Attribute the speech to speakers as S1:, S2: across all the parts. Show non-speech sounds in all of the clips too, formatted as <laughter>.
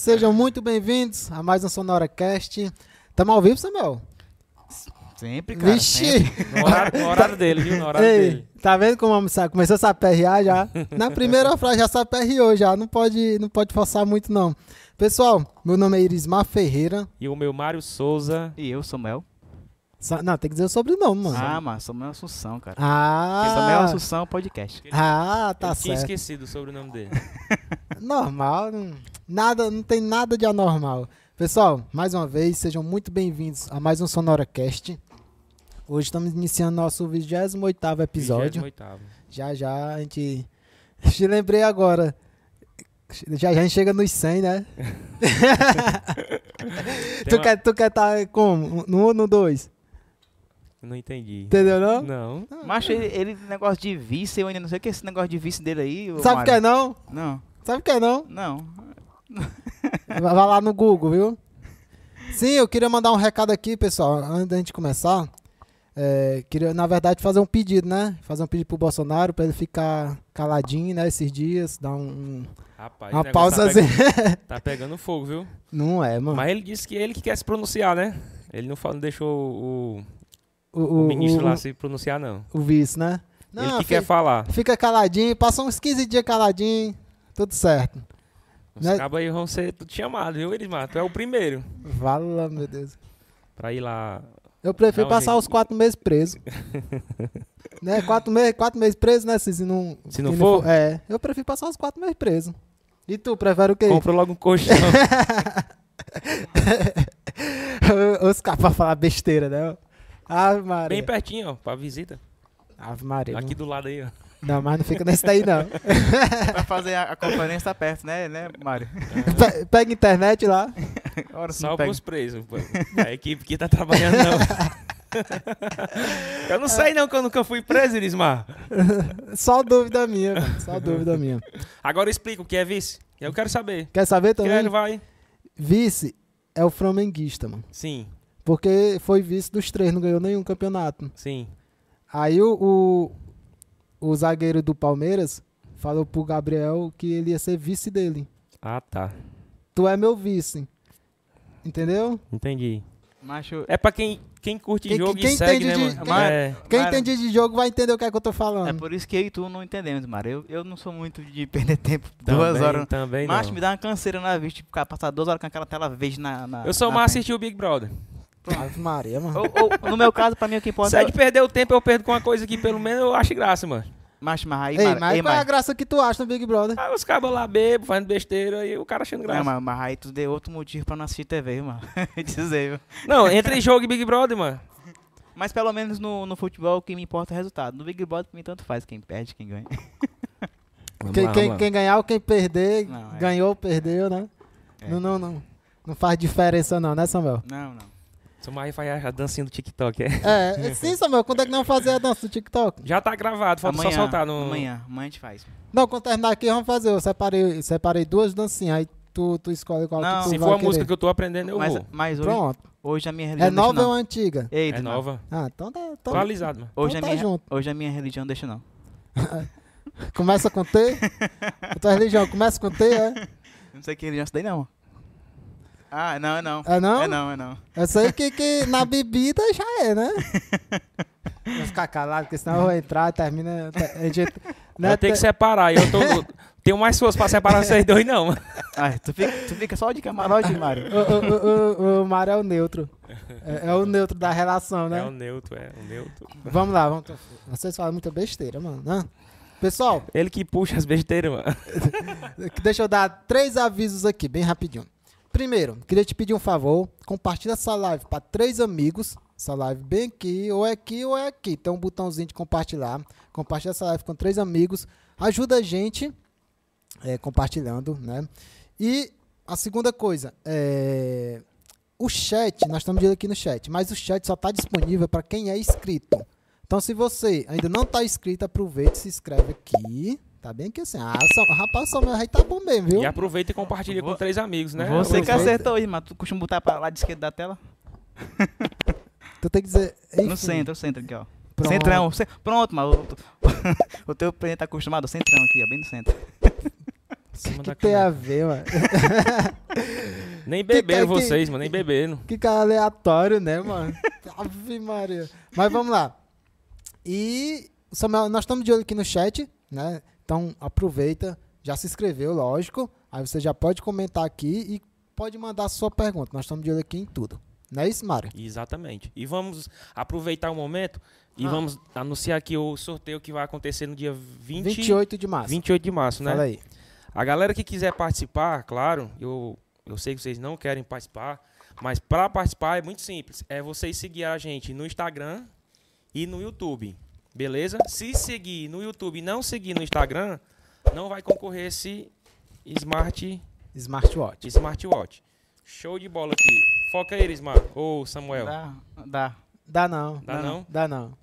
S1: Sejam muito bem-vindos a mais um SonoraCast. Tamo ao vivo, Samuel?
S2: Sempre, cara.
S1: Vixe!
S2: sempre. <laughs>
S3: No horário, no horário dele, viu? No horário
S1: Ei,
S3: dele.
S1: tá vendo como começou a se aperrear já? Na primeira <laughs> frase já se aperreou já, não pode, não pode forçar muito não. Pessoal, meu nome é Irismar Ferreira.
S3: E o meu Mário Souza.
S2: E eu, Samuel.
S1: Sa- Não, tem que dizer o sobrenome, mano.
S2: Ah, mas Samuel Assunção, cara.
S1: Ah,
S2: Porque Samuel Assunção podcast.
S1: ah tá
S3: eu tinha
S1: certo.
S3: esquecido o sobrenome dele. <laughs>
S1: Normal, nada, não tem nada de anormal. Pessoal, mais uma vez, sejam muito bem-vindos a mais um SonoraCast. Hoje estamos iniciando nosso 28º episódio.
S3: 28º.
S1: Já já a gente. <laughs> Te lembrei agora. Já já a gente chega nos 100, né? <laughs> Tu,
S3: uma-
S1: quer, tu quer estar como? No 1 ou no 2?
S3: Não entendi.
S1: Entendeu não?
S3: Não.
S2: Mas ele, ele, negócio de vice, eu ainda não sei o que é esse negócio de vice dele aí.
S1: Sabe o que é não?
S2: Não,
S1: Sabe o que é não?
S2: não.
S1: Vai lá no Google, viu? Sim, eu queria mandar um recado aqui, pessoal, antes da gente começar. É, queria, na verdade, fazer um pedido, né? Fazer um pedido pro Bolsonaro pra ele ficar caladinho, né? Esses dias, dar um,
S3: Rapaz,
S1: uma
S3: negócio tá,
S1: pausazinha.
S3: pegando, tá pegando fogo, viu?
S1: Não é, mano.
S3: Mas ele disse que ele que quer se pronunciar, né? Ele não, fala- não deixou o,
S1: o,
S3: o
S1: o-
S3: ministro
S1: o-
S3: lá se pronunciar, não.
S1: o vice, né?
S3: ele que
S1: fi-
S3: quer falar.
S1: Fica caladinho, passa uns 15 dias caladinho, tudo certo.
S3: Os
S1: Né?
S3: cabos aí vão ser tudo chamados, viu, Elismar? Tu é o primeiro
S1: Vala, meu Deus.
S3: pra ir lá.
S1: Eu prefiro
S3: um
S1: passar
S3: jeito.
S1: os quatro meses preso. <laughs> né? Quatro meses, quatro meses preso, né? Se, se não,
S3: Se não for?
S1: É, eu prefiro passar os quatro meses preso. E tu, prefere o quê?
S3: Compra logo um colchão. <laughs>
S1: os caras pra falar besteira, né? Ave Maria.
S3: Bem pertinho, ó, pra visita.
S1: Ave Maria.
S3: Aqui do lado aí, ó.
S1: Não, mas não fica nesse daí, não. <laughs>
S2: Pra fazer a, a conferência tá perto, né, né, Mário? <laughs>
S1: Pe- Pega internet lá. <laughs>
S2: Ora,
S3: Só pros presos. pô. A equipe que tá trabalhando, não. Eu não sei não, que eu nunca fui preso, Elismar.
S1: Só dúvida minha, mano, só dúvida minha.
S3: Agora explica o que é vice. Eu quero saber.
S1: Quer saber também?
S3: ele vai?
S1: Vice é o flamenguista, mano.
S3: Sim,
S1: Porque foi vice dos três, não ganhou nenhum campeonato.
S3: sim.
S1: Aí o, o, o zagueiro do Palmeiras falou pro Gabriel que ele ia ser vice dele.
S3: Ah, tá.
S1: Tu é meu vice. Entendeu?
S3: Entendi.
S2: Macho,
S3: É pra quem, quem curte
S1: Quem-
S3: jogo
S1: quem
S3: e segue,
S1: entende
S3: né,
S1: de-
S3: mano?
S2: quem-
S3: É.
S1: Quem entende de jogo vai entender o que é que eu tô falando.
S2: É por isso que eu e tu não entendemos, Mário. Eu, eu não sou muito de perder <laughs> tempo
S3: Também,
S2: duas horas.
S3: Também
S2: Macho,
S3: não.
S2: me dá uma canseira na vista, tipo, ficar passar duas horas com aquela tela verde na. na
S3: Eu sou mais assistir o Big Brother.
S1: Ave Maria, mano.
S2: Ou, ou, no meu caso, pra mim, o que importa
S3: Se é de perder o tempo, eu perdo com uma coisa que pelo menos eu acho graça, mano.
S2: Macho, mas aí,
S1: Ei, mas
S2: ei,
S1: qual é a graça que tu acha no Big Brother?
S3: Aí os cabos lá bebam, fazendo besteira e o cara achando graça.
S2: Não, mas, mas aí tu deu outro motivo pra não assistir TV, mano. <laughs> Dizer, viu?
S3: Não, entre jogo e Big Brother, mano.
S2: Mas pelo menos no, no futebol o que me importa é o resultado. No Big Brother, pra mim, tanto faz quem perde, quem ganha.
S1: Quem,
S3: lá,
S1: quem, quem ganhar ou quem perder,
S2: Não, é.
S1: ganhou, perdeu, né?
S2: É.
S1: Não, não, não. Não faz diferença não, né, Samuel?
S2: Não, não.
S3: Sou mais faz a dancinha do TikTok, é.
S1: É, sim, Samuel, quando é que não fazer a dança do TikTok?
S3: Já tá gravado, falta
S2: amanhã,
S3: só soltar no.
S2: Amanhã, amanhã a gente faz.
S1: Não, quando terminar aqui, vamos fazer. Eu separei, separei duas dancinhas, aí tu, tu escolhe qual
S2: Não,
S1: que tu
S3: Se for a
S1: querer.
S3: música que eu tô aprendendo, eu
S2: Mas,
S3: vou.
S2: mas hoje,
S1: Pronto.
S2: hoje a minha religião
S1: É nova
S2: deixa
S1: ou
S2: não.
S1: antiga?
S2: Eita,
S3: É nova.
S1: Ah, então tá. Então,
S3: Atualizado, mano.
S2: Hoje,
S1: Então
S2: a
S1: tá
S2: minha,
S1: junto.
S2: hoje a minha religião deixa não. <laughs>
S1: começa com T. a tua religião começa com T, é? <laughs>
S2: Não sei que religião é essa daí, não. Ah, não, é não.
S1: É não?
S2: É não, é não.
S1: Eu sei que, que na bebida já é, né? <laughs> Vou ficar calado, porque senão eu vou entrar e termina. A gente, né,
S3: eu tenho que separar. Eu tô, <laughs> tenho mais força pra separar vocês dois, não. mano.
S2: Ah, tu fica, tu fica só de camarote, Mário.
S1: O, o, o, o, o Mário é o neutro. É, é o neutro da relação, né?
S3: É o neutro, é o neutro.
S1: Vamos lá, vamos. Vocês falam muita besteira, mano. né? Pessoal,
S3: Ele que puxa as besteiras, mano. <laughs>
S1: deixa eu dar três avisos aqui, bem rapidinho. Primeiro, queria te pedir um favor. Compartilha essa live para três amigos. Essa live bem aqui, ou é aqui, ou é aqui. Tem um botãozinho de compartilhar. Compartilha essa live com três amigos. Ajuda a gente é, compartilhando, né? E a segunda coisa, é, o chat, nós estamos aqui no chat, mas o chat só está disponível para quem é inscrito. Então, se você ainda não está inscrito, aproveite e se inscreve aqui. Tá bem que assim, ah, rapaz, o meu rei tá bom mesmo, viu?
S3: E aproveita e compartilha
S2: Vou-
S3: com três amigos, né?
S2: Você que acertou aí, mas tu costuma botar pra lá de esquerda da tela?
S1: Tu tem que dizer.
S2: No
S1: enfim,
S2: centro, no centro aqui, ó.
S1: pronto.
S2: Centrão. ce- Pronto, mas o, <laughs> o teu presente tá acostumado ao centrão aqui, ó, bem no centro.
S3: cima
S1: Que tem a ver, mano? <laughs>
S3: Nem
S1: que-
S3: beberam
S1: que-
S3: vocês, mano. Nem beberam.
S1: Que cara aleatório, né, mano? <laughs> Ave Maria. Mas vamos lá. E, Samuel, nós estamos de olho aqui no chat, né? Então aproveita, já se inscreveu, lógico. Aí você já pode comentar aqui e pode mandar a sua pergunta. Nós estamos de olho aqui em tudo. Não é isso, Mário?
S3: Exatamente. E vamos aproveitar o momento e
S1: Ah.
S3: vamos anunciar aqui o sorteio que vai acontecer no dia 20,
S1: 28 de março.
S3: 28 de março, né?
S1: Fala aí.
S3: A galera que quiser participar, claro, eu, eu sei que vocês não querem participar, mas para participar é muito simples. É vocês seguir a gente no Instagram e no YouTube, beleza? Se seguir no YouTube e não seguir no Instagram, não vai concorrer esse Smart,
S1: Smartwatch.
S3: smartwatch. Show de bola aqui. Foca aí, Smart. Ô, Samuel.
S2: Dá, dá.
S1: Dá não.
S3: Dá não?
S1: Dá não.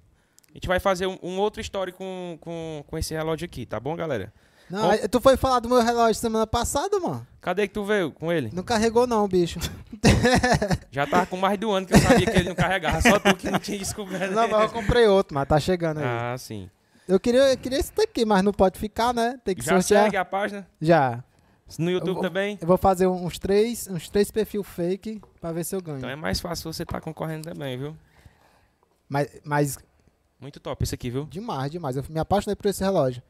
S3: A gente vai fazer um, um outro story com, com, com esse relógio aqui, tá bom, galera?
S1: Não, tu foi falar do meu relógio semana passada, mano?
S3: Cadê que tu veio com ele?
S1: Não carregou não, bicho. <laughs>
S3: Já tava com mais de um ano que eu sabia que ele não carregava, só tu que não tinha descoberto.
S1: Não, mas eu comprei outro, mas tá chegando aí.
S3: Ah, sim.
S1: Eu queria, eu queria esse daqui, mas não pode ficar, né? Tem que
S3: Já
S1: sortear.
S3: segue a página?
S1: Já.
S3: No YouTube
S1: vou-
S3: também?
S1: Eu vou fazer uns três, uns três perfil fake pra ver se eu ganho.
S3: Então é mais fácil você estar concorrendo também, viu?
S1: Mas, mas
S3: Muito top esse aqui, viu?
S1: demais, demais. Eu me apaixonei por esse relógio.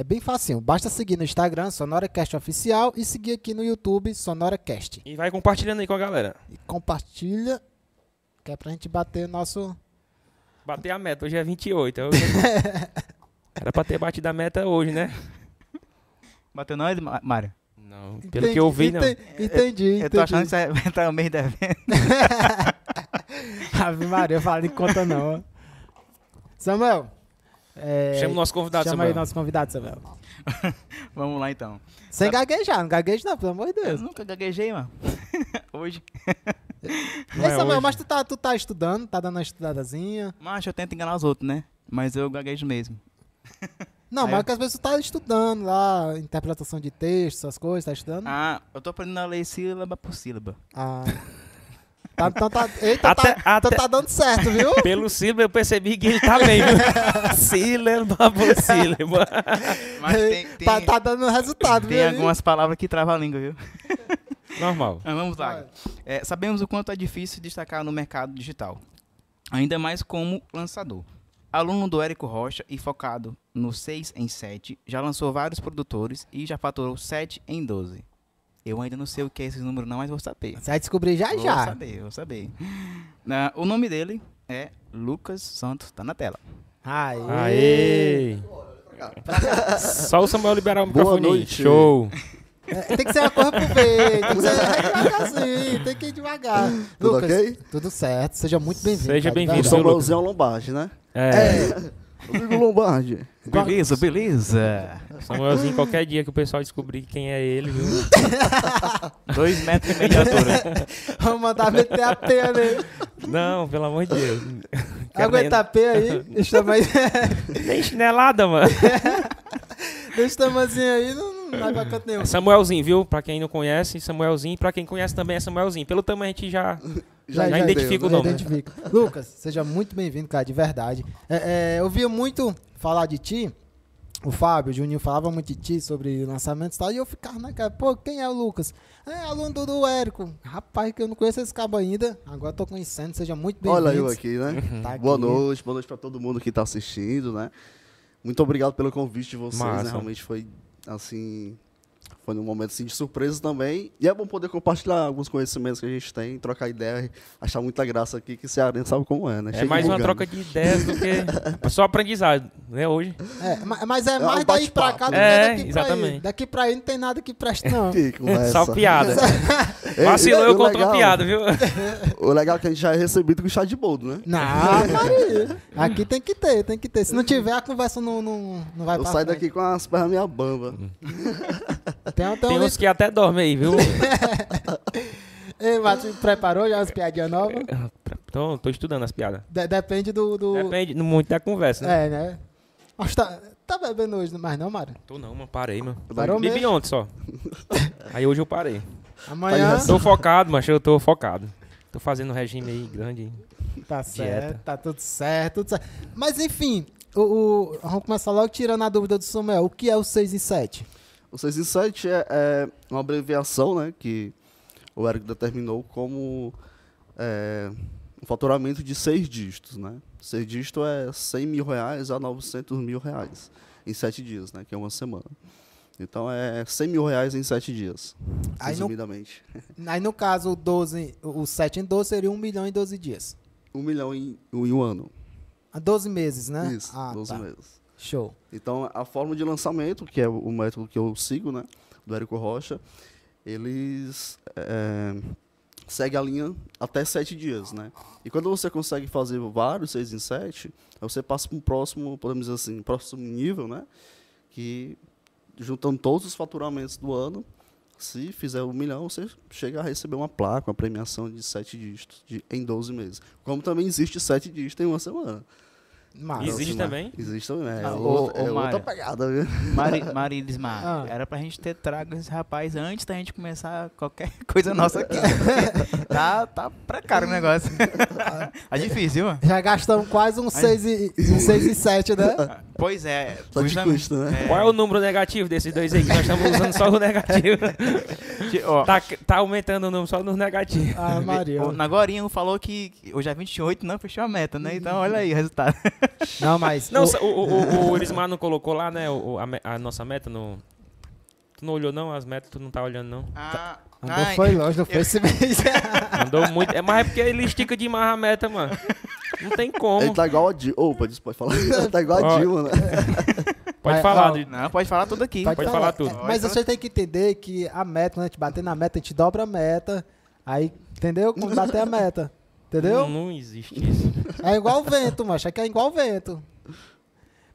S1: É bem facinho. Basta seguir no Instagram, SonoraCast Oficial, e seguir aqui no YouTube, SonoraCast.
S3: E vai compartilhando aí com a galera.
S1: E compartilha, que é pra gente bater nosso...
S3: Bater a meta, hoje é 28. eu- <laughs> Era pra ter batido a meta hoje, né?
S2: Bateu nós, Ma- Mário?
S3: Não, pelo que eu vi, não.
S1: Entendi, entendi.
S2: Eu tô achando que
S1: entendi.
S2: você vai no meio da venda. <laughs> <laughs>
S1: Ave Maria, fala de conta não. Samuel. É,
S3: Chama o nosso convidado,
S1: chama aí
S3: Samuel.
S1: nosso convidado, Samuel. <laughs>
S2: Vamos lá então.
S1: Sem gaguejar, não gagueje não, pelo amor de
S2: Eu
S1: Deus.
S2: nunca gaguejei, mano. <laughs> Hoje.
S3: Não
S1: Ei,
S3: é
S1: Samuel,
S3: hoje.
S1: mas tu tá, tu tá estudando, tá dando uma estudadazinha.
S2: Mas eu tento enganar os outros, né? Mas eu gaguejo mesmo. <laughs>
S1: Não,
S2: Aí
S1: mas
S2: eu-
S1: que às vezes tu tá estudando lá, interpretação de texto, essas coisas, tá estudando?
S2: Ah, eu tô aprendendo a ler sílaba por sílaba.
S1: Ah. Tá, então tá, eita,
S3: Até-
S1: tá,
S3: até-
S1: tá dando certo, viu? <laughs>
S3: Pelo sílaba eu percebi que ele tá bem, <laughs> por sílaba.
S2: Mas tem, tem,
S1: tá, tá dando resultado,
S2: tem
S1: viu?
S2: algumas palavras que travam a língua, viu? <laughs>
S3: Normal.
S2: Mas vamos lá. É, sabemos o quanto é difícil destacar no mercado digital, ainda mais como lançador. Aluno do Érico Rocha e focado no 6 em 7, já lançou vários produtores e já faturou 7 em 12. Eu ainda não sei o que é esse número não, mas vou saber.
S1: Você vai descobrir já
S2: Vou
S1: já.
S2: saber, vou saber. Ah, o nome dele é Lucas Santos, tá na tela.
S1: Aí.
S3: Aê! Só o Samuel liberar o
S4: Boa
S3: microfone.
S4: noite.
S3: Show!
S1: É, tem que ser uma coisa pro peito, tem que ser <laughs> devagarzinho, tem que ir devagar.
S4: Tudo
S1: Lucas,
S4: ok?
S1: tudo certo, seja muito bem-vindo.
S3: Seja bem-vindo,
S1: verdade.
S4: Samuelzinho Lombardi, né?
S3: É,
S4: Rodrigo Lombardi.
S2: Beleza, beleza.
S3: Samuelzinho, qualquer dia que o pessoal descobrir quem é ele, viu? <laughs>
S2: Dois metros e meio de altura. <laughs>
S1: Vamos mandar meter a P nele.
S3: Não, pelo amor de Deus.
S1: Aguenta a P aí, esse tamanho,
S3: nem, chinelada, mano. <laughs>
S1: esse tamanhozinho aí não, não vai pra canto nenhum.
S3: É Samuelzinho, viu? Pra quem não conhece, Samuelzinho. Pra quem conhece também é Samuelzinho. Pelo tamanho a gente já... Já identifica o nome,
S1: identifica. Lucas, seja muito bem-vindo, cara, de verdade. É, é, eu via muito falar de ti, o Fábio, o Juninho falava muito de ti sobre lançamentos e tal, e eu ficava na cara, pô, quem é o Lucas? É aluno do, do Érico. Rapaz, que eu não conheço esse cabo ainda, agora tô conhecendo, seja muito bem-vindo.
S4: Olha eu aqui, né?
S1: Tá
S4: Boa
S1: aqui.
S4: noite, boa noite pra todo mundo que tá assistindo, né? Muito obrigado pelo convite de vocês, né? Realmente foi, assim, foi num momento assim, de surpresa também. E é bom poder compartilhar alguns conhecimentos que a gente tem, trocar ideia, achar muita graça aqui, que cearense sabe como é, né?
S3: É
S4: Chega
S3: mais uma troca de ideias do que... <laughs> Só aprendizado, né? Hoje.
S1: É, ma- mas é
S4: um
S1: mais daí pra cá do que
S3: É,
S1: daqui pra aí.
S3: exatamente.
S1: Daqui pra aí não tem nada que preste, não. <laughs>
S4: Que.
S3: Só piada. <laughs> Vacilou, eu conto uma piada, viu?
S4: O legal é que a gente já é recebido com chá de boldo, né?
S1: Não, Maria. Aqui tem que ter, tem que ter. Se não tiver, a conversa não, não, não vai
S4: Eu
S1: pra
S4: saio
S1: frente.
S4: daqui com as pernas meia bamba.
S1: Tem, tem,
S3: Tem
S1: um
S3: uns que até dormem aí, viu? <laughs>
S1: Ei, Matheus, preparou já as piadinhas novas?
S3: Então, tô estudando as piadas.
S1: De- depende do. do...
S3: Depende muito da conversa, né?
S1: É, né? Mas tá, tá bebendo hoje, mais não, Mário?
S3: Tô não, mano. Parei, mano.
S1: Parou
S3: Bebi
S1: mesmo?
S3: ontem só. <laughs> Aí hoje eu parei.
S1: Amanhã.
S3: Tô focado, mas eu tô focado. Tô fazendo um regime aí grande.
S1: Tá certo,
S3: Dieta.
S1: tá tudo certo, tudo certo. Mas enfim, o, o- vamos começar logo tirando a dúvida do Samuel. O que é o 6 em 7?
S4: O 6 em 7 é, é uma abreviação né, que o Eric determinou como é, um faturamento de seis dígitos. Né? Seis dígitos é 100 mil reais a 900 mil reais em sete dias, né, que é uma semana. Então é 100 mil reais em sete dias,
S1: Aí no,
S4: resumidamente. <laughs>
S1: aí no caso, o, 12, o 7 em 12 seria 1 milhão em 12 dias.
S4: Um milhão em, em um ano.
S1: Há 12 meses, né?
S4: Isso,
S1: ah,
S4: 12
S1: tá.
S4: meses.
S1: Show.
S4: Então, a forma de lançamento, que é o método que eu sigo, né, do Érico Rocha, eles é, seguem a linha até sete dias, né? E quando você consegue fazer vários seis em sete, você passa para um próximo, podemos dizer assim, próximo nível, né? Que juntando todos os faturamentos do ano, se fizer um milhão, você chega a receber uma placa, uma premiação de sete dígitos de, em 12 meses. Como também existe sete dígitos em uma semana.
S1: Massa.
S3: Existe também?
S4: Existe também. É,
S2: Ah, ô,
S4: outra,
S2: ô,
S4: é outra pegada, viu?
S2: Mari, <laughs> Marilismar,
S1: Ah.
S2: era pra gente ter trago esse rapaz antes da gente começar qualquer <laughs> coisa nossa aqui. <laughs> tá, tá precário o negócio. tá difícil, viu?
S1: Já gastamos quase 6 e, um 6 e 7, né?
S2: Pois é.
S4: Só de
S2: justamente-
S4: custo, né?
S3: Qual é o número negativo desses dois aí? Que nós estamos usando só o negativo. <laughs> Tá, tá aumentando o número só nos negativos.
S1: Ah, Maria.
S2: o Nagorinho falou que hoje é 28, não fechou a meta, né? Então olha aí o resultado. <laughs>
S1: Não, mas.
S3: Não,
S1: o-
S3: o, o, o, o Elismar não colocou lá, né, o- a, a nossa meta no... Tu não olhou não? As metas tu não tá olhando não.
S2: Ah,
S1: Andou
S2: ai,
S1: foi longe, não foi <laughs> esse mês.
S3: Andou muito. É, mas é porque ele estica demais a meta, mano. Não tem como.
S4: Ele tá igual a Dilma. Opa, pode falar. <laughs> tá igual a Dilma, né? <laughs>
S3: Pode
S1: Mas,
S3: falar.
S1: ó,
S3: de-
S2: Não, pode falar tudo aqui.
S3: Pode falar tudo.
S1: É, mas você tem que entender que a meta, quando a gente bater na meta, a gente dobra a meta. Aí, entendeu? Quando bater a meta. Entendeu?
S3: Não, não existe isso.
S1: É igual o vento, macho. É que é igual o vento.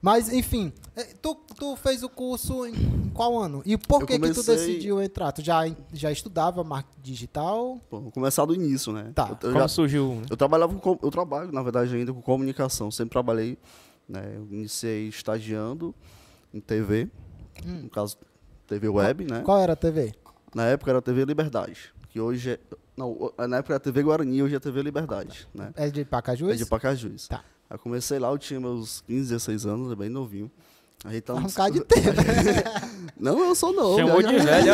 S1: Mas, enfim, tu, tu fez o curso em, qual ano? E por
S4: Eu
S1: que, que tu
S4: comecei-
S1: decidiu entrar? Tu já, já estudava marketing digital?
S4: Pô, vou começar do início, né?
S1: Tá.
S4: Eu, eu
S3: Como
S4: já-
S3: surgiu? né?
S4: eu trabalhava com, eu trabalho, na verdade, ainda com comunicação. Sempre trabalhei, né? Eu iniciei estagiando em TV,
S1: Hum.
S4: no caso, TV web, né?
S1: Qual era a TV?
S4: Na época era TV Liberdade, que hoje é... Não, na época era TV Guarani, hoje é TV Liberdade, né?
S1: É de Pacajus?
S4: É de Pacajus.
S1: Tá.
S4: Aí eu comecei lá, eu tinha meus 15, 16 anos, é bem novinho. Aí tá
S1: Tá um bocado de <laughs> tempo. <laughs>
S4: Não, eu sou novo.
S3: Chamou
S4: já-
S3: de velho.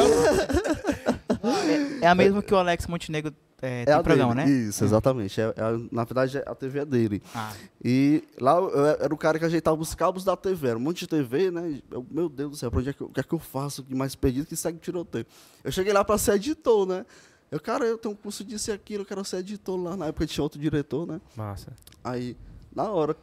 S2: É a mesma que o Alex Montenegro é,
S4: É
S2: tem
S4: a
S2: programa,
S4: dele.
S2: né?
S4: Isso, exatamente. É, é na verdade, é- a TV é dele.
S2: Ah,
S4: E lá eu era o cara que ajeitava os cabos da TV. Era um monte de TV, né? Eu, meu Deus do céu, pra onde é que eu, o que é que eu faço que mais perdido que segue tiroteio? Eu cheguei lá pra ser editor, né? Eu, cara, eu tenho um curso disso e aquilo, eu quero ser editor lá. Na época tinha outro diretor, né?
S3: Massa.
S4: Aí, na hora,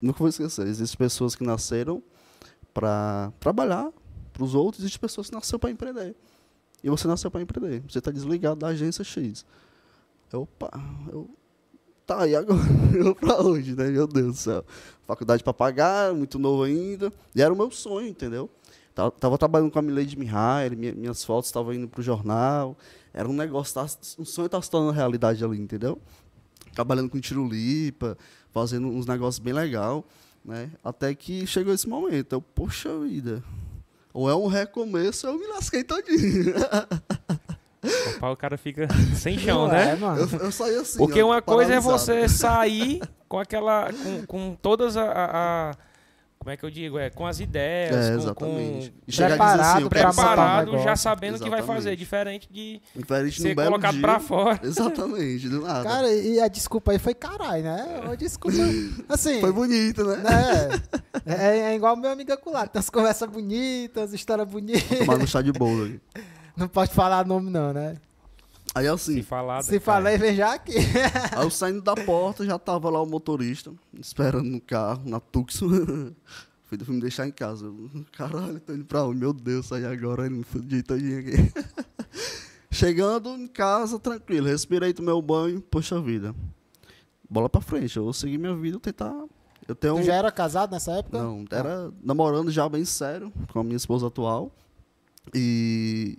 S4: nunca vou esquecer. Existem pessoas que nasceram para trabalhar para os outros, existem pessoas que nasceram para empreender. E você nasceu para empreender. Você está desligado da agência X. Eu, opa, eu. Tá, e agora? <laughs> Eu onde, né? Meu Deus do céu. Faculdade para pagar, muito novo ainda. E era o meu sonho, entendeu? Tava, tava trabalhando com a Milady Mihaly, minha, minhas fotos estavam indo pro jornal. Era um negócio, tava, um sonho estava se tornando realidade ali, entendeu? Trabalhando com tirulipa, fazendo uns negócios bem legal, né? Até que chegou esse momento. Eu, poxa vida, ou é um recomeço, eu me lasquei todinho. <laughs>
S3: Opa, o cara fica sem chão,
S1: Não
S3: né?
S1: é, mano.
S4: Eu, eu saí assim.
S3: Porque
S4: ó,
S3: uma coisa é você sair com aquela. com, com todas a, a- a- Como é que eu digo? É, com as ideias,
S4: É,
S3: com-
S4: exatamente.
S3: com.
S4: A
S1: Preparado
S4: assim,
S1: um
S3: Preparado, já sabendo o que vai fazer. Diferente de
S4: Diferente
S3: ser colocado
S4: dia.
S3: pra fora. <laughs> <laughs>
S4: Exatamente, do nada.
S1: Cara, e a desculpa aí foi caralho, né? Uma desculpa. <laughs> Assim.
S4: Foi bonito, né?
S1: né? É, é igual meu amigo Acular. Tem umas conversas bonitas, histórias bonitas.
S4: Tomar no chá de bolo.
S1: Não pode falar nome, não, né?
S4: Aí
S3: Se
S4: assim,
S3: falar.
S1: Se falei, vem já aqui. <laughs>
S4: aí eu saindo da porta, já tava lá o motorista, esperando no carro, na Tucson. <laughs> Fui fui me deixar em casa. Eu, Caralho, tô indo pra onde? Meu Deus, saí agora, ele me fudi todinho aqui. <laughs> Chegando em casa, tranquilo, respirei, tomei o banho, poxa vida. Bola pra frente, eu vou seguir minha vida, tentar. Eu tenho
S1: Tu
S4: um-
S1: já era casado nessa época?
S4: Não, era namorando já bem sério com a minha esposa atual. E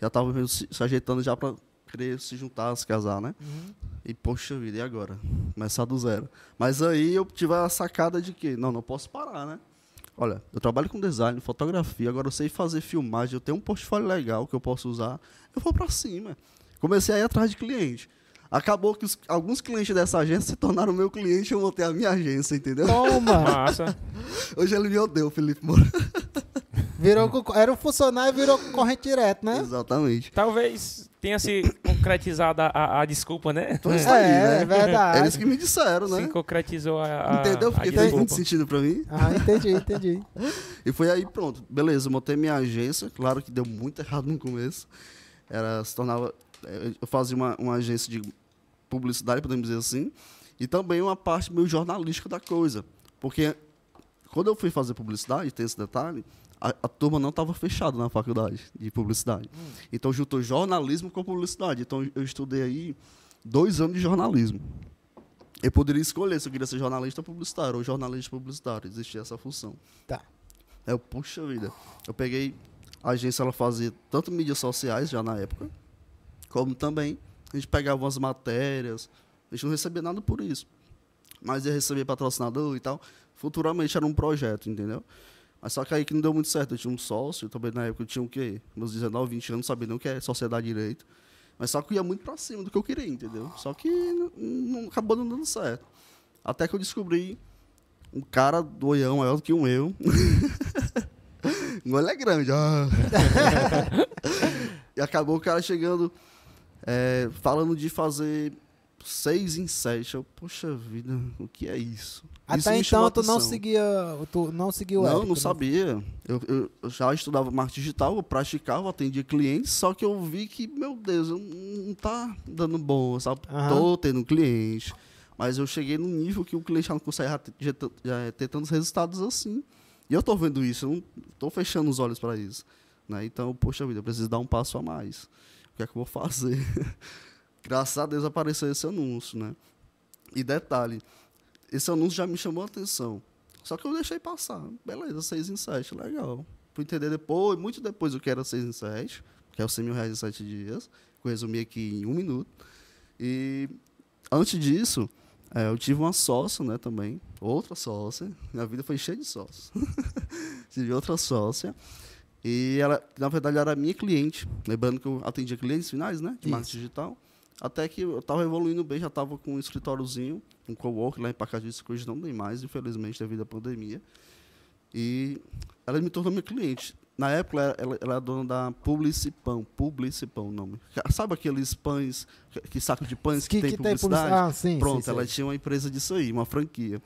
S4: já tava se, se ajeitando já pra querer se juntar, se casar, né?
S1: Uhum.
S4: E poxa vida, e agora? Começar do zero. Mas aí eu tive a sacada de que, não, não posso parar, né? Olha, eu trabalho com design, fotografia, agora eu sei fazer filmagem, eu tenho um portfólio legal que eu posso usar, eu vou pra cima. Comecei a ir atrás de cliente. Acabou que os- alguns clientes dessa agência se tornaram meu cliente e eu montei a minha agência, entendeu?
S1: Toma!
S3: Massa. <laughs>
S4: Hoje ele me odeia, o Felipe Moura.
S1: Virou, era um funcionário e virou concorrente direto, né?
S4: Exatamente.
S3: Talvez tenha se concretizado a, a- a desculpa, né?
S4: Então, isso
S1: É,
S4: aí, né?
S1: é verdade.
S4: Eles que me disseram, né?
S3: Se concretizou a, a,
S4: Entendeu? Porque fez
S3: desculpa.
S4: muito sentido pra mim.
S1: Ah, entendi, entendi. <laughs>
S4: E foi aí, pronto. Beleza, eu montei minha agência. Claro que deu muito errado no começo. Era, se tornava... eh, Eu fazia uma, uma agência de publicidade, podemos dizer assim. E também uma parte meio jornalística da coisa. Porque quando eu fui fazer publicidade, tem esse detalhe, a, a turma não estava fechada na faculdade de publicidade. Então juntou jornalismo com publicidade. Então eu estudei aí dois anos de jornalismo. Eu poderia escolher se eu queria ser jornalista publicitário ou jornalista publicitário. Existia essa função.
S1: Tá.
S4: Eu, puxa vida. Eu peguei a agência, ela fazia tanto mídias sociais já na época, como também a gente pegava umas matérias. A gente não recebia nada por isso. Mas ia receber patrocinador e tal. Futuramente era um projeto, entendeu? Mas só que aí que não deu muito certo. Eu tinha um sócio, também na época eu tinha o quê? Meus 19, 20 anos, não sabia nem o que é sociedade de direito. Mas só que ia muito pra cima do que eu queria, entendeu? Só que não, não- acabou não dando certo. Até que eu descobri um cara do olhão maior do que um eu. <laughs> um olho é grande, ah. <laughs> e acabou o cara chegando, é, falando de fazer seis em sete. Eu, poxa vida, o que é isso? Isso
S1: Até
S4: chamou
S1: então tu não seguia. Tu não seguiu
S4: Não,
S1: Érico,
S4: não
S1: né?
S4: sabia. Eu, eu- eu já estudava marketing digital, eu praticava, atendia clientes, só que eu vi que, meu Deus, eu não não tá dando bom, sabe?
S1: Aham.
S4: Tô tendo cliente, mas eu cheguei num nível que o cliente já não consegue já ter tantos resultados assim. E eu tô vendo isso, eu não tô fechando os olhos para isso. Né? Então, poxa vida, eu preciso dar um passo a mais. Que é que eu vou fazer? <laughs> Graças a Deus apareceu esse anúncio, né? E detalhe, esse anúncio já me chamou a atenção. Só que eu deixei passar. Beleza, 6 em 7, legal. Fui entender depois, muito depois o que era 6 em 7, que é os 100 mil reais em 7 dias. Que eu resumi aqui em um minuto. E antes disso, eh, eu tive uma sócia, né, também. Outra sócia. Minha vida foi cheia de sócios. <laughs> tive outra sócia. E ela, na verdade, era minha cliente. Lembrando que eu atendia clientes finais, né? De
S1: Isso.
S4: marketing digital. Até que eu estava evoluindo bem, já estava com um escritóriozinho, um co-work lá em Pacajus, que hoje não tem mais, infelizmente, devido à pandemia. E ela me tornou minha cliente. Na época, ela, ela, ela era dona da Publicipão. Publicipão o nome. Sabe aqueles pães, que, que saco de pães que, tem publicidade?
S1: publici- Ah, sim.
S4: Pronto,
S1: sim,
S4: ela
S1: sim.
S4: tinha uma empresa disso aí, uma franquia.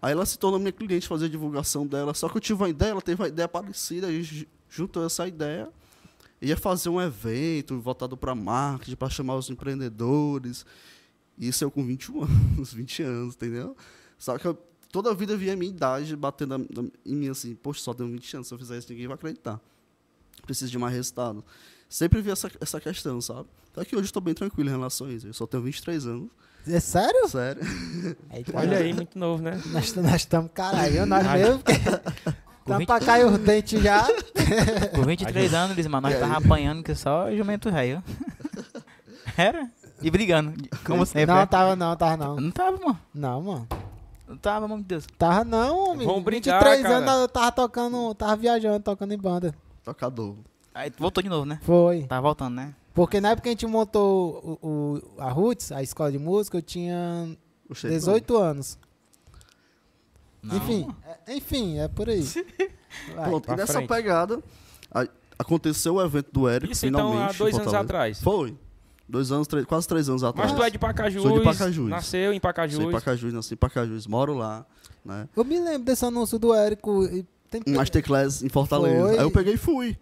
S4: Aí ela se tornou minha cliente, fazia a divulgação dela. Só que eu tive uma ideia, ela teve uma ideia parecida, a gente juntou essa ideia. Ia fazer um evento voltado para marketing, para chamar os empreendedores. Isso eu com 21 anos, <laughs> 20 anos, entendeu? Só que eu, toda a vida via a minha idade batendo em mim assim, poxa, só tenho 20 anos, se eu fizer isso ninguém vai acreditar. Preciso de mais resultado. Sempre vi essa, essa questão, sabe? Até que hoje eu tô bem tranquilo em relação a isso. Eu só tenho 23 anos,
S1: É sério?
S4: sério.
S1: Eita,
S3: Olha aí, muito novo, né?
S1: Nós estamos caralho, nós
S3: Ai. <laughs>
S1: mesmo. Estamos pra cair os dentes já. <laughs>
S2: Por 23 anos, eles, mano, nós tava apanhando que só jumento velho. <laughs> Era? E brigando, como sempre.
S1: Não,
S2: né?
S1: tava não, tava não.
S2: Não tava, mano.
S1: Não, mano.
S2: Não tava, mano, Deus.
S1: Tava não, homem.
S3: Vamos brigar,
S1: 23
S3: cara.
S1: anos eu tava tocando, tava viajando, tocando em banda.
S4: Tocador.
S2: Aí voltou de novo, né?
S1: Foi.
S2: Tava voltando, né?
S1: Porque na época que a gente montou o, o- a Roots, a escola de música, eu tinha
S4: O cheiro
S1: 18 anos.
S2: Não.
S1: Enfim, é, enfim, é por aí. Vai.
S4: Pronto, e nessa
S3: frente.
S4: pegada, a- aconteceu o evento do Érico,
S3: Isso então
S4: finalmente.
S3: há
S4: em
S3: dois anos atrás.
S4: Foi. Dois anos, três, quase três anos atrás.
S3: Mas tu é de Pacajus,
S4: Sou de Pacajus.
S3: nasceu em Pacajus.
S4: Sou em Pacajus, nasci em Pacajus, moro lá, né?
S1: Eu me lembro desse anúncio do Érico. Tem
S4: Masterclass em Fortaleza.
S1: Foi.
S4: Aí eu peguei e fui.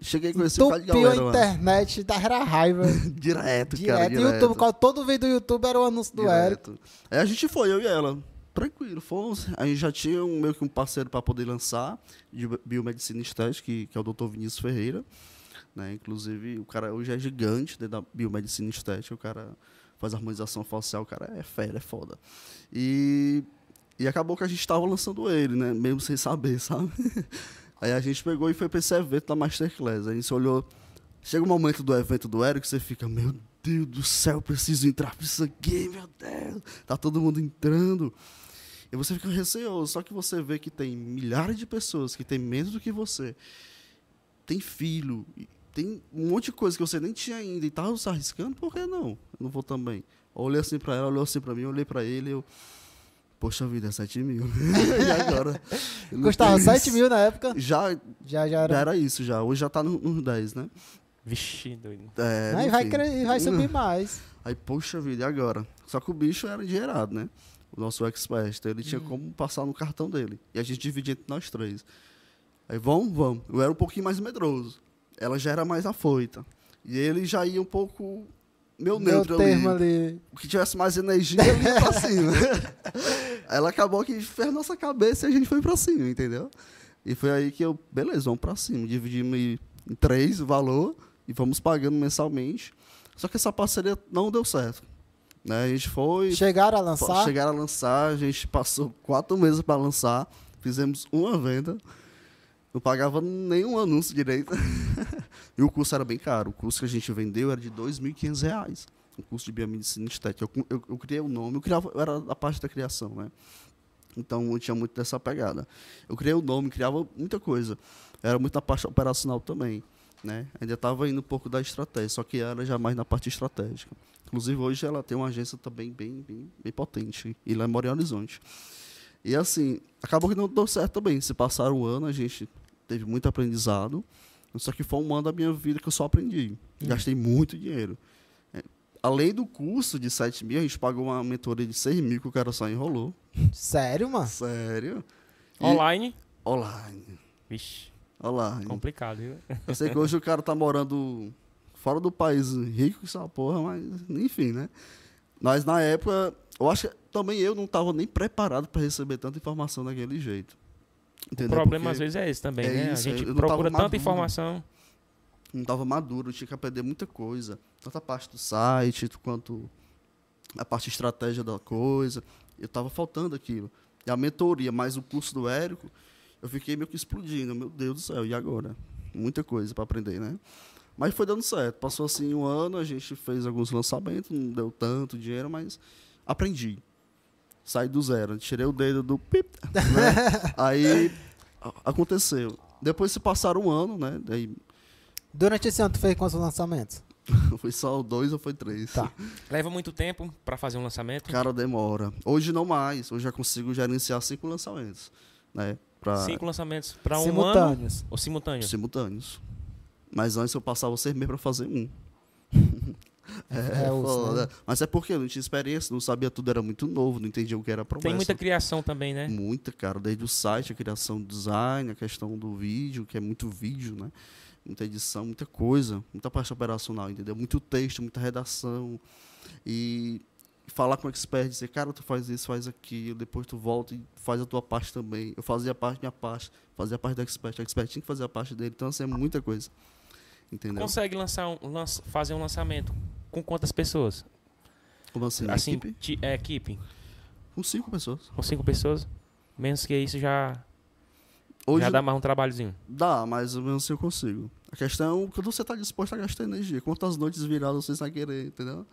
S4: Cheguei e conheci um bocado de
S1: a
S4: galera lá.
S1: internet, da era raiva.
S4: Direto, <laughs>
S1: direto.
S4: cara, direto.
S1: YouTube, todo vídeo do YouTube era o anúncio do Érico.
S4: direto. Aí a gente foi, eu e ela. Tranquilo, fomos. A gente já tinha um, meio que um parceiro para poder lançar de bi- biomedicina estética, que, que é o Dr. Vinícius Ferreira. Né? Inclusive, o cara hoje é gigante dentro da biomedicina estética. O cara faz harmonização facial, o cara é fera, é foda. E, e acabou que a gente estava lançando ele, né? Mesmo sem saber, <laughs> sabe? Aí a gente pegou e foi para esse evento da Masterclass. Aí a gente olhou. Chega o momento do evento do Érico, você fica, meu Deus do céu, preciso entrar pra isso aqui, meu Deus. Tá todo mundo entrando. E você fica receoso. Só que você vê que tem milhares de pessoas que têm menos do que você. Tem filho. Tem um monte de coisa que você nem tinha ainda. E tava se arriscando, por que não? Eu não vou também. Eu olhei assim pra ela, olhou assim pra mim, olhei pra ele eu. Poxa vida, é 7 mil. <laughs> e agora?
S1: Custava
S4: tenho
S1: 7
S4: isso.
S1: mil na época.
S4: Já,
S1: Já, já
S4: já
S1: era.
S4: era isso, já. Hoje já tá no- nos 10, né?
S3: Vixe, doido.
S4: É,
S1: Aí vai, cre- vai subir <laughs> mais.
S4: Aí, poxa vida, e agora? Só que o bicho era engenheirado, né? O nosso expert. Então ele
S1: Hum.
S4: tinha como passar no cartão dele. E a gente dividia entre nós três. Aí, vamos, vamos. Eu era um pouquinho mais medroso. Ela já era mais afoita. E ele já ia um pouco meu neutro ali.
S1: ali.
S4: O que tivesse mais energia, ele ia pra <laughs> cima. Ela acabou que fez nossa cabeça e a gente foi pra cima, entendeu? E foi aí que eu, beleza, vamos pra cima. Dividimos em três o valor e vamos pagando mensalmente. Só que essa parceria não deu certo. Né? A gente foi.
S1: Chegaram a lançar.
S4: Chegaram a lançar, a gente passou quatro meses para lançar, fizemos uma venda, não pagava nenhum anúncio direito. <laughs> e o curso era bem caro. O curso que a gente vendeu era de 2.500 reais. O curso de biomedicina estética. Eu, eu, eu criei o nome, eu, criava, eu era a parte da criação, né? Então eu tinha muito dessa pegada. Eu criei o nome, criava muita coisa. Era muito na parte operacional também. Né? Ainda estava indo um pouco da estratégia, só que era já mais na parte estratégica. Inclusive, hoje ela tem uma agência também bem, bem, bem potente. E lá em Moro Horizonte. E assim, acabou que não deu certo também. Se passaram um ano, a gente teve muito aprendizado. Só que foi um ano da minha vida que eu só aprendi. Gastei muito dinheiro. É, além do curso de 7 mil, a gente pagou uma mentoria de 6 mil que o cara só enrolou.
S1: Sério, mano?
S4: Sério? E-
S3: Online?
S4: Online.
S3: Vixe,
S4: Online.
S3: complicado, viu?
S4: Eu sei que hoje o cara tá morando fora do país, rico com essa porra, mas enfim, né? Mas na época, eu acho que também eu não tava nem preparado para receber tanta informação daquele jeito.
S3: O
S4: Entendeu?
S3: problema
S4: Porque
S3: às vezes é esse também,
S4: é
S3: né?
S4: isso,
S3: a gente procura tanta
S4: maduro.
S3: informação.
S4: não tava maduro, tinha que aprender muita coisa. Tanto a parte do site, quanto a parte estratégia da coisa. Eu tava faltando aquilo. E a mentoria, mais o curso do Érico, eu fiquei meio que explodindo. Meu Deus do céu, e agora? Muita coisa para aprender, né? Mas foi dando certo. Passou assim um ano, a gente fez alguns lançamentos, não deu tanto dinheiro, mas aprendi. Saí do zero, tirei o dedo do pip, né? <laughs> Aí aconteceu. Depois se passaram um ano, né? Daí
S1: Durante esse ano, tu fez quantos lançamentos? <laughs>
S4: foi só dois ou foi três?
S1: Tá.
S3: Leva muito tempo pra fazer um lançamento?
S4: Cara, demora. Hoje não mais. Hoje já consigo gerenciar cinco lançamentos, né? Pra
S3: Cinco lançamentos pra um ano
S1: Simultâneos.
S3: ou simultâneo?
S4: simultâneos. Mas antes eu passava seis meses pra fazer um. <laughs>
S1: É, os,
S4: foda.
S1: né?
S4: Mas é porque eu não tinha experiência, não sabia tudo, era muito novo, não entendia o que era promessa.
S3: Tem muita criação também, né?
S4: Muita, cara. Desde o site, a criação do design, a questão do vídeo, que é muito vídeo, né? Muita edição, muita coisa, muita parte operacional, entendeu? Muito texto, muita redação. E falar com o expert, dizer, cara, tu faz isso, faz aquilo, depois tu volta e faz a tua parte também. Eu fazia a parte minha parte, fazia a parte do expert, o expert tinha que fazer a parte dele, então assim, é muita coisa. Entendeu?
S3: Consegue lançar um, lança- fazer um lançamento com quantas pessoas?
S4: Como assim?
S3: assim,
S4: equipe?
S3: ti- é, equipe.
S4: Com cinco pessoas.
S3: Com cinco pessoas? Menos que isso já,
S4: Hoje
S3: já dá mais um trabalhozinho.
S4: dá, mas eu menos se eu consigo. A questão é quando você está disposto a gastar energia. Quantas noites viradas você vai querer, entendeu?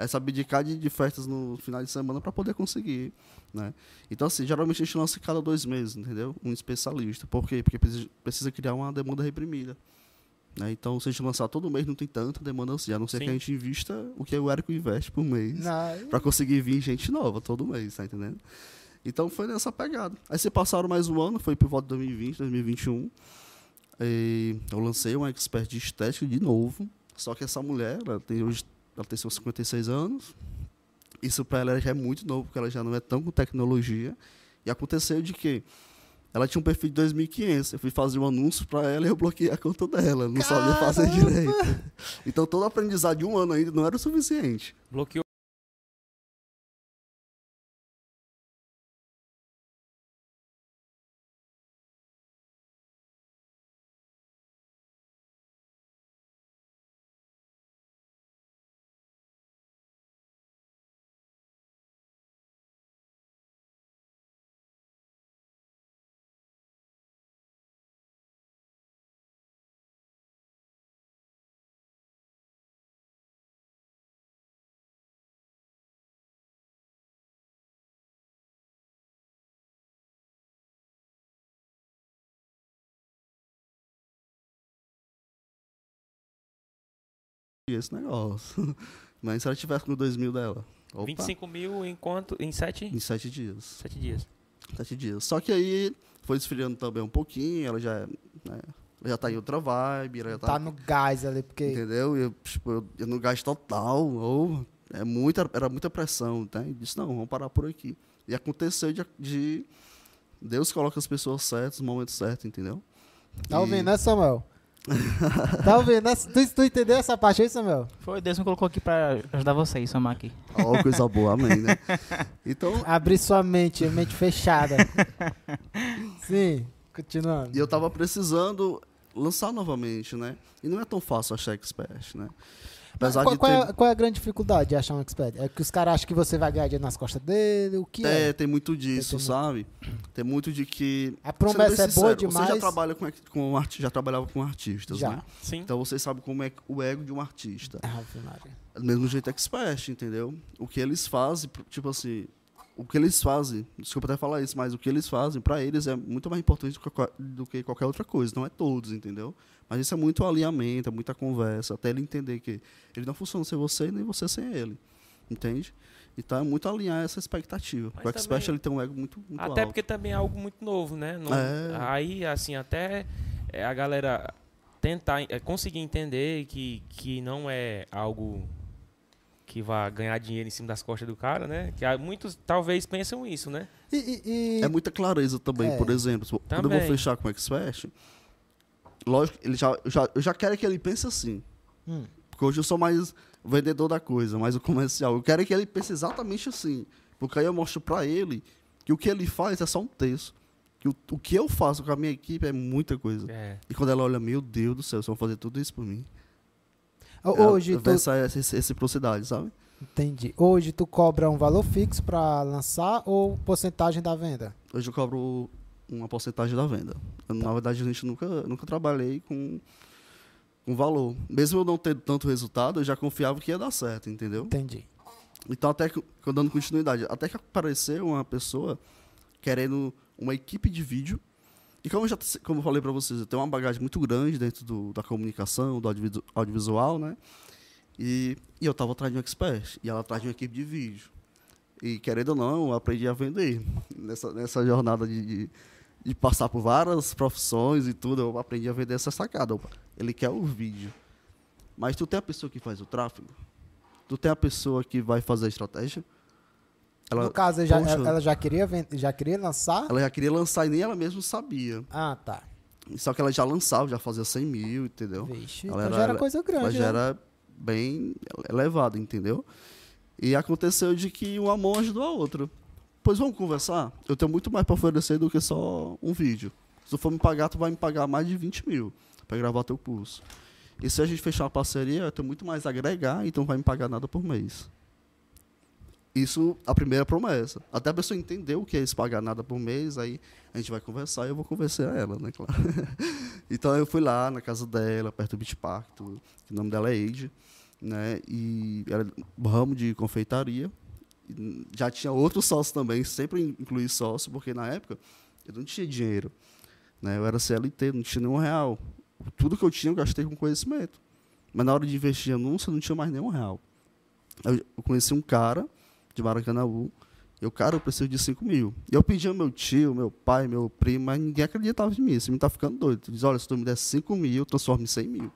S4: É saber abdicar de, de festas no final de semana para poder conseguir, né? Então, assim, geralmente a gente lança cada dois meses, entendeu? Um especialista. Por quê? Porque precisa, precisa criar uma demanda reprimida. Né? Então, se a gente lançar todo mês, não tem tanta demanda assim. A não ser
S3: Sim.
S4: que a gente invista o que o Érico investe por mês
S1: Não,
S4: para conseguir vir gente nova todo mês, tá entendendo? Então foi nessa pegada. Aí se passaram mais um ano, foi por volta de 2020, 2021. E eu lancei um expert de estética de novo. Só que essa mulher, ela tem hoje, ela tem seus 56 anos. Isso para ela já é muito novo, porque ela já não é tão com tecnologia. E aconteceu de que ela tinha um perfil de 2.500. Eu fui fazer um anúncio para ela e eu bloqueei a conta dela. Não sabia fazer
S1: Caramba!
S4: direito. Então todo aprendizado de um ano ainda não era o suficiente.
S3: Bloqueou.
S4: Esse negócio. <laughs> Mas se ela tivesse com 2 mil dela, opa,
S3: 25 mil em quanto? Em sete,
S4: em 7 dias.
S3: sete dias.
S4: 7 dias. Só que aí foi esfriando também um pouquinho, ela já, né, ela já tá em outra vibe, ela já tá,
S1: tá no gás ali, porque.
S4: entendeu? E Eu, tipo, eu, eu no gás total, ou é muita, era muita pressão, tá? E disse, não, vamos parar por aqui. E aconteceu de, de Deus coloca as pessoas certas no momento certo, entendeu?
S1: Tá
S4: E-
S1: ouvindo, né, Samuel? <laughs> tá ouvindo? Tu, tu entendeu essa parte aí, Samuel?
S2: Foi, Deus me colocou aqui pra ajudar vocês, somar aqui.
S4: Ó, coisa boa, amém, né? <laughs> Então,
S1: Abrir sua mente, mente fechada. <laughs> Sim, continuando.
S4: E eu tava precisando lançar novamente, né? E não é tão fácil achar expert, né? Apesar
S1: qual,
S4: de
S1: qual
S4: ter...
S1: é, qual é a grande dificuldade de achar um expert? É que os caras acham que você vai ganhar dinheiro nas costas dele? O que
S4: É,
S1: é?
S4: tem muito disso,
S1: Tem muito.
S4: sabe? Tem muito de que...
S1: A
S4: Sendo
S1: promessa é boa demais.
S4: Você já trabalha com, com já trabalhava com artistas,
S1: Já.
S4: né?
S3: Sim.
S4: Então você sabe como é o ego de um artista.
S1: Maria.
S4: Do mesmo jeito expert, entendeu? O que eles fazem, tipo assim, o que eles fazem, desculpa até falar isso, mas o que eles fazem, pra eles é muito mais importante do que, qual- do que qualquer outra coisa. Não é todos, entendeu? Mas isso é muito alinhamento, é muita conversa, até ele entender que ele não funciona sem você e nem você sem ele. Entende? Então é muito alinhar essa expectativa.
S3: Mas
S4: o expert
S3: também-
S4: ele tem um ego muito, muito
S3: Até
S4: alto.
S3: porque também é algo muito novo, né? Não-
S4: É.
S3: Aí, assim, até é, a galera tentar é, conseguir entender que, que não é algo que vai ganhar dinheiro em cima das costas do cara, né? Que há muitos talvez pensam isso, né?
S1: E, e- e-
S4: É muita clareza também,
S1: É.
S4: por exemplo. Quando eu vou
S3: Também.
S4: fechar com o expert, lógico, ele já, eu já, eu já quero que ele pense assim.
S1: Hum.
S4: Porque hoje eu sou mais vendedor da coisa, mais o comercial. Eu quero que ele pense exatamente assim. Porque aí eu mostro pra ele que o que ele faz é só um terço. Que o, o que eu faço com a minha equipe é muita coisa.
S3: É.
S4: E quando ela olha, meu Deus do céu, vocês vão fazer tudo isso por mim.
S1: Hoje
S4: ela,
S1: tu,
S4: essa, essa reciprocidade, sabe?
S1: entendi. Hoje tu cobra um valor fixo pra lançar ou porcentagem da venda?
S4: Hoje eu cobro uma porcentagem da venda. Eu, Na verdade, a gente nunca, nunca trabalhei com, com valor. Mesmo eu não tendo tanto resultado, eu já confiava que ia dar certo, entendeu?
S1: Entendi.
S4: Então, até que, eu dando continuidade, até que apareceu uma pessoa querendo uma equipe de vídeo. E como eu, já, como eu falei para vocês, eu tenho uma bagagem muito grande dentro do, da comunicação, do audiovisual, né? E, e eu estava atrás de um expert, e ela atrás de uma equipe de vídeo. E querendo ou não, eu aprendi a vender. Nessa, nessa jornada de, de, de passar por várias profissões e tudo, eu aprendi a vender essa sacada. Ele quer o vídeo. Mas tu tem a pessoa que faz o tráfego? Tu tem a pessoa que vai fazer a estratégia? Ela,
S1: no caso, já-
S4: poxa.
S1: ela já queria, já queria lançar?
S4: ela já queria lançar e nem ela mesma sabia.
S1: Ah, tá.
S4: Só que ela já lançava, já fazia 100 mil, entendeu?
S1: Vixe,
S4: Ela
S1: então
S4: era-
S1: já era coisa grande.
S4: Ela já
S1: né?
S4: era bem elevada, entendeu? E aconteceu de que uma mão ajudou a outra. Pois vamos conversar? Eu tenho muito mais para oferecer do que só um vídeo. Se tu for me pagar, tu vai me pagar mais de 20 mil para gravar teu curso. E se a gente fechar uma parceria, eu tenho muito mais a agregar, então vai me pagar nada por mês. Isso, a primeira promessa. Até a pessoa entender o que é isso pagar nada por mês, aí a gente vai conversar e eu vou convencer a ela, né, claro. <laughs> então eu fui lá na casa dela, perto do Beach Park, tudo, o nome dela é Eide, né, e era ramo de confeitaria. Já tinha outros sócios também, sempre incluí sócio, porque na época eu não tinha dinheiro. Né, eu era CLT, não tinha nenhum real. Tudo que eu tinha eu gastei com conhecimento. Mas na hora de investir em anúncio, eu não tinha mais nenhum real. Eu, conheci um cara de Maracanãú. Eu, cara, eu preciso de 5 mil. E eu pedi ao meu tio, meu pai, meu primo, mas ninguém acreditava em mim. Esse me tá ficando doido. Diz, olha, se tu me der 5 mil, eu transformo em 100 mil.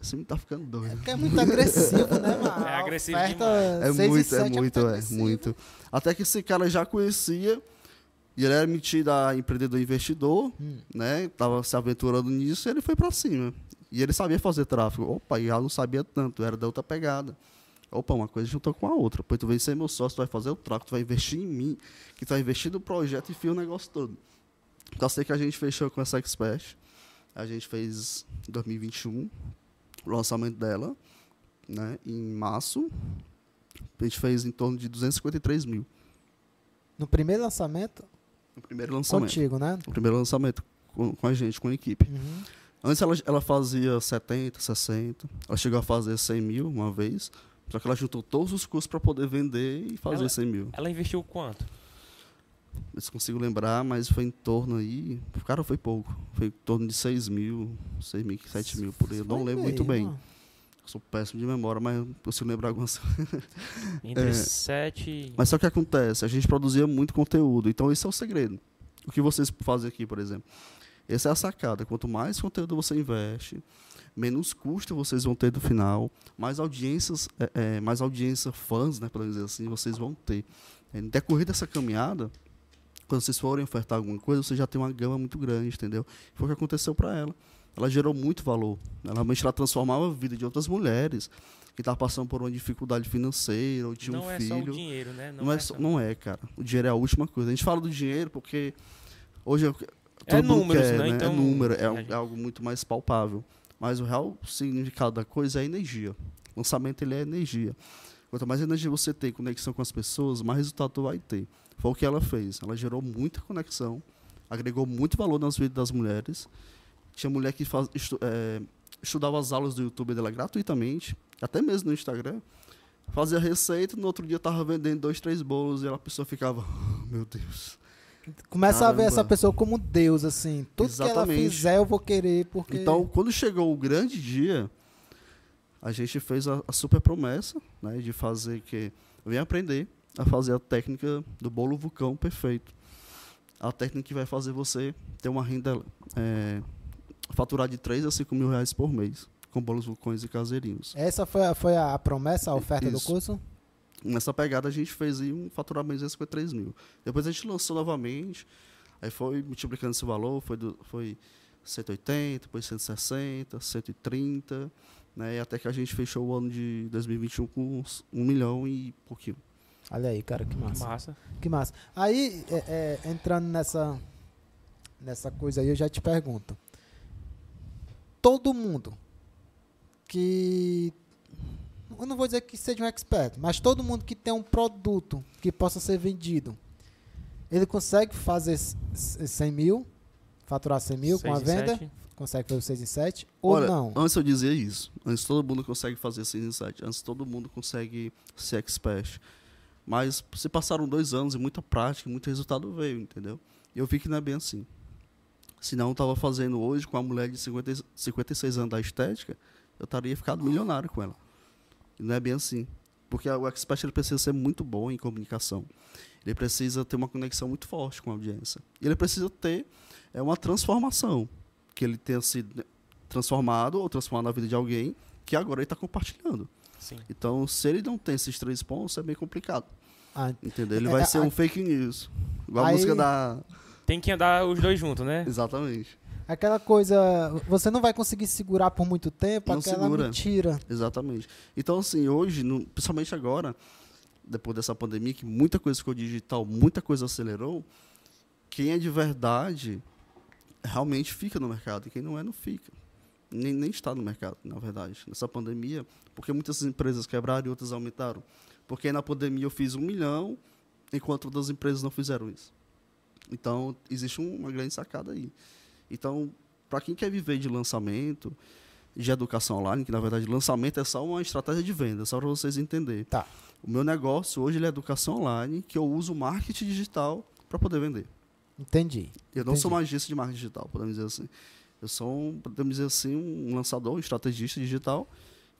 S4: Esse me tá ficando doido.
S1: Porque é muito agressivo, né, mano?
S3: É agressivo
S1: Oferta
S4: É
S1: seis e
S4: muito, é muito, é
S1: agressivo.
S4: muito. Até que esse cara já conhecia, e ele era metido a empreendedor investidor,
S1: Hum.
S4: né? Tava se aventurando nisso e ele foi pra cima. E ele sabia fazer tráfego. Opa, e já não sabia tanto, era da outra pegada. Opa, uma coisa juntou com a outra. Pois tu vem ser meu sócio, tu vai fazer o tráfego, tu vai investir em mim, que tu vai investir no projeto e fio o negócio todo. Então eu sei que a gente fechou com essa Expert. A gente fez em 2021 o lançamento dela, né? Em março. A gente fez em torno de 253 mil
S1: No primeiro lançamento,
S4: no primeiro lançamento.
S1: contigo, né?
S4: No primeiro lançamento com, com a gente, com a equipe.
S1: Uhum.
S4: Antes ela, ela fazia 70, 60. Ela chegou a fazer 100 mil uma vez. Só que ela juntou todos os custos para poder vender e fazer
S3: Ela-
S4: 100 mil.
S3: Ela investiu quanto?
S4: Não se consigo lembrar, mas foi em torno aí. Cara, foi pouco. Foi em torno de 6 mil, 6 mil, 7 mil por aí. Eu não lembro
S1: bem,
S4: muito bem.
S1: mano.
S4: Sou péssimo de memória, mas eu consigo lembrar algumas <laughs>
S3: Entre
S4: É.
S3: 7
S4: Mas só que acontece, a gente produzia muito conteúdo, então esse é o segredo. O que vocês fazem aqui, por exemplo. Essa é a sacada. Quanto mais conteúdo você investe, menos custo vocês vão ter no final, mais audiências, é, é, mais audiência fãs, né, para dizer assim, vocês vão ter. É, no decorrer dessa caminhada, quando vocês forem ofertar alguma coisa, você já tem uma gama muito grande, entendeu? Foi o que aconteceu para ela. Ela gerou muito valor. Ela realmente ela transformava a vida de outras mulheres que estavam passando por uma dificuldade financeira ou
S3: não
S4: um
S3: é
S4: filho.
S3: só o dinheiro, né?
S4: Não, é, só- não é, cara. O dinheiro é a última coisa. A gente fala do dinheiro porque hoje é, que
S3: É
S4: mundo
S3: números,
S4: quer,
S3: né?
S4: É
S3: Então,
S4: número, é, um-
S3: gente-
S4: é algo muito mais palpável. Mas o real significado da coisa é energia. O lançamento ele é energia. Quanto mais energia você tem, conexão com as pessoas, mais resultado tu vai ter. Foi o que ela fez. Ela gerou muita conexão, agregou muito valor nas vidas das mulheres. Tinha mulher que faz, estu- é, estudava as aulas do YouTube dela gratuitamente, até mesmo no Instagram. Fazia receita, no outro dia tava vendendo dois, três bolos e a pessoa ficava, "Oh, meu Deus.
S1: Começa a ver
S4: Caramba.
S1: essa pessoa como Deus, assim. Tudo que ela
S4: Exatamente.
S1: fizer, eu vou querer, porque.
S4: Então, quando chegou o grande dia, a gente fez a, a super promessa né, de fazer que. Vem aprender a fazer a técnica do bolo vulcão perfeito. A técnica que vai fazer você ter uma renda. É, faturar de 3 a 5 mil reais por mês com bolos vulcões e caseirinhos.
S1: Essa foi, a- foi a promessa, a oferta do
S4: Isso.
S1: curso?
S4: Nessa pegada a gente fez aí um faturamento de 53 mil. Depois a gente lançou novamente, aí foi multiplicando esse valor, foi, do, foi 180, depois 160, 130, né, e até que a gente fechou o ano de 2021 com uns um milhão e pouquinho.
S1: Olha aí, cara, que massa.
S3: Massa.
S1: Que massa. Aí, é, é, entrando nessa, nessa coisa aí, eu já te pergunto. Todo mundo que. Eu não vou dizer que seja um expert, mas todo mundo que tem um produto que possa ser vendido, ele consegue fazer s- s- 100 mil, faturar 100 mil com a venda?
S3: sete.
S1: Consegue fazer 6 em 7? Ou
S4: Olha,
S1: não?
S4: antes eu dizia isso, antes todo mundo consegue fazer 6 insight, antes todo mundo consegue ser expert. Mas se passaram dois anos e muita prática, muito resultado veio, entendeu? E eu vi que não é bem assim. Se não estava fazendo hoje com a mulher de 50, e- 56 anos da estética, eu estaria ficado milionário com ela. E não é bem assim. Porque o expert ele precisa ser muito bom em comunicação. Ele precisa ter uma conexão muito forte com a audiência. E ele precisa ter é, uma transformação. Que ele tenha sido né, transformado ou transformado na vida de alguém que agora ele está compartilhando.
S3: Sim.
S4: Então, se ele não tem esses três pontos, é bem complicado.
S1: Ah,
S4: Entendeu? Ele
S1: É,
S4: vai
S1: a-
S4: ser um fake news. Igual a música da.
S3: Tem que andar os dois juntos, né?
S4: Exatamente.
S1: aquela coisa, você não vai conseguir segurar por muito tempo
S4: Não
S1: aquela
S4: segura.
S1: mentira.
S4: Exatamente. Então, assim, hoje, no- principalmente agora, depois dessa pandemia, que muita coisa ficou digital, muita coisa acelerou, quem é de verdade realmente fica no mercado, e quem não é, não fica. Nem, nem está no mercado, na verdade, nessa pandemia, porque muitas empresas quebraram e outras aumentaram. Porque na pandemia eu fiz um milhão, enquanto outras empresas não fizeram isso. Então, existe um- uma grande sacada aí. Então, para quem quer viver de lançamento, de educação online, que na verdade lançamento é só uma estratégia de venda, só para vocês entenderem.
S1: Tá.
S4: O meu negócio hoje é educação online, que eu uso marketing digital para poder vender.
S1: Entendi.
S4: Eu não sou
S1: Entendi.
S4: uma agência de marketing digital, podemos dizer assim. Eu sou, um, podemos dizer assim, um lançador, um estrategista digital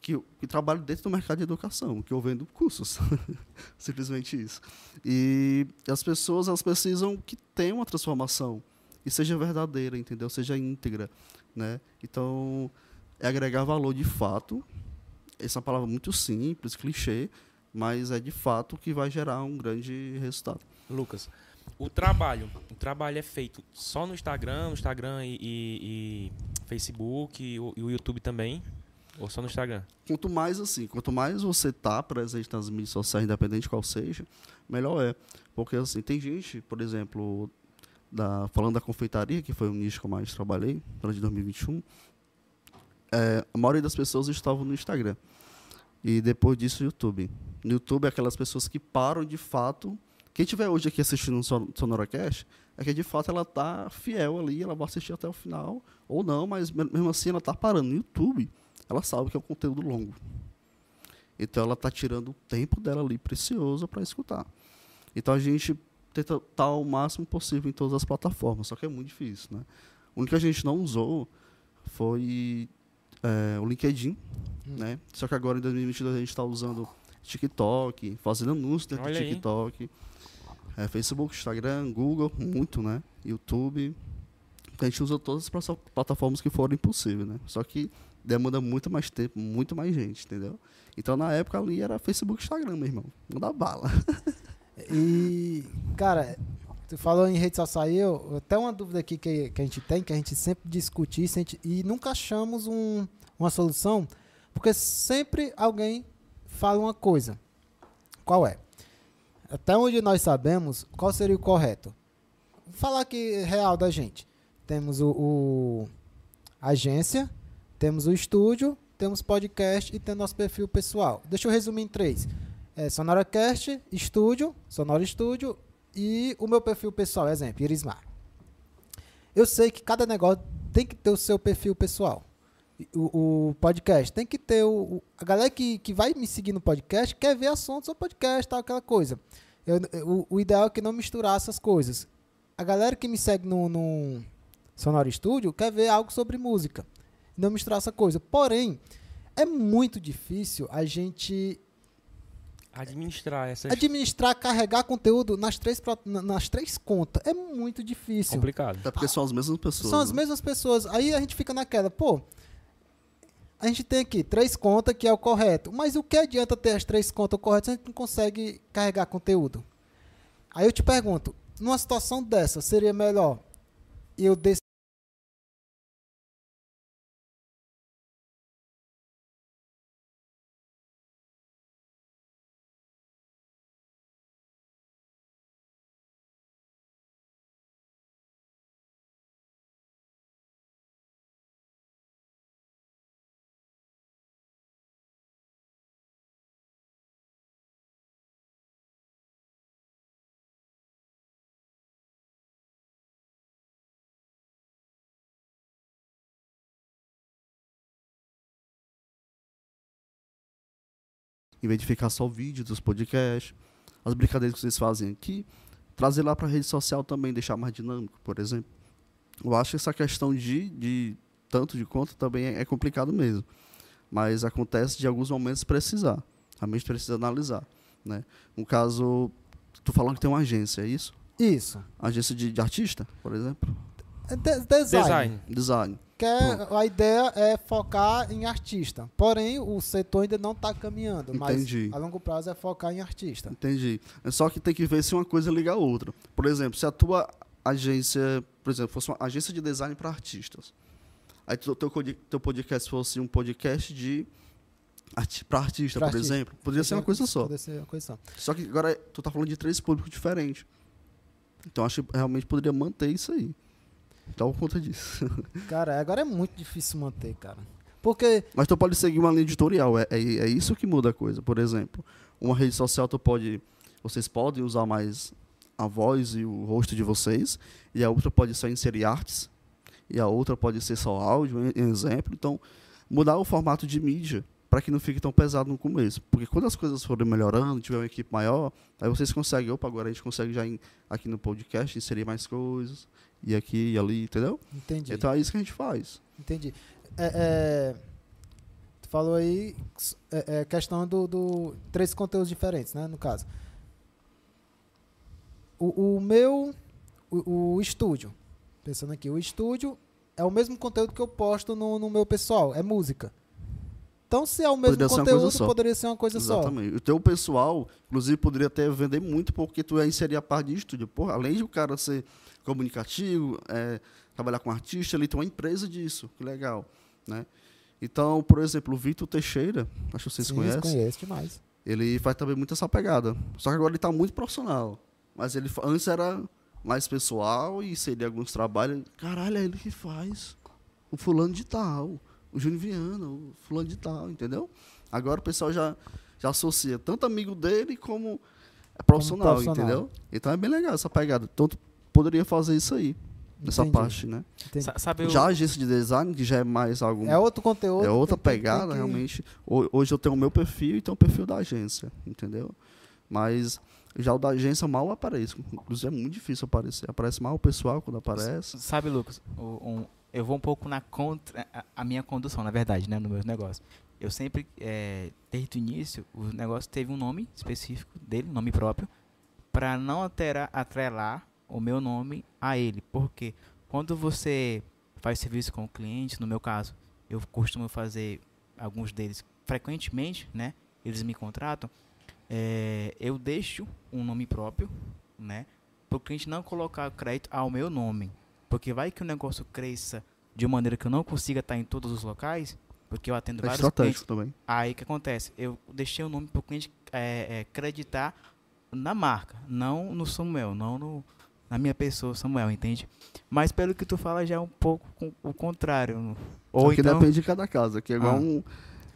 S4: que, que trabalho dentro do mercado de educação, que eu vendo cursos. <laughs> Simplesmente isso. E as pessoas elas precisam que tenha uma transformação e seja verdadeira, entendeu? Seja íntegra, né? Então, é agregar valor de fato. Essa é palavra muito simples, clichê, mas é de fato que vai gerar um grande resultado.
S3: Lucas, o trabalho, o trabalho é feito só no Instagram, no Instagram e, e- e Facebook e o, e o YouTube também? Ou só no Instagram?
S4: quanto mais assim, quanto mais você tá presente nas mídias sociais, independente de qual seja, melhor é. Porque assim, tem gente, por exemplo, da, falando da confeitaria, que foi o nicho que eu mais trabalhei, durante 2021, é, a maioria das pessoas estavam no Instagram. E depois disso, o YouTube. No YouTube, é aquelas pessoas que param de fato. Quem estiver hoje aqui assistindo o Son- SonoraCast, é que de fato ela tá fiel ali, ela vai assistir até o final, ou não, mas me- mesmo assim ela tá parando. No YouTube, ela sabe que é um conteúdo longo. Então ela está tirando o tempo dela ali precioso para escutar. Então a gente tenta estar o máximo possível em todas as plataformas, só que é muito difícil, né? O único que a gente não usou foi é, o LinkedIn, né? Só que agora em 2022 a gente está usando TikTok, fazendo anúncios dentro
S3: Olha
S4: do
S3: aí.
S4: É, Facebook, Instagram, Google, muito, né? YouTube. A gente usa todas as plata- plataformas que forem possíveis, né? Só que demanda muito mais tempo, muito mais gente, entendeu? Então na época ali era Facebook Instagram, meu irmão. Dá bala.
S1: E, cara, tu falou em rede social aí, eu, até uma dúvida aqui que, que a gente tem, que a gente sempre discute gente- e nunca achamos um- uma solução, porque sempre alguém fala uma coisa. Qual é? Até onde nós sabemos, qual seria o correto? Vou falar aqui real da gente. Temos o, o agência, temos o estúdio, temos podcast e tem nosso perfil pessoal. Deixa eu resumir em três. É SonoraCast, estúdio, Sonora Estúdio e o meu perfil pessoal, exemplo, Irismar. Eu sei que cada negócio tem que ter o seu perfil pessoal. O, o podcast tem que ter o, o- a galera que, que vai me seguir no podcast quer ver assuntos do podcast, tal, aquela coisa. Eu- o, o ideal é que não misturar essas coisas. A galera que me segue no, no Sonora Studio quer ver algo sobre música. Não misturar essa coisa. Porém, é muito difícil a gente
S3: Administrar essas
S1: administrar, carregar conteúdo nas três, nas três contas. É muito difícil.
S3: complicado.
S4: Até porque são as mesmas pessoas.
S1: São as
S4: né?
S1: mesmas pessoas. Aí a gente fica naquela, pô. A gente tem aqui três contas que é o correto. Mas o que adianta ter as três contas corretas se a gente não consegue carregar conteúdo? Aí eu te pergunto, numa situação dessa, seria melhor eu
S4: Em vez de ficar só o vídeo dos podcasts, as brincadeiras que vocês fazem aqui, trazer lá para a rede social também, deixar mais dinâmico, por exemplo. Eu acho que essa questão de, de tanto de conta também é, é complicado mesmo. Mas acontece de alguns momentos precisar. A gente precisa analisar. Né? No caso, tu falando que tem uma agência, é isso?
S1: isso.
S4: Agência de, de artista, por exemplo?
S1: É de- design.
S3: Design.
S4: Design.
S1: Que é- a ideia é focar em artista. Porém, o setor ainda não está caminhando.
S4: Entendi.
S1: Mas a longo prazo é focar em artista.
S4: Entendi. É só que tem que ver se uma coisa liga a outra. Por exemplo, se a tua agência, por exemplo, fosse uma agência de design para artistas, aí teu, teu podcast fosse um podcast de arti pra artista,
S1: Pra
S4: por
S1: artista.
S4: exemplo, poderia ser uma coisa só.
S1: Poderia ser uma coisa só.
S4: Só que agora tu tá falando de três públicos diferentes. Então acho que realmente poderia manter isso aí. Então por conta disso. <laughs>
S1: Cara, agora é muito difícil manter, cara. Porque,
S4: Mas tu pode seguir uma linha editorial, é, é, é isso que muda a coisa. Por exemplo, uma rede social tu pode. Vocês podem usar mais a voz e o rosto de vocês, e a outra pode só inserir artes, e a outra pode ser só áudio, em em exemplo. Então, mudar o formato de mídia para que não fique tão pesado no começo. Porque quando as coisas forem melhorando, tiver uma equipe maior, aí vocês conseguem, opa, agora a gente consegue já em- aqui no podcast inserir mais coisas, e aqui e ali, entendeu?
S1: entendi.
S4: Então é isso que a gente faz.
S1: Entendi. É, é, tu falou aí é, é, questão do, do três conteúdos diferentes, né? No caso. O, o meu, o, o estúdio, pensando aqui, o estúdio é o mesmo conteúdo que eu posto no, no meu pessoal, é música. Então, se é o mesmo
S4: Poderia ser
S1: conteúdo,
S4: só.
S1: poderia ser uma coisa só.
S4: Exatamente. O teu pessoal, inclusive, poderia até vender muito porque tu ia inserir a parte de estúdio. Porra, além de o cara ser comunicativo, é, trabalhar com artista, ele tem uma empresa disso. Que legal, né? Então, por exemplo, o Vitor Teixeira, acho que vocês
S1: Sim,
S4: conhecem,
S1: conheço demais.
S4: ele faz também muito essa pegada. Só que agora ele está muito profissional. Mas ele antes era mais pessoal e seria alguns trabalhos. Caralho, é ele que faz. O fulano de tal. O Júnior Viana, o fulano de tal, entendeu? Agora o pessoal já, já associa tanto amigo dele como é profissional,
S1: profissional.
S4: entendeu? Então é bem legal essa pegada. Tu poderia fazer isso aí, nessa
S1: Entendi,
S4: parte, né?
S2: Sabe.
S4: Já a agência de design, que já é mais algo
S1: É outro conteúdo.
S4: é outra
S1: tem que- tem
S4: pegada,
S1: que-
S4: realmente. Ho- Hoje eu tenho o meu perfil e tenho o perfil da agência, entendeu? Mas já o da agência mal aparece. Inclusive é muito difícil aparecer. Aparece mal o pessoal quando aparece.
S2: Sabe, Lucas, o- um- eu vou um pouco na contra a, a minha condução, na verdade, né, no meu negócio. Eu sempre, é, desde o início, o negócio teve um nome específico dele, nome próprio, para não alterar, atrelar o meu nome a ele. Porque quando você faz serviço com o cliente, no meu caso, eu costumo fazer alguns deles frequentemente, né? Eles me contratam. é, eu deixo um nome próprio, né? Para o cliente não colocar crédito ao meu nome. Porque vai que o negócio cresça de uma maneira que eu não consiga estar em todos os locais, porque eu atendo
S4: É
S2: vários clientes.
S4: também.
S2: Aí o que acontece? Eu deixei o nome para o cliente é, é, acreditar na marca, não no Samuel, não no, na minha pessoa, Samuel, entende? Mas pelo que tu fala já é um pouco com- o contrário. Ou
S4: Porque
S2: então,
S4: depende de cada caso. Aqui é igual
S2: Ah.
S4: um-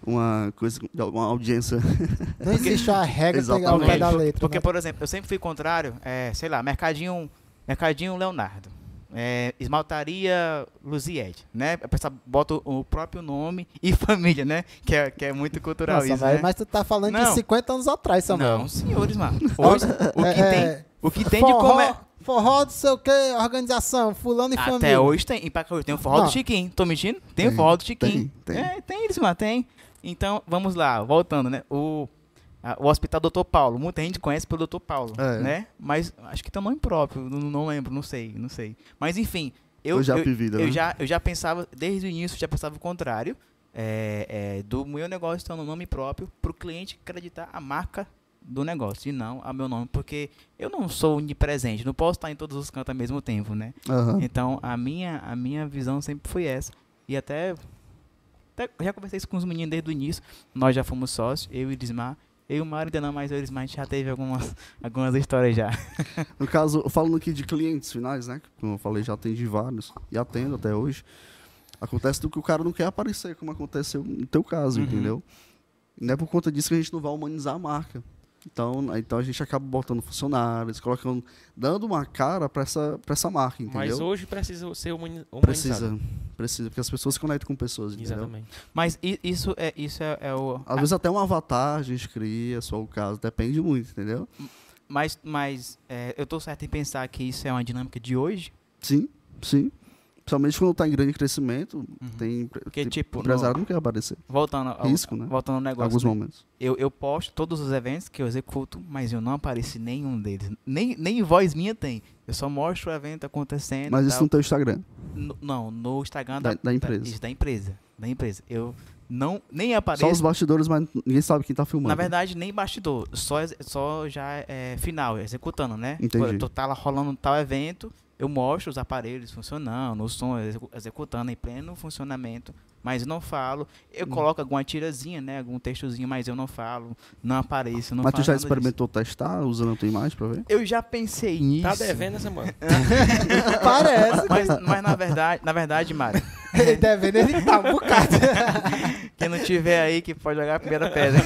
S4: uma coisa, uma audiência. <laughs>
S1: Não existe a regra pegar o pé da letra.
S2: Porque,
S1: né?
S2: por exemplo, eu sempre fui contrário, é, sei lá, Mercadinho, Mercadinho Leonardo, é, Esmaltaria Luziette, né? A pessoa bota o, próprio nome e <laughs> família, né? Que é, que é muito cultural
S1: Nossa,
S2: isso,
S1: mas,
S2: né?
S1: mas tu tá falando de
S2: Não.
S1: 50 anos atrás, Samuel.
S2: Não, senhores, mano. Hoje, o que
S1: É,
S2: tem,
S1: é,
S2: o que tem de como é...
S1: Forró do sei o que, organização, fulano e família.
S2: Até hoje tem. E pra cá, tem o forró
S1: Não.
S2: do Chiquinho. Tô mentindo? Tem, o
S4: Tem,
S2: forró do Chiquinho.
S4: tem, tem.
S2: É, tem eles, mano, tem. Então, vamos lá, voltando, né? O, a- o Hospital Doutor Paulo. Muita gente conhece pelo Doutor Paulo,
S4: É.
S2: né? Mas acho que tem nome próprio, não, não lembro, não sei, não sei. Mas enfim, eu,
S4: Hoje é
S2: eu,
S4: Vida,
S2: eu
S4: né?
S2: já, eu já pensava, desde o início, já pensava o contrário. é, é, do meu negócio ter um nome próprio para o cliente acreditar a marca do negócio e não a meu nome, porque eu não sou onipresente, não posso estar em todos os cantos ao mesmo tempo, né?
S4: Aham.
S2: Então, a minha, a minha visão sempre foi essa. E até, até já conversei isso com os meninos desde o início. Nós já fomos sócios, eu e o Ismar. Eu e o Mário ainda não, mas eu e o Ismar a gente já teve algumas, <laughs> algumas histórias já.
S4: No caso, falando aqui de clientes finais, né? Como eu falei, já atendi vários e atendo até hoje. Acontece do que o cara não quer aparecer, como aconteceu no teu caso,
S2: Uhum.
S4: entendeu? Não é por conta disso que a gente não vai humanizar a marca. Então, então a gente acaba botando funcionários, colocando, dando uma cara para essa, pra essa marca, entendeu?
S3: Mas hoje precisa ser humani- humanizado.
S4: precisa, precisa, porque as pessoas se conectam com pessoas, entendeu?
S3: Exatamente.
S2: Mas isso é, isso é, é o.
S4: Às vezes até um avatar a gente cria, só o caso, depende muito, entendeu?
S2: Mas, mas é, eu tô certo em pensar que isso é uma dinâmica de hoje.
S4: Sim, sim. Principalmente quando está em grande crescimento,
S2: Uhum.
S4: tem,
S2: Porque, tipo,
S4: o empresário
S2: no-
S4: não quer aparecer.
S2: voltando ao,
S4: Risco, né?
S2: voltando ao negócio.
S4: alguns
S2: né?
S4: momentos.
S2: Eu, eu posto todos os eventos que eu executo, mas eu não apareci nenhum deles. Nem, nem voz minha tem. Eu só mostro o evento acontecendo.
S4: Mas isso
S2: tal.
S4: no teu Instagram.
S2: No- não, no Instagram
S4: Da- da empresa.
S2: isso, da empresa. Da empresa. Eu não nem apareço.
S4: Só os bastidores, mas ninguém sabe quem tá filmando.
S2: Na verdade, nem bastidor. Só, só já é final, executando, né?
S4: Entendi.
S2: Tu tá lá rolando tal evento, eu mostro os aparelhos funcionando, o som execu- executando em pleno funcionamento mas eu não falo. Eu
S4: Hum.
S2: coloco alguma tirazinha, né? Algum textozinho, mas eu não falo, não apareço, não
S4: Mas tu já
S2: nada disso.
S4: experimentou testar usando a tua imagem pra ver?
S2: Eu já pensei nisso.
S3: Tá devendo essa mano. <laughs>
S1: Parece.
S2: Mas, mas na verdade, na verdade, Mário, <laughs>
S1: Ele devendo, ele tá um bocado. <laughs>
S2: quem não tiver aí que pode jogar a primeira pedra.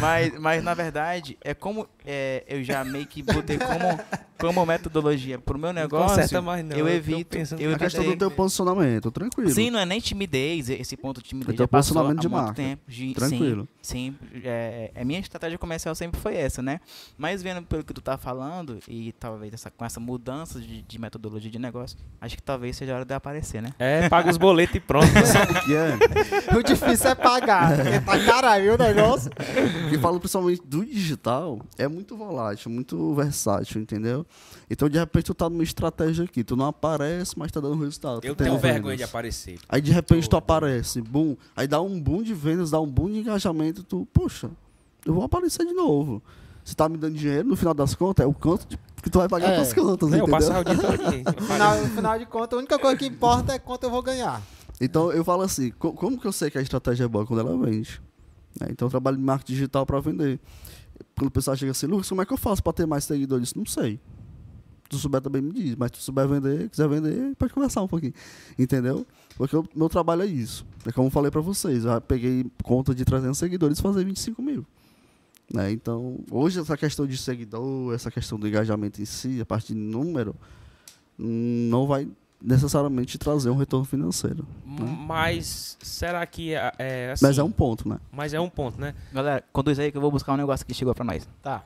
S2: mas, mas na verdade, é como é, eu já meio que botei como, como metodologia pro meu negócio.
S3: conserta mais não,
S2: eu
S3: eu
S2: evito.
S3: pensando
S2: Eu
S4: A questão do teu posicionamento, tranquilo.
S2: Sim, não é nem timidez, esse ponto de timidez
S4: É teu
S2: já passou há
S4: de
S2: muito
S4: marca.
S2: tempo. de-
S4: Tranquilo.
S2: Sim, sim é, a minha estratégia comercial sempre foi essa, né? Mas vendo pelo que tu tá falando e talvez essa, com essa mudança de, de metodologia de negócio, acho que talvez seja a hora de aparecer, né?
S3: É, paga os boletos e pronto. <laughs>
S4: Sabe o que é? <laughs>
S1: O difícil é pagar. É pra caralho o negócio.
S4: que falo principalmente do digital, é muito volátil, muito versátil, entendeu? Então, de repente, tu tá numa estratégia aqui, tu não aparece, mas tá dando resultado.
S3: Eu tenho
S4: vendas.
S3: vergonha de aparecer.
S4: Aí, de repente, tu aparece, boom, aí dá um boom de vendas, dá um boom de engajamento, tu, poxa, eu vou aparecer de novo. Se tá me dando dinheiro, no final das contas, é o quanto de- que tu vai pagar
S1: É.
S4: tuas contas,
S3: É, eu
S4: entendeu?
S3: passo o dia todo aqui. <laughs>
S1: No final, no final de contas, a única coisa que importa é quanto eu vou ganhar.
S4: Então eu falo assim, co- como que eu sei que a estratégia é boa quando ela vende? Né, Então eu trabalho em marketing digital para vender. Quando o pessoal chega assim, Lucas, como é que eu faço para ter mais seguidores? Não sei. Se tu souber também me diz, mas se tu souber vender, quiser vender, pode conversar um pouquinho. Entendeu? Porque o meu trabalho é isso. É como eu falei para vocês, eu peguei conta de 300 seguidores e fazer 25 mil. Né? Então, hoje essa questão de seguidor, essa questão do engajamento em si, a parte de número, não vai necessariamente trazer um retorno financeiro.
S3: Mas será que é, é assim?
S4: Mas é um ponto, né?
S3: Mas é um ponto, né?
S2: Galera, conduz aí que eu vou buscar um negócio que chegou pra nós.
S1: Tá.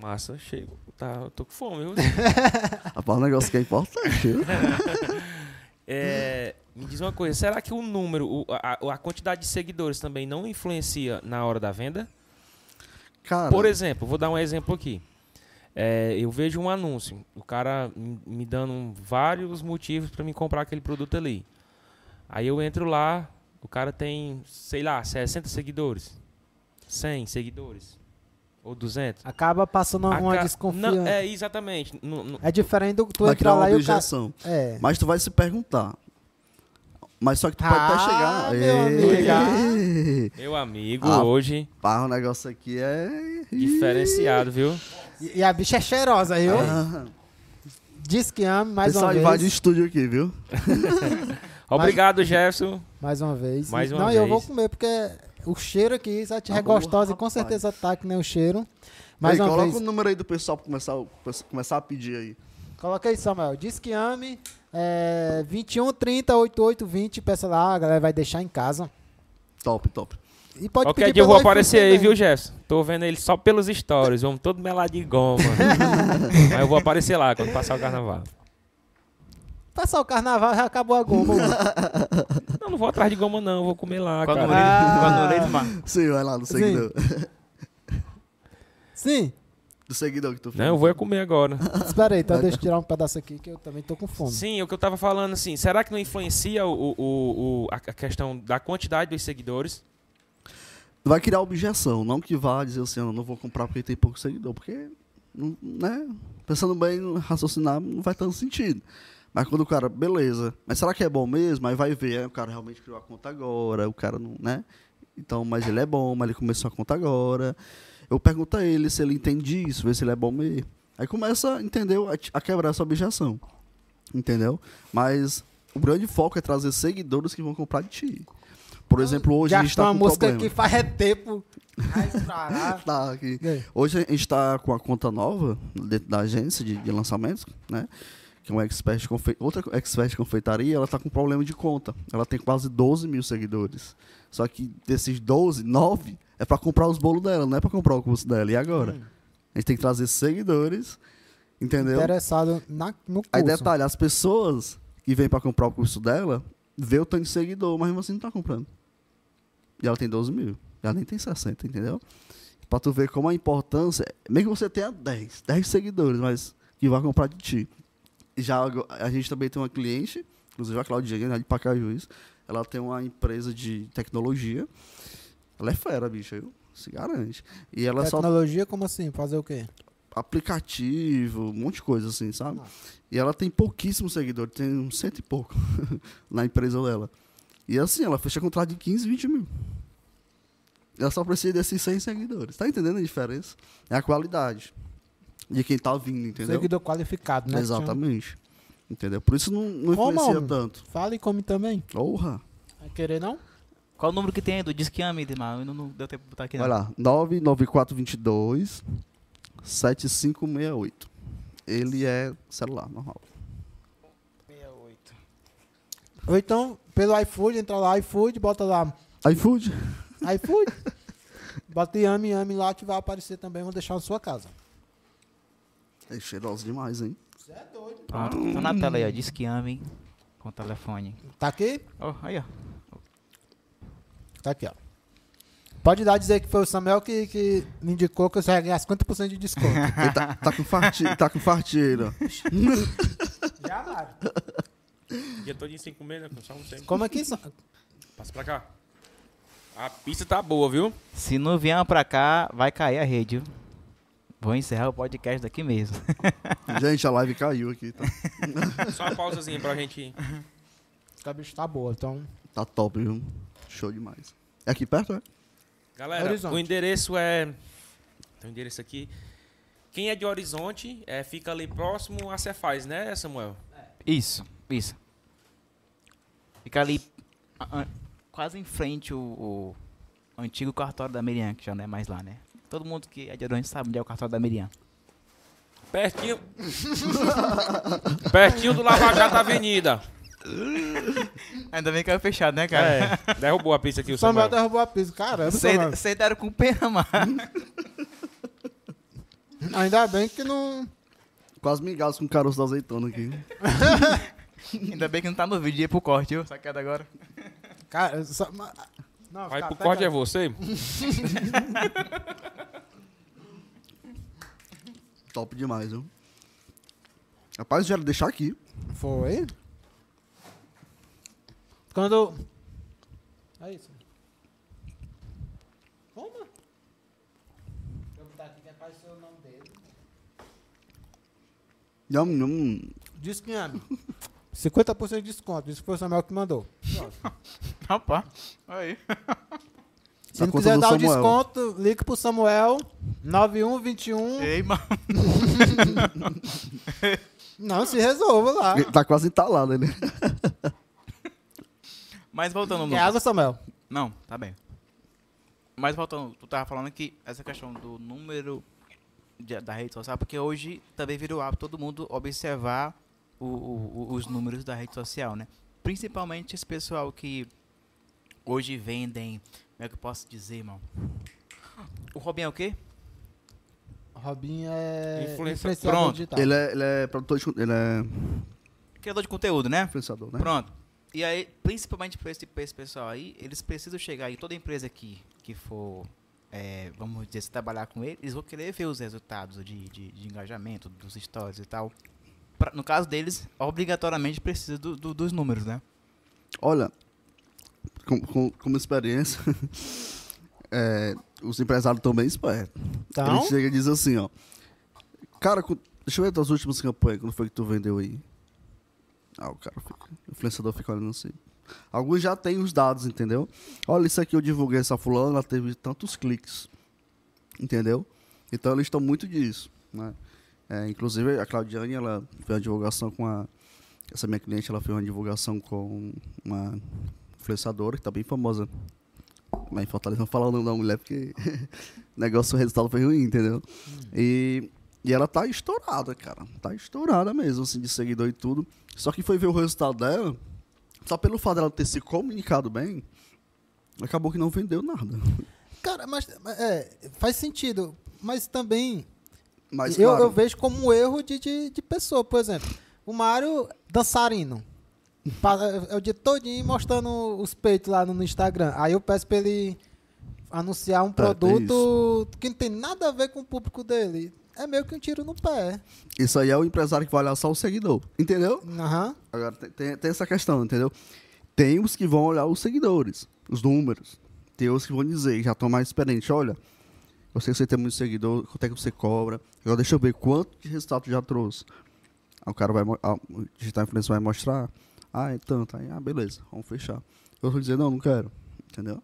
S3: Massa, chego. Tá, eu tô com fome, viu? <laughs>
S4: Rapaz, um negócio que é importante. <laughs>
S3: É, me diz uma coisa, será que o número, o- a, a quantidade de seguidores também não influencia na hora da venda?
S4: Cara,
S3: Por exemplo, vou dar um exemplo aqui. É, eu vejo um anúncio, o cara me me dando vários motivos para me comprar aquele produto ali. Aí eu entro lá, o cara tem, sei lá, 60 seguidores, 100 seguidores, ou 200.
S1: Acaba passando uma
S3: Aca-
S1: desconfiança.
S3: Não, é, exatamente. Não- não-
S1: É diferente do que tu
S4: vai
S1: entrar
S4: criar uma
S1: lá e o cara.
S4: objeção.
S1: É.
S4: Mas tu vai se perguntar. Mas só que tu pode até
S1: Ah,
S4: chegar.
S1: meu
S4: Ei,
S3: Meu amigo,
S4: Ah.
S3: hoje,
S4: Pá, o negócio aqui é.
S3: diferenciado, viu?
S1: E, e a bicha é cheirosa, viu?
S4: Ah,
S1: Diz que ama, mais
S4: pessoal
S1: uma
S4: invade o
S1: vez.
S4: estúdio aqui, viu? <laughs>
S3: Obrigado, Jefferson.
S1: Mais uma vez.
S3: Mais uma
S1: não, eu
S3: vez.
S1: vou comer, porque o cheiro aqui, tiver
S4: Tá bom,
S1: gostosa, e com certeza tá que nem o cheiro. Uma
S4: coloca
S1: vez.
S4: o número aí do pessoal pra começar, pra começar a pedir aí.
S1: Coloca aí, Samuel. Diz que ame. É, 21 30 88 20. Peça lá, a galera vai deixar em casa.
S4: Top, top.
S1: E pode
S3: Qualquer
S1: pedir
S3: dia eu vou aparecer aí, viu, Jefferson? Tô vendo ele só pelos stories, vamos todo melado de goma. <laughs> Mas eu vou aparecer lá quando passar o carnaval.
S1: Passar o carnaval, já acabou a goma.
S3: Não, não vou atrás de goma, não, eu vou comer lá,
S2: Quando o
S3: cara.
S1: Ah.
S2: Quando o leite, mar-
S4: Sim, vai lá,
S1: Sim.
S4: seguidor.
S1: Sim.
S4: Do seguidor que tu
S3: Não, eu vou é comer agora.
S1: Espera aí, então deixa eu tirar um pedaço aqui que eu também tô com fome.
S3: Sim, o que eu tava falando assim, será que não influencia o, o, o- a a questão da quantidade dos seguidores?
S4: vai criar objeção, não que vá dizer assim, eu não vou comprar porque tem pouco seguidor, porque, né, pensando bem, raciocinar não vai tanto sentido. Mas quando o cara, beleza, mas será que é bom mesmo? Aí vai ver, o cara realmente criou a conta agora, o cara não, né? Então, mas ele é bom, mas ele começou a conta agora. Eu pergunto a ele se ele entende isso, ver se ele é bom mesmo. Aí começa, entendeu, a, quebrar essa objeção. Entendeu? Mas o grande foco é trazer seguidores que vão comprar de ti. Por exemplo, hoje
S1: Já <laughs>
S4: a gente tá
S1: uma
S4: com um
S1: música
S4: problema.
S1: que faz é tempo.
S4: Tá aqui. Hoje a gente está com a conta nova dentro da agência de, de lançamentos, né? Que é uma expert confe... outra expert de confeitaria, ela está com problema de conta. Ela tem quase 12 mil seguidores. Só que desses 12, 9 é para comprar os bolos dela, não é para comprar o curso dela. E agora?
S1: Hum.
S4: A gente tem que trazer seguidores, entendeu?
S1: Interessado na, no curso.
S4: Aí detalhe, as pessoas que vêm para comprar o curso dela, vê o tanto de seguidor, mas mesmo assim não tá comprando. E ela tem 12 mil. Ela nem tem 60, entendeu? Pra tu ver como a importância, mesmo que você tenha 10, 10 seguidores, mas que vai comprar de ti. Já a gente também tem uma cliente, inclusive a Claudinha, né, de Pacajus, ela tem uma empresa de tecnologia. Ela é fera, bicha, viu? Se garante. E ela só
S1: Tecnologia, como assim? Fazer o quê?
S4: aplicativo, um monte de coisa assim, sabe?
S1: Ah.
S4: E ela tem pouquíssimos seguidores, tem uns cento e pouco <laughs> na empresa dela. E assim, ela fecha contrato de 15, 20 mil. Ela só precisa desses 100 seguidores. Tá entendendo a diferença? É a qualidade de quem tá vindo, entendeu?
S1: Seguidor qualificado, né?
S4: Exatamente. Entendeu? Por isso não, não
S1: Como,
S4: influencia
S1: homem?
S4: tanto.
S1: Fala e come também.
S4: Porra!
S1: Vai querer não?
S2: Qual o número que tem aí do Edmar? Eu não, não deu tempo de botar aqui, não.
S4: Vai lá, 99422 7568. Ele é celular, normal.
S2: 68.
S1: Ou então, pelo iFood, entra lá, iFood, bota lá,
S4: iFood.
S1: iFood. <laughs> bota Yami, Yami lá que vai aparecer também, vou deixar na sua casa.
S4: É cheiroso demais, hein?
S1: Você é doido.
S2: Pronto, tá na tela aí, ó. Disque Ame com o telefone.
S1: Tá aqui?
S2: Oh, aí, ó.
S1: Tá aqui, ó. Pode dar dizer que foi o Samuel que, que me indicou que você vai ganhar 50% de desconto. <laughs>
S4: Ele tá, tá com farti, tá com farteira. <laughs>
S1: Já, Mário.
S3: Dia todinho sem comer, né? Com só um tempo.
S1: Como aqui, Sam?
S3: Passa pra cá. A pista tá boa, viu?
S2: Se não vier pra cá, vai cair a rede, viu? Vou encerrar o podcast daqui mesmo. <laughs>
S4: Gente, a live caiu aqui, tá? <laughs>
S3: Só uma pausazinha pra gente.
S1: A bicho tá boa, então.
S4: Tá top, viu? Show demais. É aqui perto, é?
S3: Galera,
S1: Horizonte.
S3: o endereço é. Tem um endereço aqui. Quem é de Horizonte, é, fica ali próximo a Cefaz, né, Samuel?
S2: Isso, isso. Fica ali a- a- quase em frente o, o antigo cartório da Miriam, que já não é mais lá, né? Todo mundo que é de Aronte sabe onde é o cartório da Miriam.
S3: Pertinho. Pertinho do Lava Jato Avenida.
S2: Ainda bem que era fechado, né,
S3: É, derrubou a pista aqui o
S1: Samuel
S3: Samuel.
S1: derrubou a pista. Caramba.
S2: Vocês deram com pena, mano.
S1: Ainda bem que não.
S4: Quase me engasgo com o caroço da azeitona aqui.
S2: Ainda bem que não tá no vídeo, ia pro corte, viu? Sacada agora.
S1: Cara, só... Não,
S3: Vai pro corte é você? <laughs>
S4: Top demais, viu? Rapaz, já era deixar aqui.
S1: Foi. Quando. É isso. Como? Deixa eu botar aqui que apareceu o nome dele.
S4: Nham, nham.
S1: Diz que ame. <laughs> 50% de desconto. Isso foi o Samuel que mandou. <laughs>
S2: Rapaz, aí.
S1: Se
S4: Na
S1: não quiser dar o
S4: Samuel.
S1: desconto, liga pro Samuel. 9121.
S2: Ei, mano. <laughs>
S1: Não, se resolva lá.
S4: Ele Tá quase entalado, né?
S2: Mas voltando no...
S1: Quer água, Samuel?
S2: Não, tá bem. Mas voltando, tu tava falando que essa questão do número de- da rede social, porque hoje também virou hábito todo mundo observar o- o- os números da rede social, né? Principalmente esse pessoal que hoje vendem, como é que eu posso dizer, mano? O Robin é o quê?
S1: Robinho é
S3: Influencer-
S1: influenciador
S2: Pronto.
S1: digital.
S4: Ele é, ele é produtor de... Ele é
S2: Criador de conteúdo, né?
S4: influenciador, né?
S2: Pronto. E aí, principalmente para esse, pra esse pessoal aí, eles precisam chegar aí, toda empresa que, que for, é, vamos dizer, se trabalhar com ele, eles vão querer ver os resultados de, de, de engajamento, dos stories e tal. Pra- no caso deles, obrigatoriamente precisa do- do- dos números, né?
S4: Olha, com, com, como experiência, <laughs> é, os empresários estão bem espertos.
S1: Então,
S4: Ele chega e diz assim, ó. Cara, cu- deixa eu ver tuas últimas campanhas, quando foi que tu vendeu aí? Ah, o cara fica, o influenciador fica olhando assim. Alguns já têm os dados, entendeu? Olha, isso aqui eu divulguei essa fulana, ela teve tantos cliques. Entendeu? Então eles estão muito disso, né? É, inclusive a Claudiane, ela fez uma divulgação com a... Essa minha cliente, ela fez uma divulgação com uma influenciadora que tá bem famosa lá em Fortaleza. Não falar o nome da mulher porque <laughs> o negócio, o resultado foi ruim, entendeu? E, e ela tá estourada, cara. Tá estourada mesmo, assim, de seguidor e tudo. Só que foi ver o resultado dela, só pelo fato dela ter se comunicado bem, acabou que não vendeu nada.
S1: cara, mas é, faz sentido. Mas também
S4: Mas,
S1: eu,
S4: claro,
S1: eu vejo como um erro de, de, de pessoa. Por exemplo, o Mário dançarino. É o dia todinho mostrando os peitos lá no, Instagram. Aí eu peço pra ele anunciar um produto que não tem nada a ver com o público dele. É meio que um tiro no pé.
S4: isso aí é o empresário que vai olhar só o seguidor, entendeu?
S1: Aham.
S4: Agora tem, tem, tem essa questão, entendeu? Tem os que vão olhar os seguidores, os números. Tem os que vão dizer, já estão mais experientes, olha, eu sei que você tem muito seguidor, quanto é que você cobra? Agora deixa eu ver quanto de resultado já trouxe. Aí o cara vai, o digital influencer vai mostrar, ah, é tanto, aí, ah, beleza, vamos fechar. Eu vou dizer, não, não quero. Entendeu?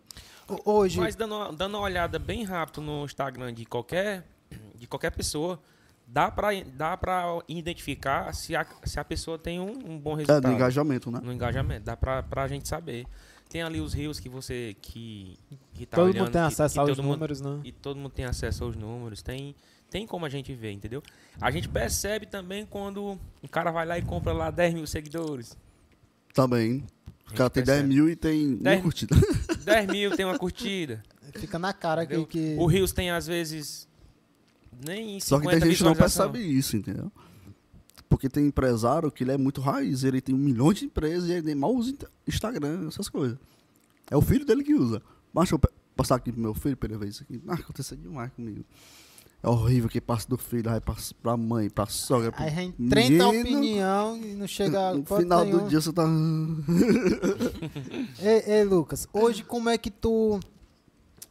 S1: Ho- Hoje,
S3: Mas dando uma, dando uma olhada bem rápido no Instagram de qualquer, <clears throat> de qualquer pessoa, dá pra, dá pra identificar se a, se a pessoa tem um, um bom
S4: É,
S3: resultado.
S4: do engajamento, né?
S3: No engajamento. Dá pra, pra gente saber. Tem ali os rios que você. que, que tá
S1: todo
S3: olhando,
S1: mundo tem acesso
S3: que
S1: aos
S3: todo mundo-
S1: números, né?
S3: E todo mundo tem acesso aos números. Tem, tem como a gente ver, entendeu? A gente percebe também quando um cara vai lá e compra lá 10 mil seguidores.
S4: Também. O cara tem 10
S3: percebe.
S4: mil e tem uma
S3: 10
S4: curtida. <laughs>
S3: 10 mil tem uma curtida.
S1: Fica na cara que,
S3: entendeu?
S1: que...
S3: O Rios tem, às vezes, nem 50
S4: Só que tem gente que não percebe isso, entendeu? Porque tem empresário que ele é muito raiz, ele tem um milhão de empresas e ele mal usa Insta- Instagram, essas coisas. É o filho dele que usa. Mas deixa eu passar aqui pro meu filho pra ele ver isso aqui. Ah, aconteceu demais comigo. É horrível que passa do filho, aí passa pra mãe, pra sogra.
S1: Aí a gente a opinião e não chega
S4: No final
S1: nenhum.
S4: do dia você tá. <laughs>
S1: Ei, ei, Lucas, hoje como é que tu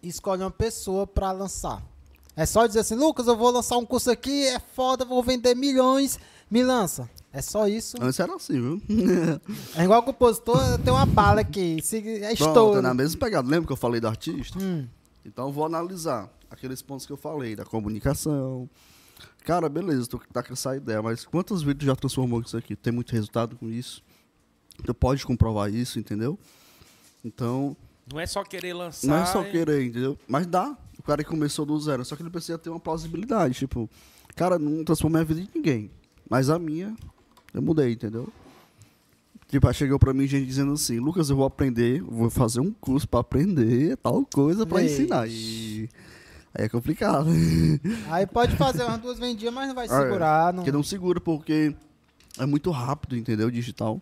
S1: escolhe uma pessoa pra lançar? É só dizer assim, Lucas, eu vou lançar um curso aqui, é foda, vou vender milhões, me lança. É só isso.
S4: Antes era assim, viu? <laughs>
S1: É igual compositor, tem uma bala aqui, se- é estouro.
S4: é na mesma pegada. Lembra que eu falei do artista?
S1: Hum,
S4: Então eu vou analisar aqueles pontos que eu falei, da comunicação. Cara, beleza, tu tá com essa ideia, mas quantos vídeos já transformou com isso aqui? Tem muito resultado com isso? Tu pode comprovar isso, entendeu? Então,
S3: Não é só querer lançar.
S4: não é só querer, entendeu? Mas dá. O cara que começou do zero, só que ele precisa ter uma plausibilidade. Tipo, cara, não transformei a vida de ninguém. Mas a minha, eu mudei, entendeu? Tipo, chegou pra mim gente dizendo assim, Lucas, eu vou aprender, vou fazer um curso pra aprender tal coisa pra
S1: Ei.
S4: ensinar. E aí é complicado. <laughs>
S1: Aí pode fazer umas duas vendidas, mas não vai
S4: é.
S1: segurar. Não...
S4: Porque não segura, porque é muito rápido, entendeu? Digital.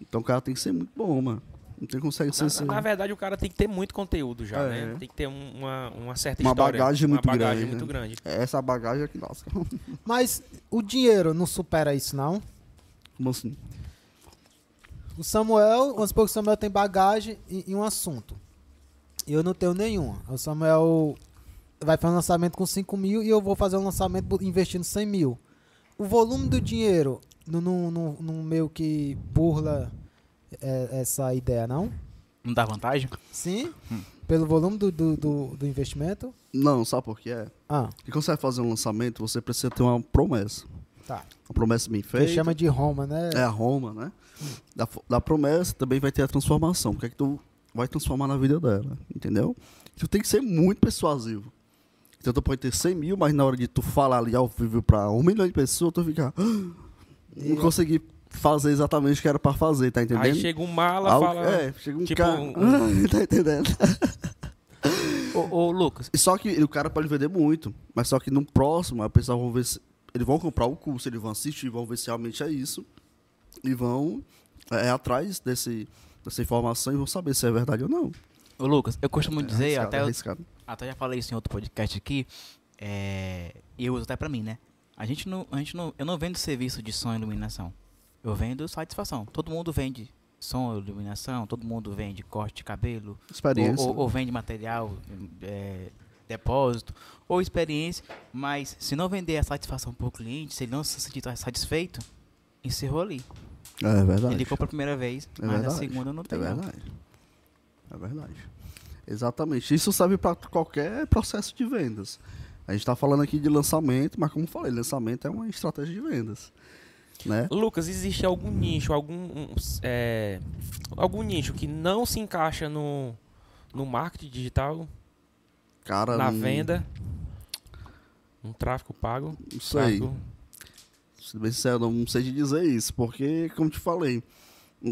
S4: Então o cara tem que ser muito bom, mano. Não tem consegue ser assim.
S3: Na, na verdade, o cara tem que ter muito conteúdo já,
S4: É.
S3: né? Tem que ter um- uma, uma certa
S4: Uma
S3: história.
S4: bagagem
S3: uma
S4: muito
S3: bagagem
S4: grande,
S3: muito
S4: né?
S3: grande.
S4: Essa bagagem é que nossa. <laughs>
S1: Mas o dinheiro não supera isso, não?
S4: Como assim?
S1: O Samuel, vamos supor que o Samuel tem bagagem em, em um assunto. E eu não tenho nenhuma. O Samuel vai fazer um lançamento com 5 mil e eu vou fazer um lançamento investindo 100 mil. O volume do dinheiro no, no, no- no meio que burla é, essa ideia, não?
S2: Não dá vantagem?
S1: Sim? Pelo volume do, do, do, do investimento?
S4: Não, sabe por que é?
S1: Ah,
S4: Porque quando você vai fazer um lançamento, você precisa ter uma promessa.
S1: tá.
S4: Uma promessa bem
S1: Que
S4: feita.
S1: chama de Roma, né?
S4: É a Roma, né? Da, da promessa também vai ter a transformação. O que é que tu vai transformar na vida dela, entendeu? Tu tem que ser muito persuasivo. Então tu pode ter 100 mil, mas na hora de tu falar ali ao vivo pra um milhão de pessoas, tu fica... "Ah, Não consegui fazer exatamente o que era pra fazer, tá entendendo?
S3: Aí chega um mala,
S4: Algo-
S3: fala.
S4: É, chega um
S3: tipo,
S4: cara...
S3: um- <laughs>
S4: tá entendendo? <laughs>
S2: Ô, ô, Lucas,
S4: E Só que o cara pode vender muito, mas só que no próximo, a pessoa vão ver se, eles vão comprar o curso, eles vão assistir, vão ver se realmente é isso e vão é, atrás desse, dessa informação e vão saber se é verdade ou não.
S2: ô, Lucas, eu costumo
S4: É
S2: dizer,
S4: arriscado,
S2: até,
S4: é arriscado.
S2: até já falei isso em outro podcast aqui, é, e eu uso até pra mim, né? A gente não, a gente não, eu não vendo serviço de som e iluminação. Eu vendo satisfação. Todo mundo vende som, iluminação, todo mundo vende corte de cabelo, ou,
S4: experiência.
S2: ou- ou vende material, é, depósito, ou experiência, mas se não vender a satisfação pro cliente, se ele não se sentir satisfeito, encerrou ali.
S4: é verdade.
S2: Ele compra a primeira vez,
S4: É
S2: mas
S4: verdade.
S2: a segunda não
S4: É
S2: tem. não.
S4: verdade. É verdade. Exatamente. Isso serve para qualquer processo de vendas. A gente está falando aqui de lançamento, mas como eu falei, lançamento é uma estratégia de vendas. Né?
S3: Lucas, existe algum nicho, algum, um, é, algum nicho que não se encaixa no, no marketing digital,
S4: Cara,
S3: na venda, no tráfego pago?
S4: Não sei. Sendo bem sincero, não sei te dizer isso, porque, como te falei,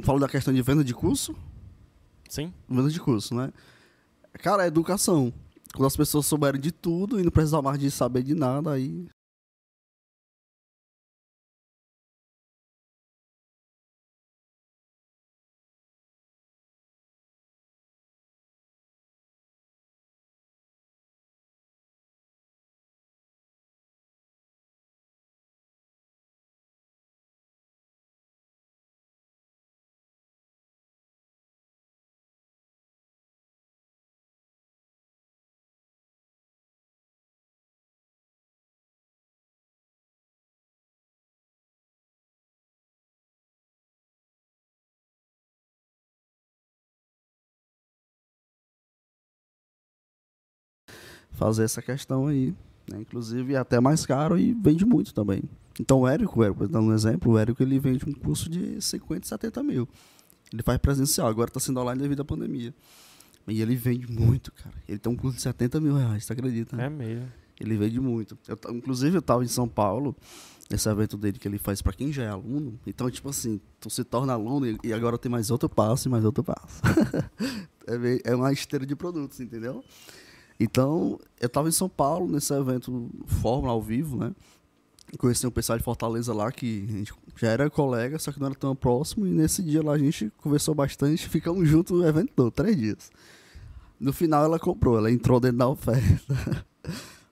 S4: falo da questão de venda de curso,
S3: Sim?
S4: venda de curso, né? Cara, é educação. Quando as pessoas souberem de tudo e não precisar mais de saber de nada, aí fazer essa questão aí. né? Inclusive é até mais caro e vende muito também. Então o Érico, o Érico, dando um exemplo, o Érico ele vende um curso de 50, 70 mil. Ele faz presencial, agora está sendo online devido à pandemia. E ele vende muito, cara. Ele tem um curso de 70 mil reais, tu acredita? né?
S3: É mesmo.
S4: Ele vende muito. Eu inclusive, eu estava em São Paulo, nesse evento dele que ele faz para quem já é aluno. Então, tipo assim, tu se torna aluno e, e agora tem mais outro passo e mais outro passo. <laughs> é, é uma esteira de produtos, entendeu? Então, eu estava em São Paulo, nesse evento Fórmula ao vivo, né? Conheci um pessoal de Fortaleza lá que a gente já era colega, só que não era tão próximo. E nesse dia lá a gente conversou bastante, ficamos juntos o evento todo, três dias. No final ela comprou, ela entrou dentro da oferta. <laughs>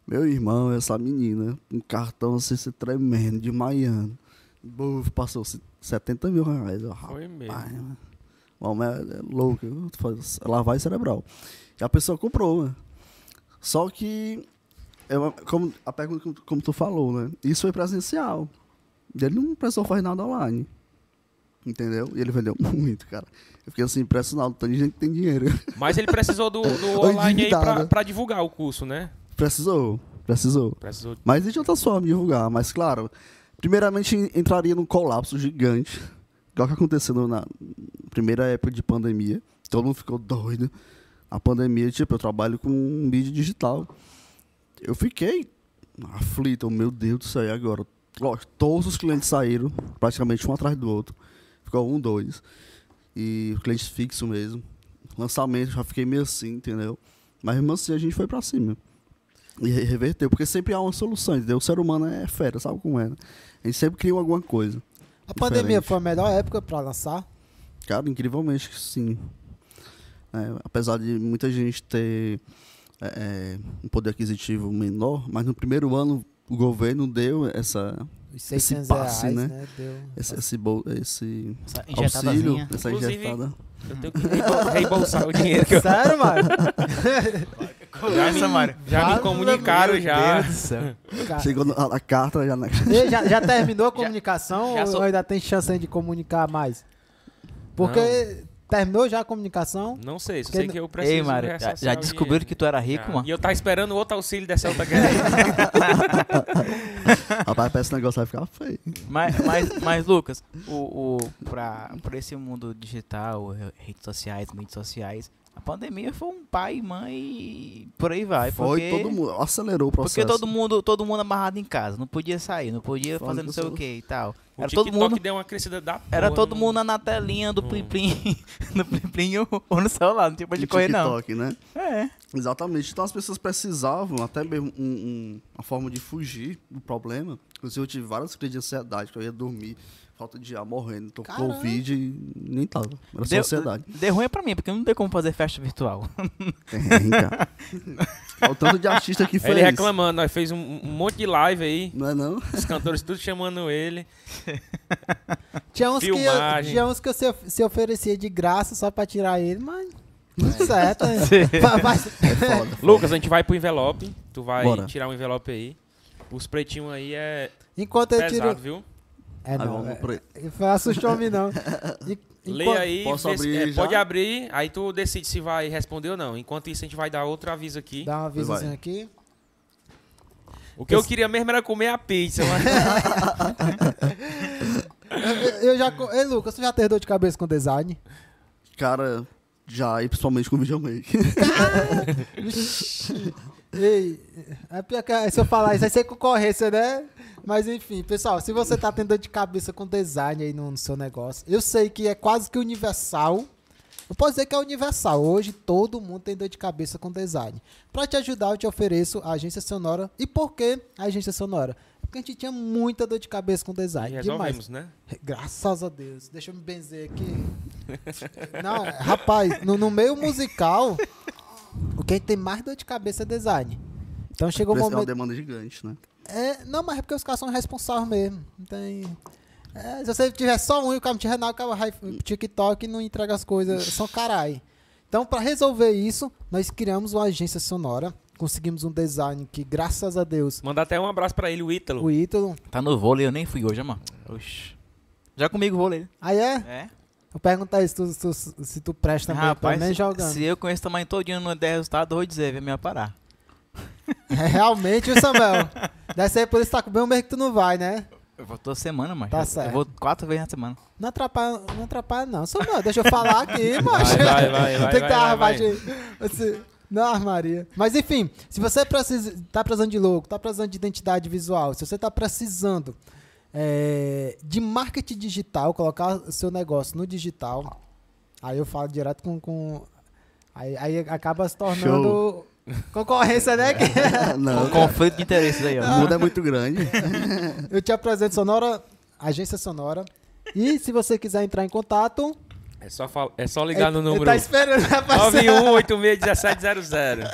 S4: Meu irmão, essa menina, um cartão assim, se tremendo, de Miami. Buf, passou se- 70 mil reais. Eu,
S3: Foi mesmo.
S4: rapaz, mano. O homem é, louco, lavagem cerebral. E a pessoa comprou, né? Só que, é uma- como, a pergunta como, tu falou, né? Isso foi presencial. Ele não precisou fazer nada online. Entendeu? E ele vendeu <laughs> muito, cara. Eu fiquei assim, impressionado. Tem gente que tem dinheiro.
S3: Mas ele precisou do, do <laughs> online aí pra, pra divulgar o curso, né?
S4: Precisou, precisou.
S3: Precisou.
S4: Mas existe outras formas de divulgar. Mas, claro, primeiramente en- entraria num colapso gigante. Igual que aconteceu na primeira época de pandemia. Todo mundo ficou doido. A pandemia, tipo, eu trabalho com mídia digital. Eu fiquei aflito. Meu Deus do céu, e agora? Lógico, todos os clientes saíram, praticamente um atrás do outro. Ficou um, dois. E clientes fixos mesmo. Lançamento, já fiquei meio assim, entendeu? Mas mesmo assim a gente foi pra cima. E re- reverteu, porque sempre há uma solução, entendeu? O ser humano é fera, sabe como é? né? A gente sempre cria alguma coisa.
S1: A pandemia
S4: Diferente.
S1: foi a melhor época pra lançar.
S4: Cara, incrivelmente que sim. É, apesar de muita gente ter é, é, um poder aquisitivo menor, mas no primeiro ano o governo deu essa, Esse
S1: 600
S4: passe,
S1: reais,
S4: né?
S1: né? Deu.
S4: esse, esse, bol- esse
S2: Essa
S4: auxílio, essa
S3: Inclusive-
S4: injetada.
S3: Eu tenho que reembol- reembolsar o dinheiro que eu
S1: Sério, mano?
S3: já me,
S2: Mário.
S3: já me comunicaram já. <laughs>
S4: Chegou na- a, a carta já na.
S1: E já, já terminou a comunicação
S3: já
S1: ou
S3: sou-
S1: ainda tem chance de comunicar mais? Porque terminou já a comunicação?
S3: Não sei, só sei que eu preciso
S2: Ei, Mário, já, já descobriram que tu era rico,
S3: Já.
S2: mano?
S3: E eu tava esperando outro auxílio dessa outra guerra. <laughs>
S4: Rapaz, parece que esse negócio vai ficar feio.
S2: Mas, mas, mas Lucas, o, o, pra, pra esse mundo digital, re- redes sociais, mídias sociais, a pandemia foi um pai, mãe e por aí vai.
S4: Foi
S2: porque,
S4: todo mundo, acelerou o processo.
S2: Porque todo mundo, todo mundo amarrado em casa, não podia sair, não podia fazer não sei o que e tal.
S3: O
S2: Era todo mundo,
S3: deu uma crescida da
S2: era
S3: porra,
S2: todo
S3: não-
S2: mundo na telinha do
S3: Hum.
S2: Plim Plim, <laughs> no Plim Plim ou, no celular, não tinha pra de correr não.
S4: TikTok, né?
S2: É.
S4: Exatamente. Então as pessoas precisavam, até mesmo um- um- uma forma de fugir do problema. Inclusive eu tive várias crises de ansiedade, que eu ia dormir, falta de ar, morrendo. Tô com
S1: Caramba.
S4: Covid e nem tava. Era só
S2: Deu,
S4: ansiedade.
S2: deu ruim pra mim, porque não tem como fazer festa virtual. <laughs>
S4: Tem, cara. Olha o tanto de artista que fez.
S3: Ele reclamando, nós fez um, um monte de live aí,
S4: Não é não?
S3: os cantores tudo chamando ele.
S1: Tinha uns, que eu,
S3: Filmagem.
S1: tinha uns que eu se, se oferecia de graça só pra tirar ele, mas. Tudo certo, né? <laughs> Vai-
S4: É foda.
S3: Lucas, a gente vai pro envelope, tu vai
S4: Bora.
S3: tirar o envelope aí. Os pretinhos aí é
S1: Enquanto eu
S3: pesado,
S1: tiro.
S3: viu?
S1: É, não.
S4: vamos
S1: É,
S4: pro-
S1: é, assustou-me, não. <laughs> E-
S3: Lê
S1: enquanto-
S3: aí,
S4: Posso abrir
S3: é,
S4: já?
S3: pode abrir, aí tu decide se vai responder ou não. Enquanto isso, a gente vai dar outro aviso aqui.
S1: Dá um avisozinho aqui.
S3: O que eu queria mesmo era comer a pizza, mas <laughs>
S1: Eu, eu já. Ei, Lucas, tu já teve dor de cabeça com design?
S4: Cara, já, e principalmente com videomake.
S1: Ei, é pior que se eu falar isso, vai ser concorrência, né? Mas enfim, pessoal, se você tá tendo dor de cabeça com design aí no, no seu negócio, eu sei que é quase que universal. Eu posso dizer que é universal. Hoje todo mundo tem dor de cabeça com design. Pra te ajudar, eu te ofereço a agência sonora. E por que a agência sonora? Porque a gente tinha muita dor de cabeça com design. Demais.
S3: resolvemos, né?
S1: Graças a Deus. Deixa eu me benzer aqui. Não, rapaz, no, no meio musical, o que a gente tem mais dor de cabeça é design. Então chegou o
S4: Parece que é uma
S1: momento.
S4: demanda gigante, né?
S1: É, não, mas é porque os caras são responsáveis mesmo. Não tem. É, se você tiver só um e o cara não tiver nada, o cara vai pro TikTok e não entrega as coisas. São carai. Então, para resolver isso, nós criamos uma agência sonora. Conseguimos um design que, graças a Deus,
S3: Mandar até um abraço pra ele, o Ítalo.
S1: o Ítalo.
S2: Tá no vôlei, eu nem fui hoje, mano. Oxi. Já comigo vôlei.
S1: Aí é?
S2: É?
S1: Eu pergunto aí se tu, se tu, se tu presta pelo
S2: Rapaz,
S1: menos
S2: se,
S1: jogando.
S2: se eu conheço tamanho todinho não der resultado, eu vou dizer, vem me parar.
S1: É, realmente, o Samuel. Deve ser por isso que tá com bem um mês que tu não vai, né?
S2: Eu vou toda semana, mas
S1: Tá
S2: eu,
S1: certo.
S2: eu vou quatro vezes na semana.
S1: Não atrapalha, não atrapalha, não. Samuel, deixa eu falar aqui, macho.
S3: vai, vai, vai,
S1: Tem que
S3: vai,
S1: dar uma
S3: vai.
S1: Assim, Não, armaria. Mas enfim, se você precisa, tá precisando de logo, tá precisando de identidade visual, se você tá precisando é, de marketing digital, colocar o seu negócio no digital, aí eu falo direto com. com aí, aí acaba se tornando concorrência, né? <laughs>
S4: Não,
S2: Com conflito de interesses aí,
S4: o
S2: ó.
S4: mundo é muito grande.
S1: Eu te apresento Sonora, Agência Sonora. E se você quiser entrar em contato,
S3: É só, fal- é só ligar no
S1: ele
S3: número
S1: tá esperando aparecer.
S3: 91861700.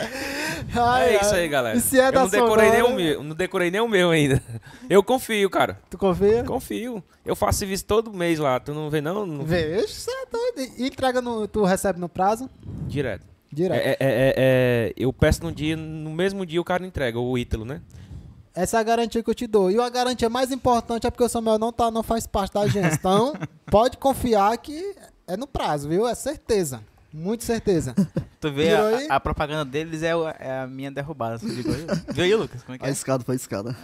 S1: Ai,
S3: É isso aí, galera.
S1: Se é
S3: eu não decorei nem o meu, não decorei nem o meu ainda. <laughs> Eu confio, cara.
S1: Tu confia?
S3: Confio. Eu faço serviço todo mês lá. Tu não vê não? não...
S1: Vejo, você é doido. E entrega no. Tu recebe no prazo?
S3: Direto.
S1: Direto.
S3: É, é- é- é- eu peço no dia, no mesmo dia o cara entrega, o Ítalo, né?
S1: Essa é a garantia que eu te dou. E a garantia mais importante é porque o Samuel não, tá, não faz parte da agência. Então, <laughs> pode confiar que é no prazo, viu? É certeza. Muito certeza. <laughs>
S2: Tu vê, a, a propaganda deles é, é a minha derrubada. Você viu aí? Lucas? Como é que
S4: A
S2: é?
S4: escada foi a escada.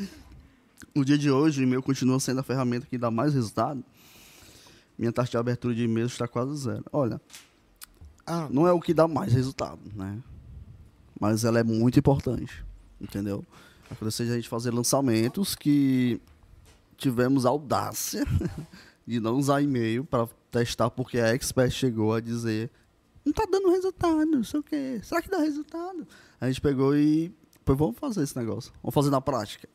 S4: <laughs> no dia de hoje, o e-mail continua sendo a ferramenta que dá mais resultado. Minha taxa de abertura de e-mails está quase zero. Olha,
S1: Ah,
S4: não é o que dá mais resultado, né? Mas ela é muito importante, entendeu? Aconteceu de a gente fazer lançamentos que tivemos a audácia <laughs> de não usar e-mail para testar, porque a expert chegou a dizer não tá dando resultado, não sei o quê. Será que dá resultado? A gente pegou e Pois vamos fazer esse negócio. Vamos fazer na prática.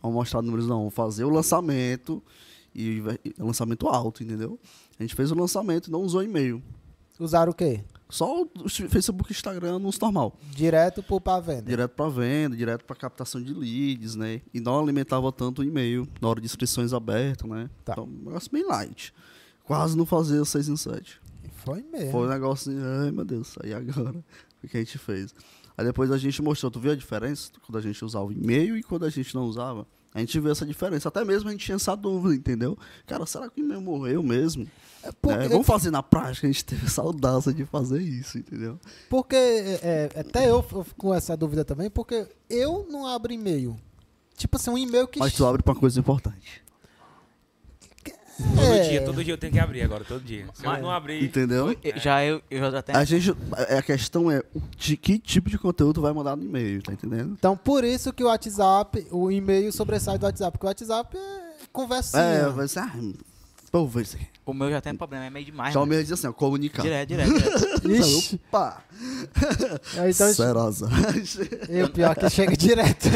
S4: Vamos mostrar números, não. Vamos fazer o lançamento e e lançamento alto, entendeu? A gente fez o lançamento e não usou e-mail.
S1: usaram o quê?
S4: Só o Facebook e Instagram nos normal.
S1: Direto pro pra venda.
S4: Direto para venda, direto para captação de leads, né? E não alimentava tanto o e-mail na hora de inscrições abertas, né?
S1: Tá.
S4: Então, um negócio bem light. Quase não fazia o 6 em 7.
S1: Foi mesmo.
S4: Foi um negócio assim, ai meu Deus, aí agora, <laughs> o que a gente fez? Aí depois a gente mostrou, tu viu a diferença? Quando a gente usava o e-mail e quando a gente não usava. A gente viu essa diferença, até mesmo a gente tinha essa dúvida, entendeu? Cara, será que o e-mail morreu mesmo?
S1: Porque,
S4: Né? Vamos fazer na prática, a gente teve essa audácia de fazer isso, entendeu?
S1: porque é, é, até eu fico com essa dúvida também, porque eu não abro e-mail. Tipo assim, um e-mail que.
S4: Mas tu abre pra coisa importante,
S3: Todo
S1: É.
S3: dia, todo dia eu tenho que abrir agora, todo dia. Se eu
S2: Mas-
S3: não abrir.
S4: entendeu?
S2: Eu- Já eu, eu já tenho.
S4: A gente, a questão é de que tipo de conteúdo vai mandar no e-mail, tá entendendo?
S1: Então, por isso que o WhatsApp, o e-mail sobressai do WhatsApp, porque o WhatsApp é conversinha.
S4: É, vai ser, ah, ver isso aqui.
S2: O meu já tem problema, é meio demais.
S4: Já o e-mail diz assim, ó, comunicar.
S2: Direto, direto, direto. <laughs>
S1: Ixi,
S4: Opa!
S1: é, então,
S4: Serosa.
S1: eu, pior que chega direto.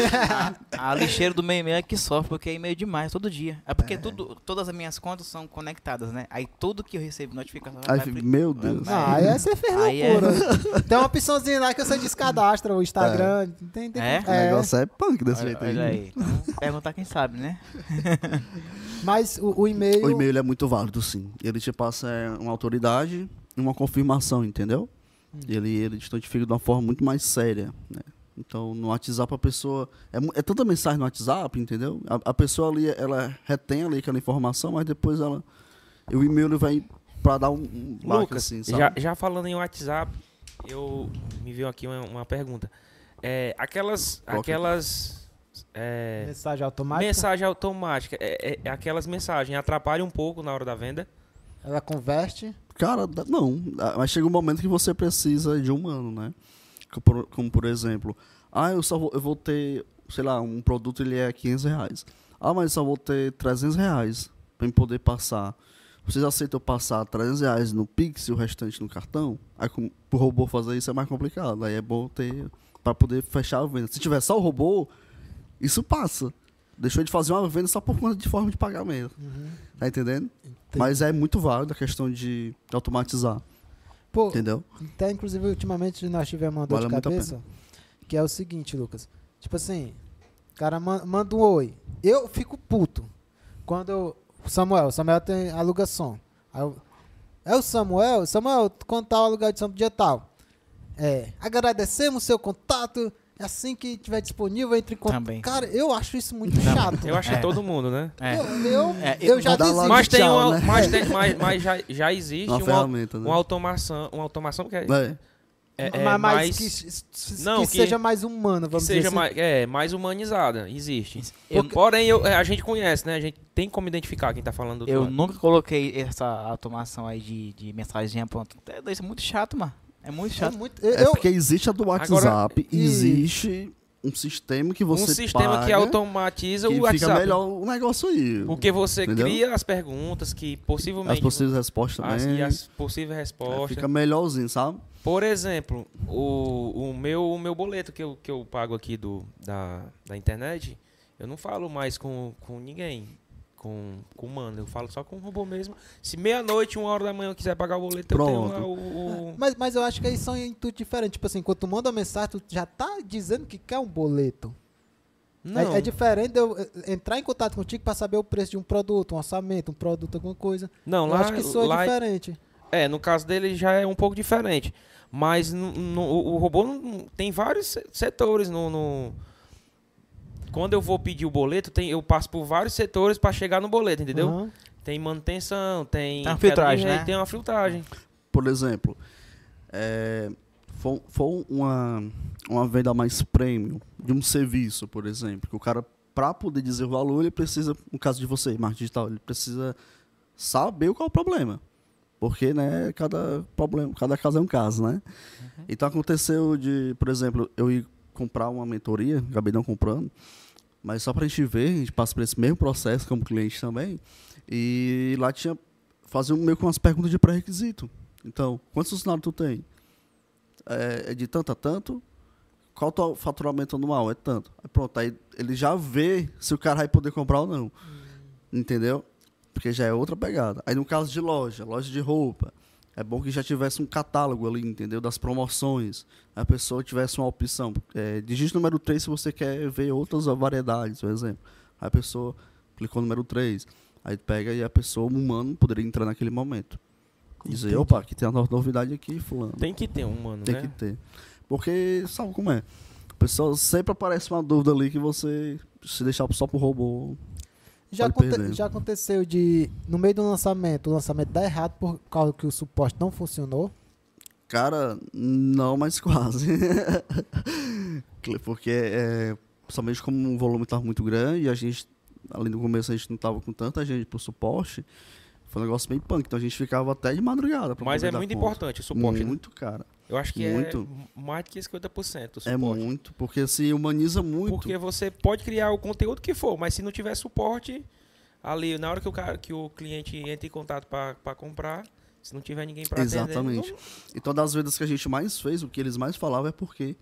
S2: A lixeira do meu e-mail é que sofre, porque é e-mail demais, todo dia. É porque tudo, todas as minhas contas são conectadas, né? Aí tudo que eu recebo notificação
S4: Aí,
S2: vai
S4: meu Deus.
S1: Ah, aí você fez
S2: Aí é-
S1: loucura. Tem uma opçãozinha lá que você descadastra o Instagram. Tem, tem,
S2: É?
S4: O negócio é punk desse
S2: Olha,
S4: jeito aí.
S2: olha aí. Então, perguntar quem sabe, né?
S1: Mas o, o e-mail.
S4: O e-mail é muito válido, sim. Ele te passa é, uma autoridade e uma confirmação, entendeu?
S1: Hum.
S4: Ele, ele te notifica de uma forma muito mais séria, né? Então, no WhatsApp, a pessoa... É, é tanta mensagem no WhatsApp, entendeu? A, a pessoa ali, ela retém ali aquela informação, mas depois ela... O e-mail vai pra dar um, um like, assim, sabe?
S3: já, já falando em WhatsApp, eu me veio aqui uma, uma pergunta. É, aquelas.
S4: Coloca.
S3: Aquelas. É,
S1: Mensagem automática.
S3: mensagem automática. É, é- é aquelas mensagens atrapalham um pouco na hora da venda.
S1: Ela converte.
S4: Cara, não. Ah, Mas chega um momento que você precisa de humano, né? Co- por- Como, por exemplo, ah, eu só vou, eu vou ter, sei lá, um produto ele é 500 reais. Ah, mas eu só vou ter 300 reais para poder passar. Vocês aceitam passar 300 reais no Pix e o restante no cartão? Aí, com, pro robô fazer isso é mais complicado. Aí é bom ter para poder fechar a venda. Se tiver só o robô, isso passa. Deixou de fazer uma venda só por conta de forma de pagamento. Tá entendendo? Mas é muito válido a questão de automatizar,
S1: Pô,
S4: entendeu?
S1: até inclusive ultimamente nós tivemos uma dor
S4: Vale
S1: de cabeça. Que é o seguinte, Lucas. Tipo assim, o cara man- manda um oi. Eu fico puto. Quando eu. Samuel, Samuel tem alugação. Aí eu, é o Samuel? Samuel, quando tá o aluguel de São dia tal? É. Agradecemos seu contato. Assim que tiver disponível, entre em contato.
S2: Também.
S1: Cara, eu acho isso muito chato.
S3: Eu acho que
S2: É.
S3: todo mundo, né?
S2: É.
S1: Eu, eu,
S2: É,
S1: eu já
S4: logo
S3: Mas tem
S4: tchau,
S3: uma,
S4: né?
S3: mas, tem, mas, mas já, já existe
S4: Uma
S3: uma,
S4: ferramenta, né?
S3: uma automação, uma automação que é,
S4: É.
S3: É, é
S1: mas, mas
S3: mais,
S1: que,
S3: Não,
S1: que
S3: que-
S1: seja mais humana, vamos
S3: seja
S1: dizer assim.
S3: mais, é, mais humanizada. Existe.
S2: Eu-
S3: Porém, eu- é, a gente conhece, né? A gente tem como identificar quem tá falando do
S2: Eu
S3: lado.
S2: nunca coloquei essa automação aí de, de mensagem pronto. É, Isso é muito chato, mano. É muito
S1: É
S2: chato.
S1: muito- eu-
S4: É porque existe a do WhatsApp,
S1: e-
S4: existe um sistema que você
S3: um sistema
S4: paga,
S3: que automatiza
S4: que
S3: o
S4: fica
S3: WhatsApp.
S4: melhor o negócio aí.
S3: Porque você
S4: Entendeu?
S3: cria as perguntas que possivelmente.
S4: As possíveis respostas
S3: as-
S4: também.
S3: e as possíveis
S4: é,
S3: respostas.
S4: fica melhorzinho, sabe?
S3: Por exemplo, o, o, meu, o meu boleto que eu, que eu pago aqui do, da, da internet, eu não falo mais com, com ninguém, com, com humano, eu falo só com o robô mesmo. Se meia-noite, uma hora da manhã eu quiser pagar o boleto, eu
S4: Pronto.
S3: tenho lá o. o-
S1: Mas, mas eu acho que aí são intuitos diferentes. Tipo assim, quando tu manda uma mensagem, tu já tá dizendo que quer um boleto.
S3: Não,
S1: É, é diferente de eu eh, entrar em contato contigo pra saber o preço de um produto, um orçamento, um produto, alguma coisa.
S3: não
S1: eu
S3: lá,
S1: acho que isso é
S3: lá
S1: diferente.
S3: é, no caso dele já é um pouco diferente. Mas no, no- o robô não- tem vários se- setores no, no- Quando eu vou pedir o boleto, tem, eu passo por vários setores para chegar no boleto, entendeu?
S1: Aham.
S3: Tem manutenção, tem.
S2: Tem uma filtragem,
S3: rede,
S2: né?
S3: Tem uma filtragem.
S4: Por exemplo, é, for, for uma, uma venda mais premium de um serviço, por exemplo, que o cara, para poder dizer o valor, ele precisa, no caso de você, marketing digital, ele precisa saber qual é o problema. Porque, né, cada problema, cada caso é um caso, né? Então aconteceu de, por exemplo, eu ir comprar uma mentoria, acabei não comprando, mas só pra gente ver, a gente passa por esse mesmo processo como cliente também, e lá tinha fazer um meio com umas perguntas de pré-requisito. Então, quantos funcionários tu tem? É, é de tanto a tanto? Qual o teu faturamento anual? É tanto. Aí pronto, aí ele já vê se o cara vai poder comprar ou não. Entendeu? Porque já é outra pegada. Aí no caso de loja, loja de roupa, é bom que já tivesse um catálogo ali, entendeu? Das promoções. A pessoa tivesse uma opção. É, digite número 3 se você quer ver outras variedades, por exemplo. Aí a pessoa clicou no número 3. Aí pega e a pessoa, um humano, poderia entrar naquele momento. E dizer,
S1: Entendi.
S4: opa, aqui tem a no- novidade aqui, fulano.
S3: Tem que ter um humano,
S4: Tem
S3: né?
S4: que ter. Porque sabe como é? A pessoa sempre aparece uma dúvida ali que você se deixar só pro robô.
S1: Já, aconte-
S4: perder.
S1: já aconteceu de, no meio do lançamento, o lançamento dar errado por causa que o suporte não funcionou.
S4: Cara, não, mas <laughs> quase. Porque é, somente como o volume estava muito grande e a gente, ali no começo a gente não tava com tanta gente pro suporte, foi um negócio meio punk. Então a gente ficava até de madrugada.
S3: Mas é muito
S4: conta.
S3: importante o suporte. né?
S4: Muito, cara.
S3: Eu acho que
S4: muito.
S3: é mais de que 50% o suporte.
S4: É muito. Porque se humaniza muito.
S3: Porque você pode criar o conteúdo que for, mas se não tiver suporte, ali, na hora que o, cara, que o cliente entra em contato para comprar, se não tiver ninguém para atender...
S4: Exatamente.
S3: não-
S4: Então, das vendas que a gente mais fez, o que eles mais falavam é porque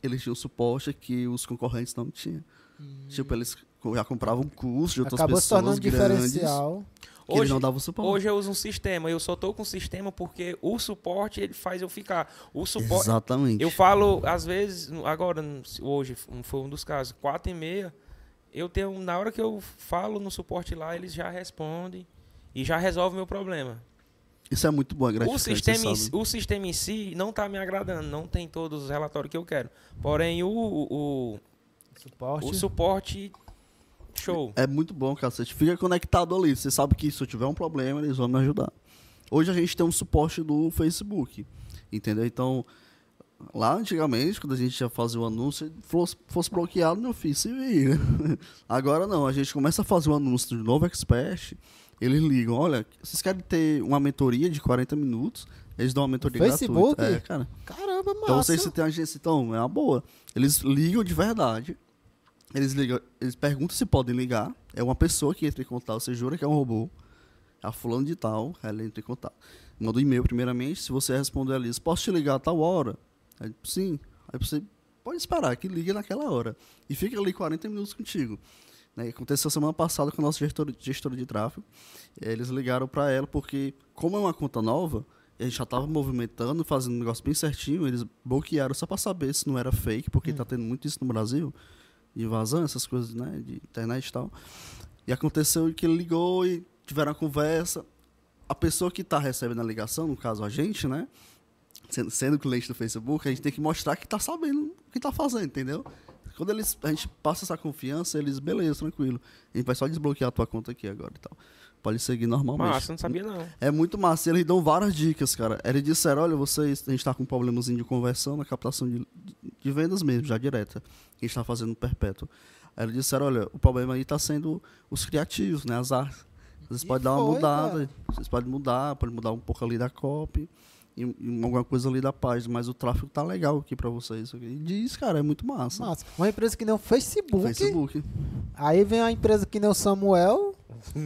S4: eles tinham suporte que os concorrentes não tinham. Tipo, eles já compravam curso de outras
S1: Acabou se
S4: pessoas
S1: tornando
S4: grandes
S1: diferencial.
S4: Que
S3: Hoje-
S4: não davam suporte.
S3: Hoje eu uso um sistema, eu só tô com um sistema porque o suporte ele faz eu ficar. O suporte,
S4: Exatamente.
S3: Eu falo, às vezes, agora, hoje foi um dos casos, quatro e meia, eu tenho, na hora que eu falo no suporte lá, eles já respondem e já resolve o meu problema.
S4: Isso é muito bom, é
S3: O sistema, si- o sistema em si não está me agradando, não tem todos os relatórios que eu quero. Porém, o, o,
S1: Suporte.
S3: o suporte, show.
S4: É muito bom, cara. Você fica conectado ali. Você sabe que se eu tiver um problema, eles vão me ajudar. Hoje a gente tem um suporte do Facebook. Entendeu? Então, lá antigamente, quando a gente ia fazer o anúncio, fosse, fosse bloqueado, meu filho, se vira. <laughs> Agora não, a gente começa a fazer o anúncio de novo expert, eles ligam, olha, vocês querem ter uma mentoria de 40 minutos? Eles dão uma mentoria
S1: Facebook?
S4: gratuita. É, cara.
S1: Caramba, massa.
S4: Então, não sei se tem agência, então, é uma boa. Eles ligam de verdade. Eles ligam, eles perguntam se podem ligar. É uma pessoa que entra em contato, você jura que é um robô. É a fulano de tal, ela entra em contato. Manda um e-mail primeiramente, se você responder ali, posso te ligar a tal hora? Aí, sim. Aí você pode esperar que ligue naquela hora. E fica ali 40 minutos contigo. Né? Aconteceu semana passada com a nossa gestora, gestora de tráfego. Eh, Eles ligaram para ela porque, como é uma conta nova, a gente já estava movimentando, fazendo um negócio bem certinho. Eles bloquearam só para saber se não era fake, porque está tendo muito isso no Brasil, de vazão, essas coisas né, de internet e tal. E aconteceu que ele ligou e tiveram uma conversa. A pessoa que está recebendo a ligação, no caso a gente, né? Sendo, sendo cliente do Facebook, a gente tem que mostrar que está sabendo o que está fazendo, entendeu? Quando eles, a gente passa essa confiança, eles, beleza, tranquilo. A gente vai só desbloquear a tua conta aqui agora e tal. Pode seguir normalmente.
S3: Massa, não sabia não.
S4: É muito massa. Eles dão várias dicas, cara. Eles disseram, olha, vocês, a gente tá com um problemazinho de conversão na captação de, de vendas mesmo, já direta. A gente tá fazendo perpétuo. Aí eles disseram, olha, o problema aí tá sendo os criativos, né? As artes. Vocês
S1: E
S4: podem dar uma
S1: foi,
S4: mudada.
S1: cara.
S4: Vocês podem mudar, podem mudar um pouco ali da copy. E, e alguma coisa ali da página, mas o tráfego tá legal aqui pra vocês. E diz, cara, é muito massa.
S1: Massa. Uma empresa que nem o Facebook.
S4: Facebook.
S1: Aí vem uma empresa que nem o Samuel.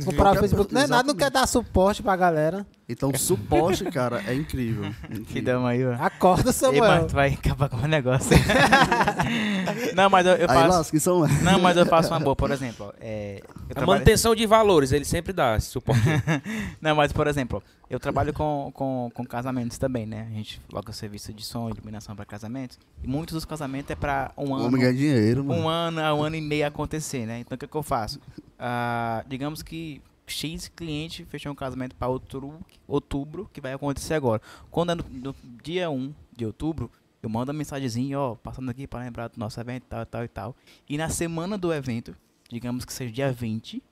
S1: Comprar o Facebook. Não é nada, não quer dar suporte pra galera.
S4: Então o suporte, cara, é incrível.
S2: Que dama aí, ó.
S1: Acorda,
S2: Ei,
S1: Samuel.
S2: mano, tu vai acabar com o negócio. <laughs> não, mas eu, eu
S4: Aí
S2: faço.
S4: lasca, isso é
S2: Não, mas eu faço uma boa, por exemplo. É, eu
S3: A
S2: trabalho-
S3: manutenção de valores, ele sempre dá esse suporte. <laughs>
S2: Não, mas por exemplo, eu trabalho com, com, com casamentos também, né? A gente coloca serviço de som e iluminação para casamentos. E muitos dos casamentos é para um
S4: O
S2: ano.
S4: homem ganha dinheiro, mano.
S2: um ano a um ano e meio acontecer, né? Então o que, que eu faço? Ah, digamos que X cliente fechou um casamento para outubro, outubro, que vai acontecer agora. Quando é no, no dia 1 de outubro, eu mando uma mensagenzinha, ó, passando aqui para lembrar do nosso evento, tal, tal e tal. E na semana do evento, digamos que seja dia 20,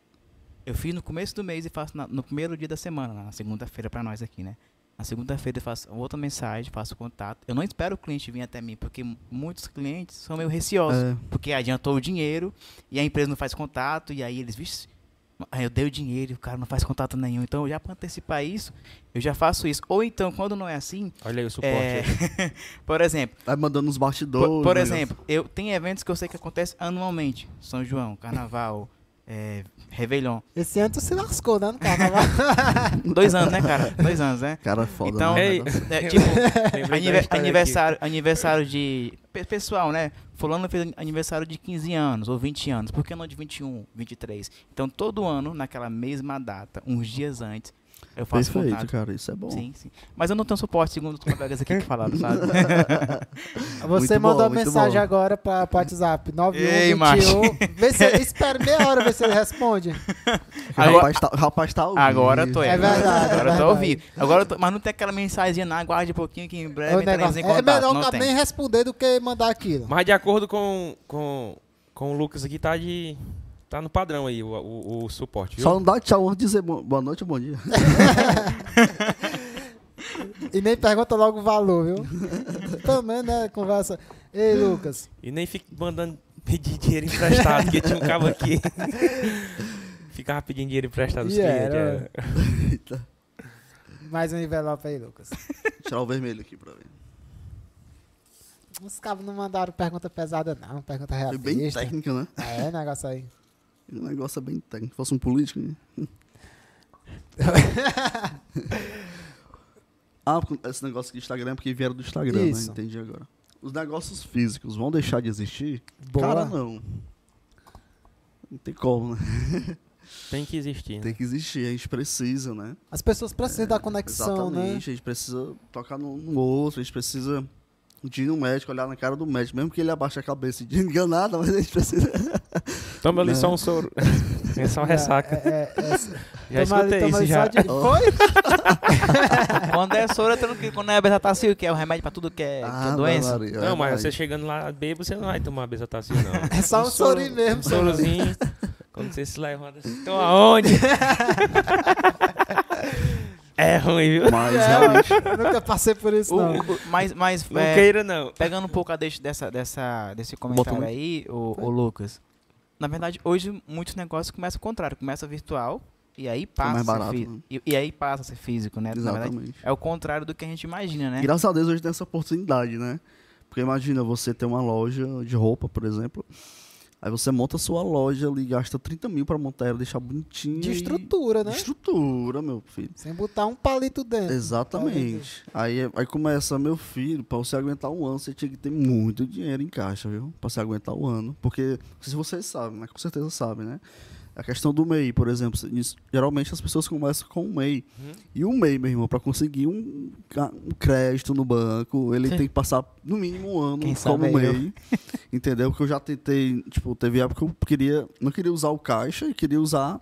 S2: eu fiz no começo do mês e faço na- no primeiro dia da semana, na segunda-feira para nós aqui, né? Na segunda-feira eu faço outra mensagem, faço contato. Eu não espero o cliente vir até mim, porque muitos clientes são meio receosos
S4: É,
S2: porque adiantou o dinheiro e a empresa não faz contato e aí eles, vixe, eu dei o dinheiro e o cara não faz contato nenhum. Então, já para antecipar isso, eu já faço isso. Ou então, quando não é assim,
S3: Olha aí o suporte.
S2: é,
S3: aí. <laughs>
S2: por exemplo,
S4: vai mandando uns bastidores.
S2: por, por
S4: né?
S2: exemplo, eu tem eventos que eu sei que acontecem anualmente. São João, Carnaval, é, Réveillon.
S1: Esse ano tu se lascou, né? No carnaval. <laughs>
S2: Dois anos, né, cara? Dois anos, né?
S4: Cara, foda.
S2: Então,
S4: né,
S3: Ei.
S4: negócio?
S2: É, tipo, <laughs> Anive- aniversário, aniversário de. pe- Pessoal, né? Fulano fez aniversário de 15 anos ou 20 anos. Por que não de 21, 23? Então, todo ano, naquela mesma data, uns dias antes, eu faço
S4: Perfeito,
S2: contato.
S4: cara, isso é bom.
S2: Sim, sim. Mas eu não tenho suporte, segundo os colegas aqui que falaram, sabe? <laughs>
S1: Você
S4: Muito
S1: mandou
S4: bom,
S1: mensagem
S4: bom.
S1: agora pra, pro WhatsApp. 9121.
S2: Ei, macho.
S1: Vê se, <laughs> espera meia hora ver se ele responde.
S4: O
S2: Agora-
S4: rapaz tá, o rapaz tá ao
S2: Agora eu tô.
S1: É verdade,
S2: Agora
S1: é
S2: eu tô vivo. Agora eu tô- mas não tem aquela mensagem, não, aguarde um pouquinho que em breve
S1: É o
S2: entraremos
S1: negócio.
S2: em
S1: É
S2: contato.
S1: melhor
S2: não
S1: o cara
S2: tem.
S1: nem responder do que mandar aquilo.
S3: Mas de acordo com, com, com o Lucas aqui, tá de. Tá no padrão aí o, o, o suporte, viu?
S4: Só não dá tchau antes de dizer bo- boa noite ou bom dia. <laughs>
S1: E nem pergunta logo o valor, viu? <laughs> Também, né? Conversa. Ei, Lucas.
S3: E nem fica mandando pedir dinheiro emprestado, porque tinha um cabo aqui. <laughs> Ficava pedindo dinheiro emprestado dos clientes.
S1: era.
S3: é.
S4: Eita.
S1: Mais um envelope aí, Lucas.
S4: Tirar o vermelho aqui pra ver.
S1: Os cabos não mandaram pergunta pesada, não. Pergunta
S4: Foi bem
S1: realista.
S4: técnica, né?
S1: É, negócio aí.
S4: O negócio é bem técnico. Se fosse um político. né? <laughs> ah, esse negócio de Instagram é porque vieram do Instagram,
S1: Isso.
S4: né? Entendi agora. Os negócios físicos vão deixar de existir?
S1: Boa.
S4: Cara, não. Não tem como, né?
S3: Tem que existir. Né?
S4: Tem que existir, a gente precisa, né?
S1: As pessoas precisam da conexão, né?
S4: Exatamente, a gente precisa tocar no, no outro, a gente precisa de ir no médico, olhar na cara do médico, mesmo que ele abaixe a cabeça de enganada, <laughs> mas a gente precisa. <laughs>
S3: Toma ali
S4: Não.
S3: só um soro. <laughs> É só ressaca.
S1: É, é, é,
S3: Já
S1: toma
S3: escutei isso já.
S1: de- Foi?
S2: Quando é soro, tranquilo. Quando é bezetacil, que é o remédio pra tudo que é, que é
S4: Ah,
S2: doença.
S4: Maria,
S3: Não, mas
S4: verdade.
S3: você chegando lá bêbado, você não vai tomar besotacil, não.
S1: É só um
S3: soro-
S1: sorinho mesmo.
S3: Um sorozinho. Quando você se levanta assim, tô aonde? É ruim, viu?
S4: Mas
S1: É,
S4: realmente.
S1: Eu nunca passei por isso,
S2: O-
S1: não.
S2: o- mas, mas
S3: Não
S2: é,
S3: queira, não.
S2: pegando um pouco a deixa dessa, dessa, desse comentário
S4: Botão.
S2: aí, o, o Lucas. Na verdade, hoje muitos negócios começam ao contrário. Começa virtual e aí passa
S4: mais
S2: a ser
S4: barato, né?
S2: e, e aí passa a ser físico, né? Na verdade,
S4: Exatamente.
S2: é o contrário do que a gente imagina, né?
S4: Graças a Deus hoje tem essa oportunidade, né? Porque imagina você ter uma loja de roupa, por exemplo. Aí você monta a sua loja ali, gasta 30 mil pra montar ela, deixar bonitinha.
S1: De
S4: e-
S1: estrutura, né?
S4: De estrutura, meu filho.
S1: Sem botar um palito dentro.
S4: Exatamente. Aí, aí começa, meu filho, pra você aguentar um ano, você tinha que ter muito dinheiro em caixa, viu? Pra você aguentar o ano. Porque, se vocês sabem, né? Com certeza sabem, né? A questão do MEI, por exemplo, geralmente as pessoas começam com o MEI.
S3: Uhum.
S4: E o MEI, meu irmão, pra conseguir um, um crédito no banco, ele tem que passar no mínimo um ano
S2: Quem
S4: como. MEI. <laughs> Entendeu? Porque eu já tentei, tipo, teve época que eu queria, não queria usar o caixa e queria usar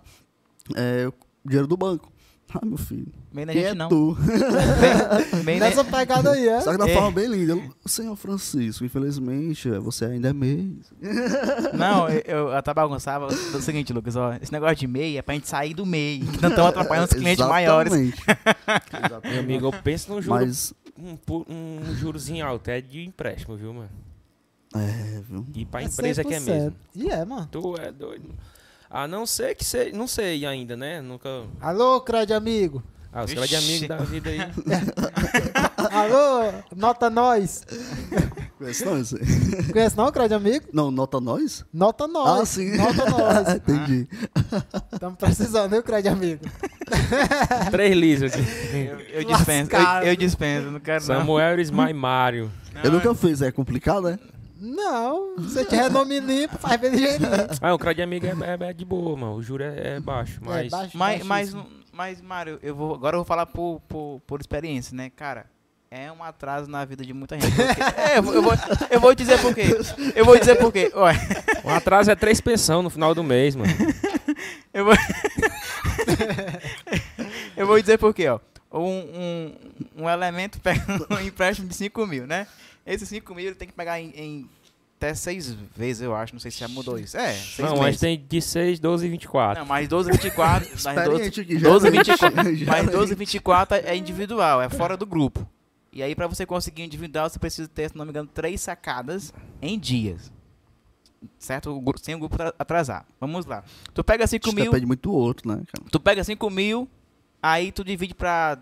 S4: é, o dinheiro do banco. <laughs> Ah, meu filho.
S2: Meio na
S4: Quem
S2: gente
S4: é
S2: não.
S4: tu? <laughs>
S2: Meio na-
S1: Nessa pegada aí, é?
S4: Só que da
S2: É.
S4: forma bem linda. Senhor Francisco, infelizmente, você ainda é meio. <laughs>
S2: Não, eu, eu até bagunçava do seguinte, Lucas, ó. Esse negócio de MEI é pra gente sair do MEI. Que não estão atrapalhando os clientes maiores.
S4: Exatamente.
S3: Meu amigo, eu penso num juro,
S4: Mas,
S3: um, um jurozinho alto, é de empréstimo, viu, mano?
S4: é, viu?
S3: E pra
S1: É
S3: empresa que é
S1: 100%.
S3: mesmo.
S1: E é, mano.
S3: Tu é doido. A não ser que você. Não sei ainda, né? Nunca.
S1: Alô, crédito amigo.
S3: Ah, os caras de amigo da vida aí. <laughs>
S1: Alô, nota nós.
S4: Conhece não esse aí?
S1: Conhece não, crédito amigo?
S4: Não, nota nós?
S1: Nota nós.
S4: Ah, sim.
S1: Nota <laughs> nós.
S4: Entendi.
S1: Estamos precisando, viu, crédito amigo? <laughs>
S3: Três lisos aqui.
S2: Eu, eu dispenso, eu, eu dispenso, não quero não.
S3: Samuel Ismael Mário.
S4: Eu nunca fiz, é complicado, né?
S1: Não, se você tiver nome limpo, faz bem ligeirinho.
S3: Ah, o crédito de amigo é, é- é de boa, mano. O juro é, é baixo. Mas.
S1: É, baixo,
S2: Mas, mas, mas, Mário, eu vou, agora eu vou falar por, por, por experiência, né, cara? É um atraso na vida de muita gente. porque- <laughs> é, eu, vou- eu, vou, eu vou dizer por quê. Eu vou dizer por quê. Olha,
S3: Um atraso é três pensão no final do mês, mano. <laughs>
S2: eu vou. eu vou dizer por quê, ó. Um, um, um elemento pega um empréstimo de 5 mil, né? Esses 5 mil ele tem que pegar em, em até seis vezes, eu acho. Não sei se já mudou isso. É, seis
S3: Não, mas
S2: meses.
S3: tem de 6, 12 e 24.
S2: Não, mais 12, 24. <laughs> mais 12,
S4: Experiente aqui, já.
S2: 12, 24. <laughs>
S4: Já
S2: Mas
S4: lembro.
S2: 12 24 é individual, é fora do grupo. E aí, pra você conseguir individual, você precisa ter, se não me engano, três sacadas em dias. Certo? Sem o grupo atra- atrasar. Vamos lá. Tu pega 5
S4: Isso
S2: mil,
S4: depende muito do outro, né, cara?
S2: tu pega 5 mil, aí tu divide pra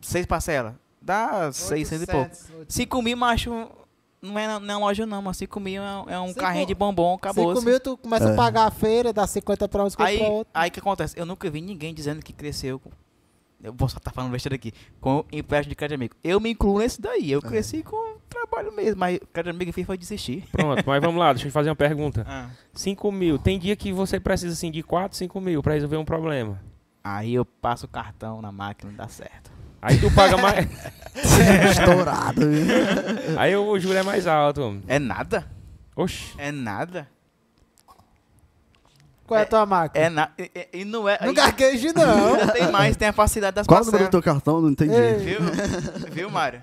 S2: seis parcelas. Dá 600 e pouco. 5 mil, macho, não é, não é loja não, mas 5 mil é, é um
S1: Cinco-
S2: carrinho de bombom, acabou.
S1: 5 mil, tu começa
S4: É.
S1: a pagar a feira, dá 50 pra um, 50
S2: Aí,
S1: pra outro.
S2: aí que acontece? Eu nunca vi ninguém dizendo que cresceu. com- Eu vou só estar falando besteira aqui. Com empréstimo de crédito amigo. Eu me incluo nesse daí. Eu cresci com trabalho mesmo. Mas crédito amigo enfim foi desistir.
S3: Pronto, mas vamos lá, deixa eu te fazer uma pergunta.
S2: Ah.
S3: 5 mil. Tem dia que você precisa assim de 4, 5 mil pra resolver um problema.
S2: Aí eu passo o cartão na máquina e dá certo.
S3: Aí tu paga mais. <laughs>
S4: Estourado?
S3: Aí o juro é mais alto.
S2: É nada?
S3: Oxi.
S2: É nada?
S1: Qual é a tua máquina?
S2: É nada. E, e- não é.
S1: Não gagueje, não.
S2: ainda tem mais, tem a facilidade das
S4: Qual o número do
S2: parcelas.
S4: teu cartão? Não entendi.
S1: Ei.
S2: Viu? Viu, Mário?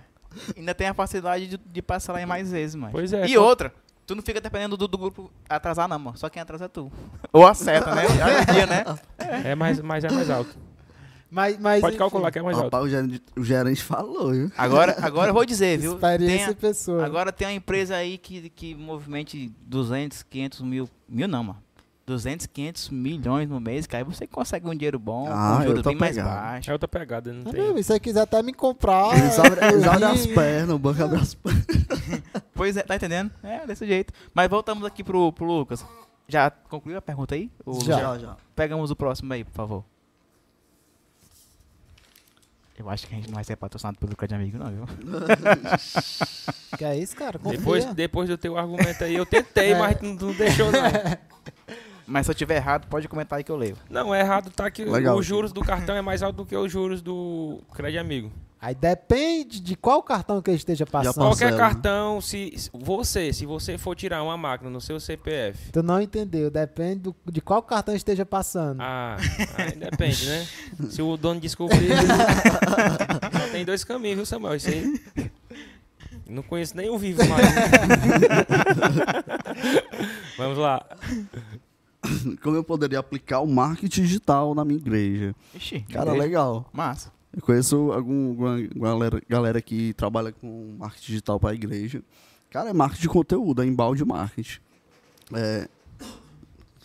S2: Ainda tem a facilidade de, de parcelar em mais vezes, mano.
S3: Pois é.
S2: E
S3: só-
S2: outra, tu não fica dependendo do, do grupo atrasar, não, mano. Só quem atrasa é tu. <laughs> Ou acerta, né? Dia, né?
S3: É mais, mas é mais alto.
S1: Mas, mas,
S3: Pode
S1: enfim,
S3: calcular que é mais alto.
S4: Rapaz, o gerente, o gerente falou, viu?
S2: Agora, agora eu vou dizer, viu?
S1: Experiência
S2: Tem
S1: e pessoa.
S2: a- agora tem uma empresa aí que, que movimente 200, 500 mil. Mil não, mano. 200, 500 milhões no mês, que aí você consegue um dinheiro bom,
S4: Ah,
S2: juros
S4: tô
S2: bem mais baixos.
S3: É outra pegada, não
S1: Ah,
S3: tem.
S1: se você quiser até me comprar.
S4: Eles abrem, eles abrem as pernas, o banco abre as pernas. <laughs>
S2: Pois é, tá entendendo? É, desse jeito. Mas voltamos aqui pro, pro Lucas. Já concluiu a pergunta aí? Ô,
S1: Já.
S2: Lucas? Pegamos o próximo aí, por favor. Eu acho que a gente não vai ser patrocinado pelo Crédito Amigo, não, viu? <laughs>
S1: Que é isso, cara? Confia.
S3: Depois, depois do teu argumento aí, eu tentei, <laughs>
S1: É.
S3: mas não, não deixou não. <laughs>
S2: Mas se eu tiver errado, pode comentar aí que eu leio.
S3: Não, é errado tá que
S4: Legal.
S3: os juros do cartão é mais alto do que os juros do crédito amigo.
S1: Aí depende de qual cartão que ele esteja passando.
S3: Qualquer cartão, se você, se você for tirar uma máquina no seu CPF,
S1: Tu não entendeu. Depende do- de qual cartão esteja passando.
S3: ah, aí depende, né? <laughs> Se o dono descobrir, só <laughs> tem dois caminhos, viu, Samuel? Isso aí. Não conheço nenhum vivo mais. <laughs> Vamos lá.
S4: Como eu poderia aplicar o marketing digital na minha igreja?
S2: Ixi,
S4: Cara,
S2: igreja.
S4: legal.
S2: Massa.
S4: Eu conheço algum, alguma galera, galera que trabalha com marketing digital para a igreja. Cara, é marketing de conteúdo, é embalde marketing. É...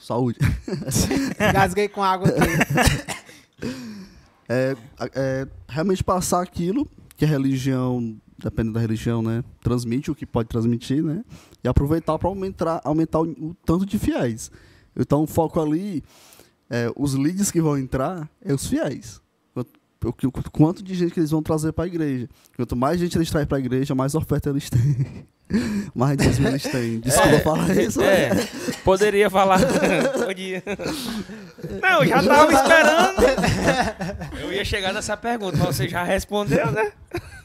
S4: Saúde. <laughs>
S1: Gasguei com água aqui.
S4: É, é realmente passar aquilo que a religião, dependendo da religião, né, transmite o que pode transmitir, né, e aproveitar para aumentar, aumentar o, o tanto de fiéis. Então, o foco ali, é, os leads que vão entrar, é os fiéis. O quanto de gente que eles vão trazer para a igreja. Quanto mais gente eles trazem para a igreja, mais oferta eles têm. <laughs> <laughs> Mais de 10 mil eles têm. Desculpa
S3: É,
S4: falar isso.
S3: É, poderia falar. <laughs> Podia. Não, eu já tava esperando. Eu ia chegar nessa pergunta, mas você já respondeu, né?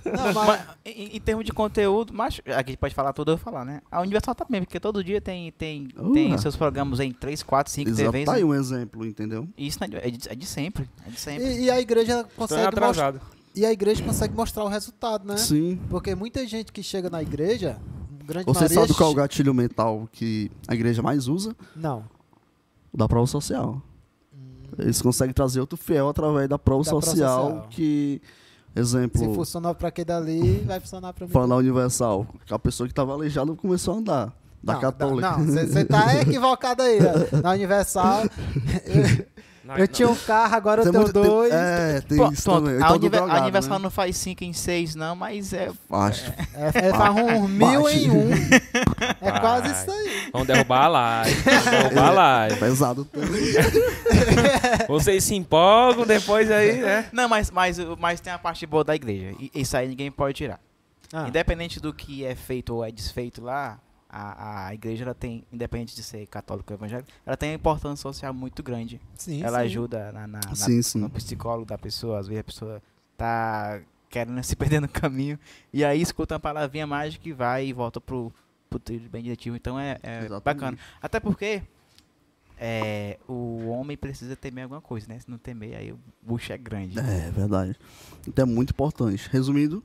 S1: Não, mas,
S2: em, em termos de conteúdo, mas aqui a gente pode falar tudo, eu vou falar, né? A Universal também, porque todo dia tem, tem, tem
S4: Uh.
S2: seus programas em 3, 4, 5
S4: Exato.
S2: TVs.
S4: Tá aí
S2: né?
S4: um exemplo, entendeu?
S2: Isso não é de, é de- é sempre. É de sempre.
S1: e, e a igreja consegue mostrar,
S3: atrasado.
S1: E a igreja consegue mostrar o resultado, né?
S4: Sim.
S1: Porque muita gente que chega na igreja, grande
S4: Você
S1: maioria
S4: sabe qual é o gatilho mental que a igreja mais usa?
S1: Não.
S4: Da prova social. Eles conseguem trazer outro fiel através da prova,
S1: Hum. Da prova
S4: social,
S1: social.
S4: que,
S1: Se
S4: exemplo,
S1: funcionou pra aquele dali, vai funcionar pra mim.
S4: da Universal, a pessoa que estava aleijada começou a andar. Da
S1: Não,
S4: católica.
S1: Não, você tá <laughs> equivocado aí. ó. Na Universal, <laughs> eu, eu tinha um carro, agora eu
S4: Tem
S1: tenho
S4: muito- tem-
S1: dois.
S4: É, tem
S2: Pô,
S4: isso
S2: pronto,
S4: também.
S2: a, Univer- a
S4: drogado,
S2: Universal
S4: né?
S2: não faz 5 em 6, não, mas é.
S4: Acho.
S1: É, é faz um mil
S4: Baixo.
S1: em um. <laughs> É
S3: Vai.
S1: quase isso aí.
S3: Vamos derrubar a live. Vamos derrubar a live.
S4: Pesado também. <laughs>
S3: Vocês se empolgam depois aí, né?
S2: Não, mas, mas, mas tem a parte boa da igreja. Isso aí ninguém pode tirar.
S1: Ah,
S2: Independente do que é feito ou é desfeito lá, a, a igreja ela tem, independente de ser católico ou evangélico, ela tem uma importância social muito grande.
S1: sim,
S2: ela
S1: sim.
S2: ajuda na, na- na-
S4: Sim,
S2: no psicólogo da pessoa. Às vezes a pessoa tá querendo <laughs> se perder no caminho. E aí escuta uma palavrinha mágica e vai e volta pro, pro trilho bem diretivo. Então é, é bacana. Até porque é, o homem precisa temer alguma coisa, né? Se não temer, aí o bucho é grande.
S4: É verdade. Então é muito importante. Resumindo,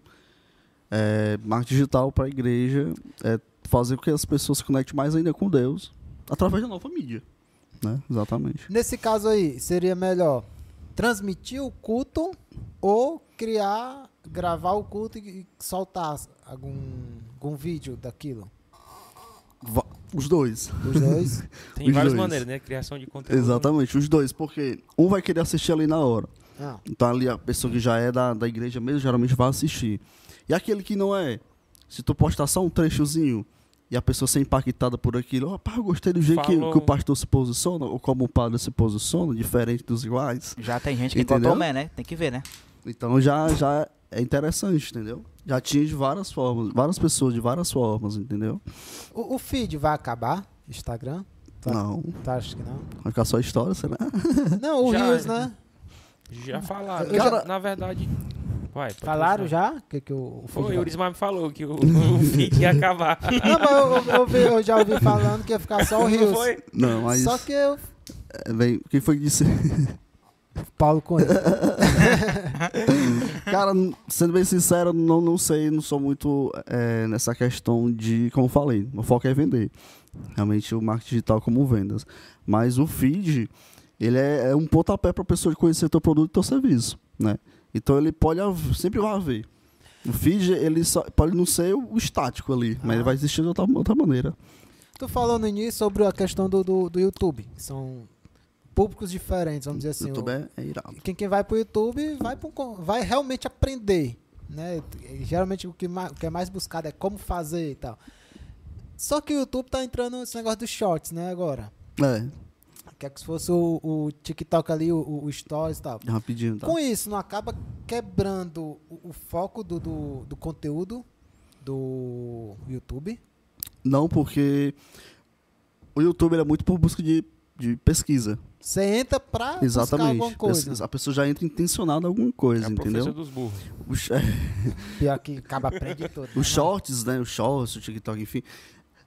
S4: é, marketing digital para a igreja é fazer com que as pessoas se conectem mais ainda com Deus através da nova mídia. Né? Exatamente.
S1: Nesse caso aí, seria melhor transmitir o culto ou criar, gravar o culto e soltar algum, algum vídeo daquilo?
S4: Va- Os dois.
S1: Os dois. <laughs>
S3: Tem
S4: Os
S3: várias
S4: dois.
S3: maneiras, né? Criação de conteúdo.
S4: Exatamente, os dois, porque um vai querer assistir ali na hora.
S1: Ah,
S4: Então ali a pessoa que já é da, da igreja mesmo, geralmente vai assistir. E aquele que não é, se tu postar só um trechozinho e a pessoa ser impactada por aquilo, pá, eu gostei do jeito que, que o pastor se posiciona, ou como o padre se posiciona, diferente dos iguais.
S2: Já tem gente que
S4: Entendeu?
S2: botou né? Tem que ver, né?
S4: Então já, já é interessante, entendeu? Já atinge várias formas, várias pessoas de várias formas, entendeu?
S1: o, o feed vai acabar? Instagram? Tá.
S4: Não,
S1: Tu acha que não?
S4: vai ficar só história, será?
S1: Não, o
S3: Já-
S1: Rios, né?
S3: Já falaram.
S1: Já-
S3: Na verdade. Vai,
S1: Falaram já? Que, que o, o
S3: Foi,
S1: vai-
S3: o Urismar me falou que o, o feed ia acabar. <laughs>
S1: Não, mas eu, eu- eu ouvi- eu já ouvi falando que ia ficar só o Rios.
S3: Não foi?
S4: Não, mas
S1: Só que eu.
S4: é, vem, quem foi que disse? <laughs>
S1: Paulo Cunha. <laughs>
S4: Cara, sendo bem sincero, não, não sei, não sou muito é, nessa questão de, como eu falei, o foco é vender. Realmente o marketing digital como vendas. Mas o feed, ele é, é um pontapé para a pessoa conhecer teu produto e teu serviço, né? Então ele pode, sempre vai haver. O feed, ele só, pode não ser o estático ali, mas
S1: Ah.
S4: ele vai existir de outra, outra maneira.
S1: Tu falou no início sobre a questão do, do, do YouTube. São públicos diferentes, vamos dizer assim.
S4: o YouTube
S1: O-
S4: é, é irado.
S1: quem, quem vai pro YouTube vai, pro vai realmente aprender. Né? Geralmente o que, ma- o que é mais buscado é como fazer e tal. Só que o YouTube tá entrando nesse negócio dos shorts, né, agora.
S4: É,
S1: Que é que se fosse o, o TikTok ali, o, o Stories e tal.
S4: rapidinho, tá?
S1: Com isso, não acaba quebrando o, o foco do, do, do conteúdo do YouTube?
S4: Não, porque o YouTube é muito por busca de, de pesquisa.
S1: Você entra pra buscar
S4: Exatamente.
S1: alguma coisa.
S4: A pessoa já entra intencionada em alguma coisa,
S3: É a
S4: entendeu?
S3: dos burros.
S4: Os, <laughs>
S1: Pior que acaba aprende tudo.
S4: os shorts, né? Os shorts, o TikTok, enfim.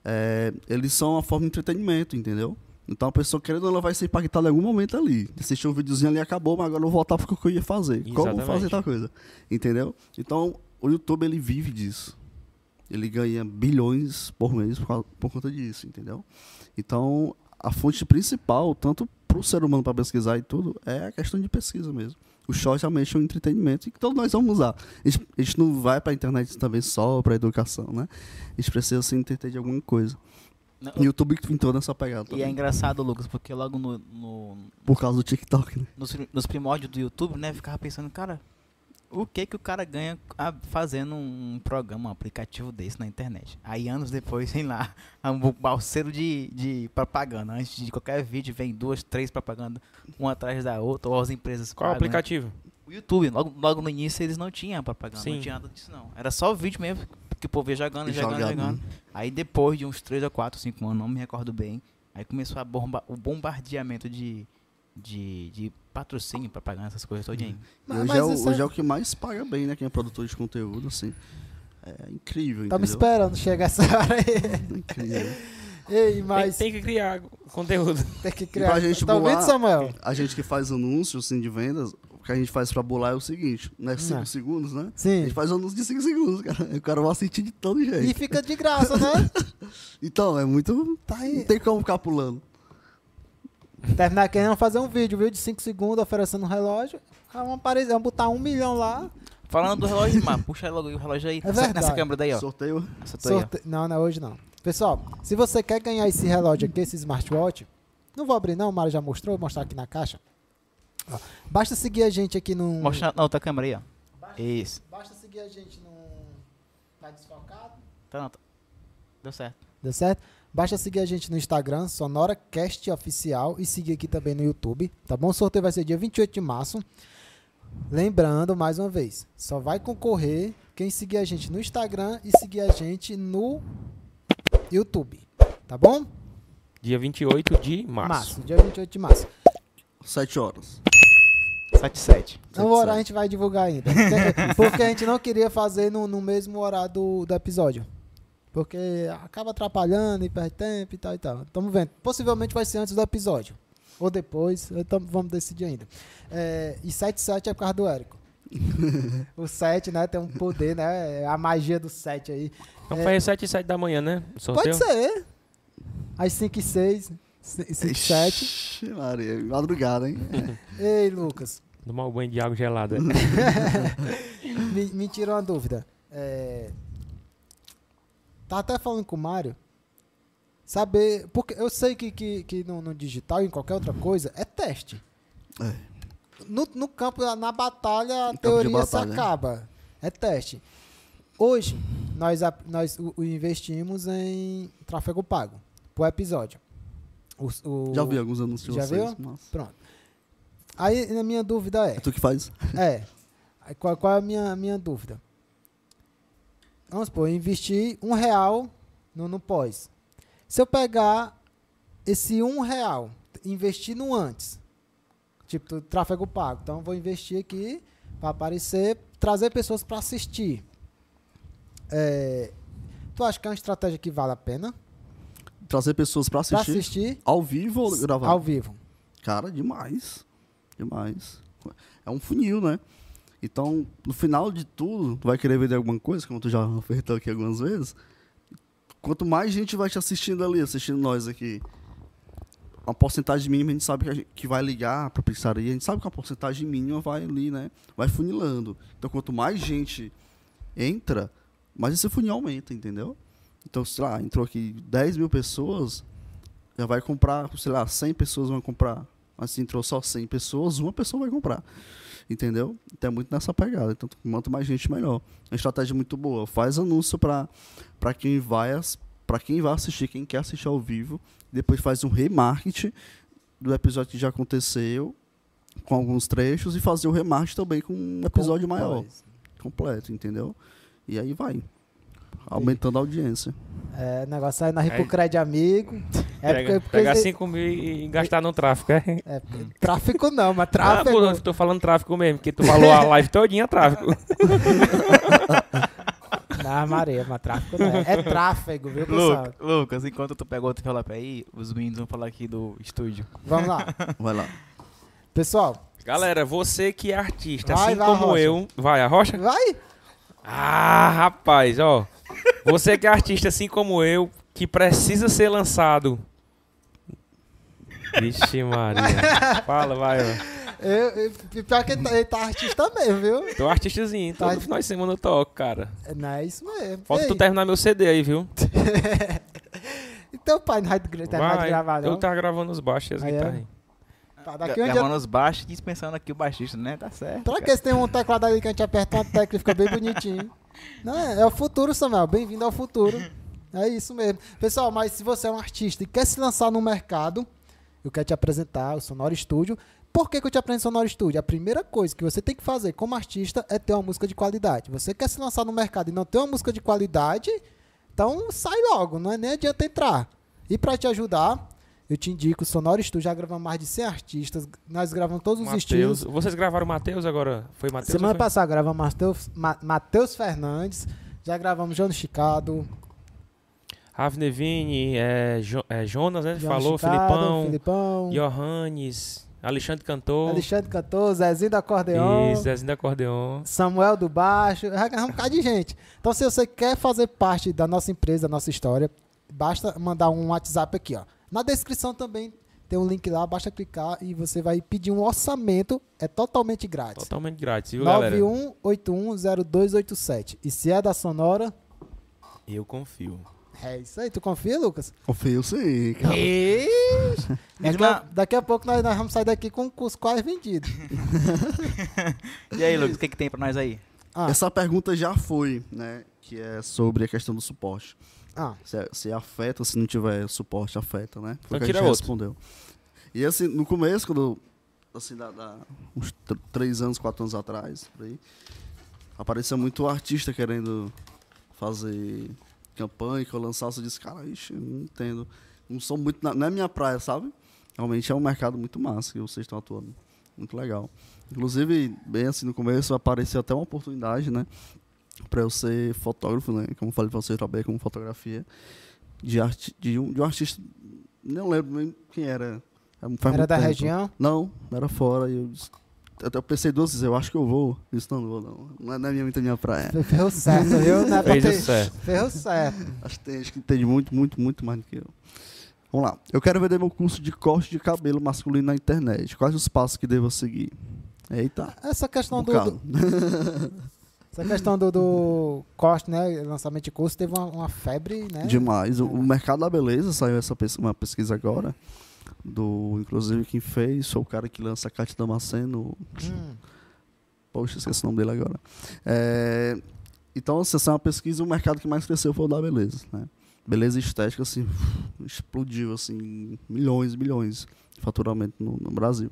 S4: é, eles são uma forma de entretenimento, entendeu? Então a pessoa querendo não vai ser impactada em algum momento ali. Assistiu um videozinho ali acabou, mas agora eu vou voltar porque eu ia fazer. Como
S3: Exatamente.
S4: fazer tal coisa? Entendeu? Então o YouTube ele vive disso. Ele ganha bilhões por mês por, por conta disso, entendeu? Então a fonte principal, tanto para o ser humano para pesquisar e tudo, é a questão de pesquisa mesmo. O short realmente é um entretenimento e que todos nós vamos usar. A gente, a gente não vai para a internet também só para educação, né? A gente precisa se entreter de alguma coisa.
S2: Não,
S4: o YouTube entrou nessa pegada
S2: E é engraçado, Lucas, porque logo no, no-
S4: por causa do TikTok, né?
S2: nos, nos primórdios do YouTube, né, ficava pensando, cara, o que que o cara ganha fazendo um programa, um aplicativo desse na internet? Aí anos depois, <laughs> sei lá, um balseiro de, de propaganda. Antes de qualquer vídeo, vem duas, três propagandas, uma atrás da outra, ou as empresas
S3: Qual o
S2: pagam, né?
S3: aplicativo?
S2: O YouTube, logo, logo no início eles não tinham propaganda,
S3: Sim.
S2: não tinha nada disso não. Era só vídeo mesmo, que o povo ia jogando,
S4: E
S2: jogando,
S4: jogando.
S2: jogando. Aí depois de uns 3 ou 4, 5 anos, não me recordo bem, aí começou a bomba, o bombardeamento de, de, de patrocínio, propaganda, essas coisas todinho.
S1: Mas-
S4: hoje,
S1: mas
S4: é o,
S1: isso
S4: hoje
S1: é-
S4: é o que mais paga bem, né? Quem é produtor de conteúdo, assim. É incrível,
S1: Tava esperando chegar essa hora aí.
S4: É incrível. <laughs>
S1: Ei,
S3: Tem,
S1: mas
S3: tem que criar conteúdo.
S1: tem que
S4: E
S1: criar.
S4: pra gente
S1: tá ouvindo, Samuel?
S4: A gente que faz anúncios assim, de vendas, que a gente faz pra bolar é o seguinte, não é 5
S1: Não.
S4: segundos, né? A
S1: Sim.
S4: gente faz anúncio de 5 segundos, cara. <laughs> O cara vai assistir de todo
S1: E
S4: jeito.
S1: fica de graça, né? <laughs>
S4: Então, é muito.
S1: Tá aí.
S4: Não tem como ficar pulando.
S1: Terminar querendo fazer um vídeo, viu? De 5 segundos oferecendo um relógio. Ah, Vamos, aparecer, vamos botar um milhão lá.
S2: Falando do relógio, mano, puxa logo o relógio aí.
S1: É
S2: nessa,
S1: verdade.
S2: nessa câmera daí, ó.
S4: Sorteio.
S1: Sorte... Não, não é hoje não. Pessoal, se você quer ganhar esse relógio aqui, esse smartwatch, não vou abrir não, o Mário já mostrou, vou mostrar aqui na caixa. Ó, basta seguir a gente aqui no...
S2: Mostra na outra câmera aí, ó. Isso.
S1: Basta seguir a gente no... Tá desfocado?
S2: Tá, não, tá. Deu certo.
S1: Deu certo? Basta seguir a gente no Instagram, SonoraCast Oficial, e seguir aqui também no YouTube, tá bom? O sorteio vai ser dia 28 de março. Lembrando, mais uma vez, só vai concorrer quem seguir a gente no Instagram e seguir a gente no YouTube, tá bom?
S3: Dia 28 de março.
S1: dia 28 de março.
S4: 7 horas.
S2: 77.
S1: Não, o horário a gente vai divulgar ainda. Porque, <laughs> porque a gente não queria fazer no, no mesmo horário do, do episódio. Porque acaba atrapalhando e perde tempo e tal e tal. Estamos vendo. Possivelmente vai ser antes do episódio. Ou depois. Então vamos decidir ainda. É, e 77 é por causa do Érico. <laughs> o 7, né? Tem um poder, né? A magia do 7 aí.
S3: Então
S1: É.
S3: faz 7 e 7 da manhã, né?
S1: Pode ser. Às 5 e 6. 5 e 7.
S4: Ixi, Maria, madrugada, hein? <laughs>
S1: Ei, Lucas.
S3: Tomar um banho de água gelada. <laughs>
S1: me, me tirou uma dúvida. É, tá até falando com o Mário. Saber. Porque eu sei que, que, que no, no digital e em qualquer outra coisa é teste.
S4: É.
S1: No, no campo, na batalha, a
S4: de
S1: teoria se
S4: batalha.
S1: acaba. É teste. Hoje, nós, nós o, o investimos em tráfego pago. Por episódio. O- o-
S4: Já vi alguns anúncios de
S1: Já
S4: vocês.
S1: viu?
S4: mas-
S1: Pronto. Aí a minha dúvida é.
S4: É tu que faz? <laughs>
S1: É. Qual, qual é a minha, minha dúvida? Vamos supor, eu investi um real no, no pós. Se eu pegar esse um real, investir no antes, tipo tráfego pago, então eu vou investir aqui para aparecer, trazer pessoas para assistir. É, tu acha que é uma estratégia que vale a pena?
S4: Trazer pessoas pra
S1: Para
S4: assistir,
S1: assistir
S4: ao vivo ou gravar?
S1: ao vivo.
S4: Cara, demais. Demais. É um funil, né? Então, no final de tudo, tu vai querer vender alguma coisa, como tu já ofertou aqui algumas vezes. Quanto mais gente vai te assistindo ali, assistindo nós aqui, uma porcentagem mínima a gente sabe que, gente- que vai ligar pra pizzaria, a gente sabe que a porcentagem mínima vai ali, né? Vai funilando. Então, quanto mais gente entra, mais esse funil aumenta, entendeu? Então, sei lá, entrou aqui 10 mil pessoas, já vai comprar, sei lá, 100 pessoas vão comprar. Mas se entrou só 100 pessoas, uma pessoa vai comprar. Entendeu? Então é muito nessa pegada. Então, quanto mais gente, melhor. É uma estratégia muito boa. Faz anúncio para quem vai para quem vai assistir, quem quer assistir ao vivo. Depois faz um remarketing do episódio que já aconteceu, com alguns trechos, e fazer o remarketing também com um episódio maior, completo, entendeu? E aí vai. Aumentando a audiência.
S1: É, o negócio aí na
S3: É.
S1: Ripocred amigo. É
S3: Pega-
S1: porque, porque
S3: pegar 5 mil e gastar no tráfico, é?
S1: É, tráfico não, mas
S3: Ah,
S1: tráfego.
S3: pô, eu tô falando tráfico mesmo, porque tu falou a live todinha tráfico. <laughs>
S1: Não, Maria, mas tráfico não é. É tráfego, viu, pessoal?
S2: Luca, Lucas, enquanto tu pega outro envelope aí, os meninos vão falar aqui do estúdio.
S1: Vamos lá. <laughs>
S4: Vai lá.
S1: Pessoal,
S3: Galera, você que é artista,
S1: Vai,
S3: assim
S1: vai,
S3: como
S1: Rocha.
S3: eu. Vai, a rocha?
S1: vai.
S3: Ah, rapaz, ó. Você que é artista, assim como eu, que precisa ser lançado. Vixe, Maria. Fala, vai, ó.
S1: Eu, eu, pior que ele tá, ele tá artista mesmo, viu?
S3: Tô artistazinho, todo final de semana eu toco, cara.
S1: É, Não é isso mesmo.
S3: Falta
S1: Ei,
S3: tu terminar meu CD aí, viu? <laughs>
S1: Então, pai, não vai terminar de gravar, não?
S3: eu tava gravando os baixos e as
S1: é? Tá, daqui dia...
S2: Gravando os baixos e dispensando aqui o baixista, né? Tá certo.
S1: Pra que se tem um teclado ali que a gente aperta uma tecla e fica bem bonitinho? <laughs> Não, é, é o futuro, Samuel. Bem-vindo ao futuro. É isso mesmo. Pessoal, mas se você é um artista e quer se lançar no mercado, eu quero te apresentar o Sonora Studio. Por que, que eu te aprendo Sonoro Studio? A primeira coisa que você tem que fazer como artista é ter uma música de qualidade. Você quer se lançar no mercado e não ter uma música de qualidade, então sai logo, não é nem adianta entrar. E para te ajudar, eu te indico o Sonoro Studio, já gravamos mais de 100 artistas, nós gravamos todos os
S3: Mateus.
S1: estilos.
S3: Vocês gravaram Matheus agora? Foi Matheus?
S1: Semana
S3: foi?
S1: passada gravamos Matheus, Ma- Matheus Fernandes, já gravamos João Chicado,
S3: Rav Nevini, é, Jo- é, Jonas, né?
S1: João
S3: Falou,
S1: Chicado,
S3: Filipão,
S1: Filipão
S3: Johannes, Alexandre Cantor,
S1: Alexandre Cantor, Zezinho do Acordeon.
S3: e Zezinho da Acordeon.
S1: Samuel do Baixo, já gravamos um bocado de gente. Então, se você quer fazer parte da nossa empresa, da nossa história, basta mandar um WhatsApp aqui, ó. Na descrição também tem um link lá, basta clicar e você vai pedir um orçamento, é totalmente grátis.
S3: Totalmente grátis, viu, galera?
S1: 91810287. E se é da Sonora,
S3: Eu confio.
S1: é isso aí. Tu confia, Lucas?
S4: Confio sim, cara. <laughs>
S1: Daqui, a, daqui a pouco nós, nós vamos sair daqui com, com os quais vendidos. <laughs>
S2: E aí, Lucas, o que, que tem pra nós aí?
S1: Ah,
S4: Essa pergunta já foi, né? Que é sobre a questão do suporte.
S1: Ah,
S4: Se, se afeta, se não tiver suporte, afeta, né? Foi
S3: Então
S4: o que a gente
S3: outro.
S4: respondeu. E assim, no começo, quando. Assim, da, da- uns tr- três anos, quatro anos atrás, por aí, apareceu muito artista querendo fazer campanha, que eu lançasse, eu disse, cara, ixi, não entendo. Não sou muito. na- não é minha praia, sabe? Realmente é um mercado muito massa que vocês estão atuando. Muito legal. Inclusive, bem assim, no começo apareceu até uma oportunidade, né? Pra eu ser fotógrafo, né? Como eu falei pra você, eu trabalhei com fotografia de, arti de, um, de um artista. Não lembro nem quem era. Faz
S1: era da
S4: tempo.
S1: região?
S4: Não, era fora. E eu, disse- até eu pensei duas vezes, eu acho que eu vou. Disse, não, não vou, não. Não é, não é minha, muito minha praia.
S1: Ferrou certo, viu? Não é pra ter-
S3: isso certo.
S1: Ferrou certo.
S4: Acho que tem gente que entende muito, muito, muito mais do que eu. Vamos lá. Eu quero vender meu curso de corte de cabelo masculino na internet. Quais os passos que devo seguir? Eita.
S1: Essa questão
S4: Um
S1: do- essa questão do, do corte, né, lançamento de curso teve uma, uma febre, né?
S4: Demais. O, o mercado da beleza saiu essa uma pesquisa agora. Do, inclusive, quem fez foi o cara que lança a Cátia Damasceno.
S1: Hum,
S4: Poxa, esqueci o nome dele agora. É, então, assim, essa é uma pesquisa, o mercado que mais cresceu foi o da beleza. Né? Beleza estética, assim, explodiu, assim, milhões e milhões de faturamento no, no Brasil.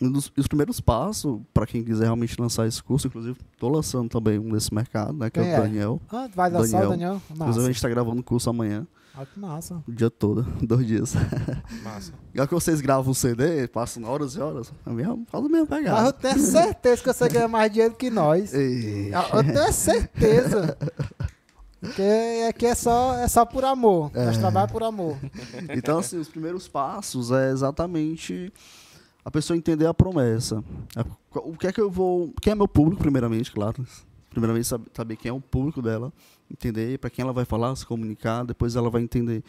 S4: Um dos, e os primeiros passos, para quem quiser realmente lançar esse curso, inclusive, estou lançando também um desse mercado, né, que é
S1: é?
S4: o Daniel.
S1: Ah, vai lançar o
S4: Daniel.
S1: Daniel?
S4: Inclusive, a gente está gravando o curso amanhã,
S1: Ah, que massa.
S4: o dia todo, <laughs> dois dias.
S3: Massa.
S4: Igual que vocês gravam um CD, passam horas e horas, é mesmo, faz o mesmo
S1: Mas eu
S4: pegada.
S1: tenho certeza que você ganha mais dinheiro que nós.
S4: Ei.
S1: Eu tenho certeza. Porque aqui é só, é só por amor. Nós trabalhamos por amor.
S4: Então, assim, os primeiros passos é exatamente a pessoa entender a promessa. O que é que eu vou. Quem é meu público, primeiramente, claro. Primeiramente, sab- saber quem é o público dela, entender para quem ela vai falar, se comunicar, depois ela vai entender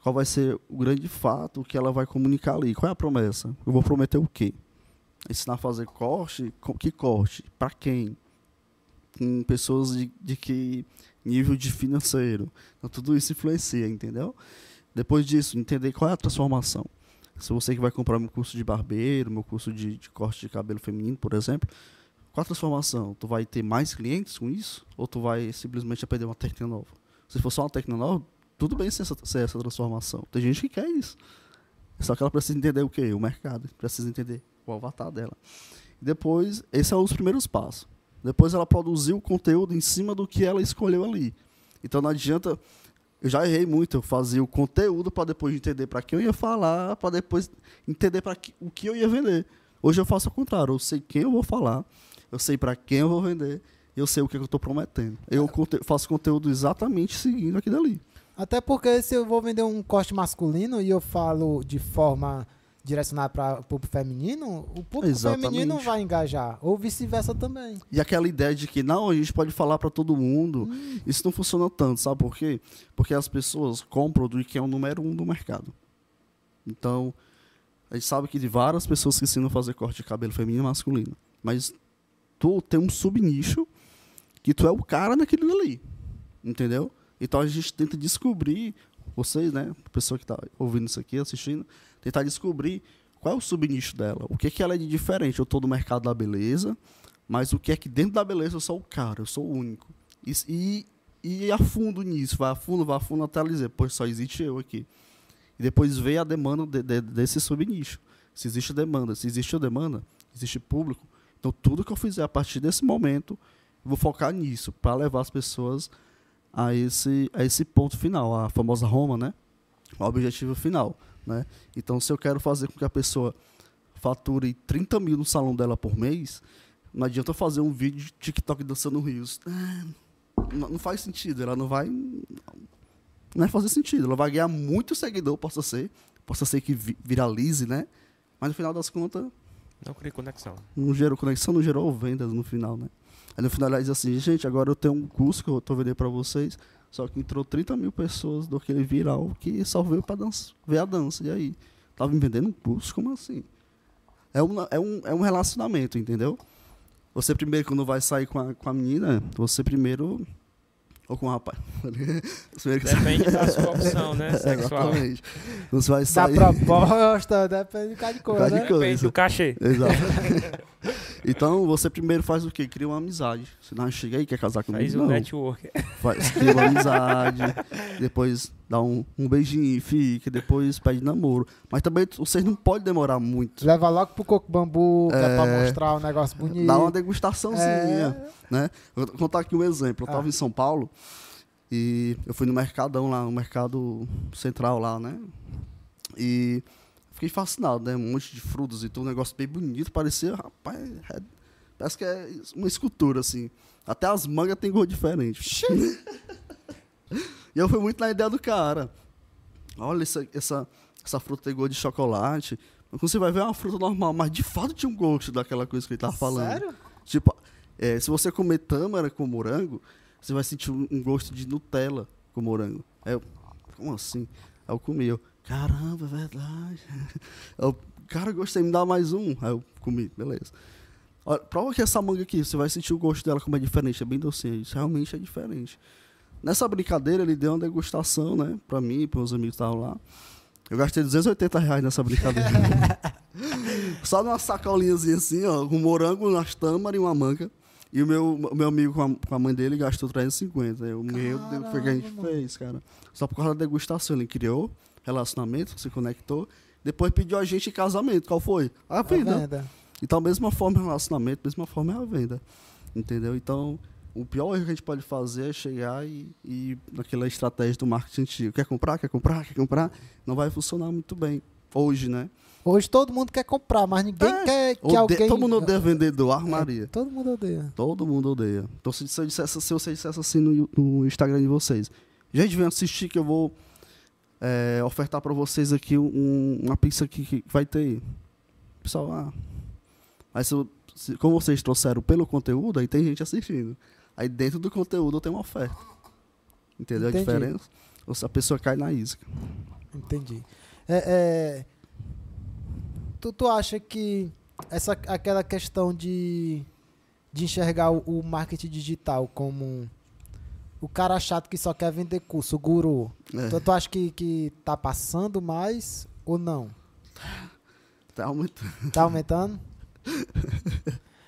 S4: qual vai ser o grande fato que ela vai comunicar ali. Qual é a promessa? Eu vou prometer o quê? Ensinar a fazer corte? Que corte? Para quem? Com pessoas de, de que nível de financeiro. Então, tudo isso influencia, entendeu? Depois disso, entender qual é a transformação. Se você que vai comprar meu curso de barbeiro, meu curso de, de corte de cabelo feminino, por exemplo, qual a transformação? Tu vai ter mais clientes com isso? Ou tu vai simplesmente aprender uma técnica nova? Se for só uma técnica nova, tudo bem ser essa, essa transformação. Tem gente que quer isso. Só que ela precisa entender o quê? O mercado. Precisa entender o avatar dela. Depois, esses são os primeiros passos. Depois ela produziu o conteúdo em cima do que ela escolheu ali. Então não adianta. Eu já errei muito, eu fazia o conteúdo para depois entender para quem eu ia falar, para depois entender para o que eu ia vender. Hoje eu faço o contrário, eu sei quem eu vou falar, eu sei para quem eu vou vender, eu sei o que eu estou prometendo. Eu conte- faço conteúdo exatamente seguindo aquilo ali.
S1: Até porque se eu vou vender um corte masculino e eu falo de forma direcionada para o público feminino, o público
S4: Exatamente.
S1: feminino vai engajar. Ou vice-versa também.
S4: E aquela ideia de que não, a gente pode falar para todo mundo, isso não funciona tanto, sabe por quê? Porque as pessoas compram do que é o número um do mercado. Então, a gente sabe que de várias pessoas que ensinam a fazer corte de cabelo feminino e masculino, mas tu tem um subnicho que tu é o cara naquilo ali, entendeu? Então a gente tenta descobrir, vocês, né, a pessoa que está ouvindo isso aqui, assistindo, tentar descobrir qual é o subnicho dela, o que que ela é de diferente. Eu estou no mercado da beleza, mas o que é que dentro da beleza eu sou o cara, eu sou o único. E, e, e a fundo nisso, vai a fundo, vai a fundo até ela dizer, pois só existe eu aqui. E depois veio a demanda de- de- desse subnicho. Se existe demanda, se existe demanda, existe público. Então tudo que eu fizer a partir desse momento, vou focar nisso para levar as pessoas a esse a esse ponto final, a famosa Roma, né? O objetivo final, né? Então se eu quero fazer com que a pessoa fature 30 mil no salão dela por mês, não adianta eu fazer um vídeo de TikTok dançando rios. Ah, Não, faz sentido, ela não vai não vai fazer sentido. Ela vai ganhar muito seguidor, possa ser, possa ser que vi- viralize, né? Mas no final das contas,
S3: Não cria conexão.
S4: não gerou conexão, não gerou vendas no final, né? Aí no final ela diz assim, gente, agora eu tenho um curso que eu tô vendendo para vocês, só que entrou 30 mil pessoas do aquele viral que só veio para dança, ver a dança. E aí? Tava me vendendo um curso? Como assim? É um, é um, é um relacionamento, entendeu? Você primeiro, quando vai sair com a, com a menina, você primeiro. Ou com o rapaz. <laughs> Que-
S3: Depende da sua opção, né? <laughs> Sexual.
S4: Exatamente. Você vai
S1: Da
S4: sair.
S1: proposta, depende de cada coisa,
S4: Cada
S1: né?
S4: coisa.
S3: Depende do cachê.
S4: Exato. <laughs> então você primeiro faz o quê? Cria uma amizade. Se não chega aí, quer casar comigo?
S3: Faz o
S4: não.
S3: network.
S4: Faz, cria uma amizade. depois dá um, um beijinho, fica. Depois pede namoro. Mas também vocês não podem demorar muito.
S1: Leva logo pro coco bambu, que é pra mostrar um negócio bonito.
S4: Dá uma degustaçãozinha.
S1: É.
S4: né? Eu vou contar aqui um exemplo. Eu
S1: Ah.
S4: estava em São Paulo e eu fui no Mercadão lá, no Mercado Central lá, né? E fiquei fascinado, né? Um monte de frutas e tudo, um negócio bem bonito. Parecia, rapaz, é- parece que é uma escultura, assim. Até as mangas tem cor diferente. <laughs> e eu fui muito na ideia do cara. Olha, essa, essa, essa fruta tem gosto de chocolate. Quando você vai ver é uma fruta normal, mas de fato tinha um gosto daquela coisa que ele tava falando.
S1: Sério?
S4: Tipo, é, se você comer tâmara com morango, você vai sentir um, um gosto de Nutella com morango. Aí eu, como assim? Aí eu comi, eu, caramba, é verdade. <laughs> Eu, cara, gostei, me dá mais um. Aí eu comi, beleza. Olha, prova que essa manga aqui, você vai sentir o gosto dela como é diferente, é bem docinha. Isso realmente é diferente. Nessa brincadeira, ele deu uma degustação, né, pra mim e pros amigos que estavam lá. Eu gastei 280 reais nessa brincadeira. <laughs> Só numa sacolinhazinha assim, ó, com morango, umas tâmaras e uma manga. E o meu, meu amigo com a, com a mãe dele gastou 350. Eu, meu Deus, foi o que a gente
S1: Caramba,
S4: fez, cara. Só por causa da degustação. Ele criou relacionamento, se conectou. Depois pediu a gente em casamento. Qual foi? A
S1: A
S4: venda.
S1: venda.
S4: Então, mesma forma é relacionamento, mesma forma é a venda. Entendeu? Então, o pior erro que a gente pode fazer é chegar e, e naquela estratégia do marketing antigo. Quer comprar, quer comprar, quer comprar? Não vai funcionar muito bem. Hoje, né?
S1: Hoje todo mundo quer comprar, mas ninguém
S4: É,
S1: quer que
S4: Ode-
S1: alguém...
S4: Todo mundo odeia vendedor, armaria.
S1: Todo mundo odeia.
S4: Todo mundo odeia. Então, se, se eu dissesse, se você dissesse assim no, no Instagram de vocês, gente, vem assistir que eu vou é, ofertar para vocês aqui um- uma pizza que, que vai ter. Pessoal, ah. Aí, se, como vocês trouxeram pelo conteúdo, aí tem gente assistindo. Aí, dentro do conteúdo, tem uma oferta. Entendeu
S1: Entendi.
S4: a diferença? Ou se a pessoa cai na isca.
S1: Entendi. É, é, tu, tu acha que essa, aquela questão de, de enxergar o, o marketing digital como o cara chato que só quer vender curso, o guru,
S4: É,
S1: tu, tu acha que, que tá passando mais ou não?
S4: tá muito...
S1: Tá aumentando?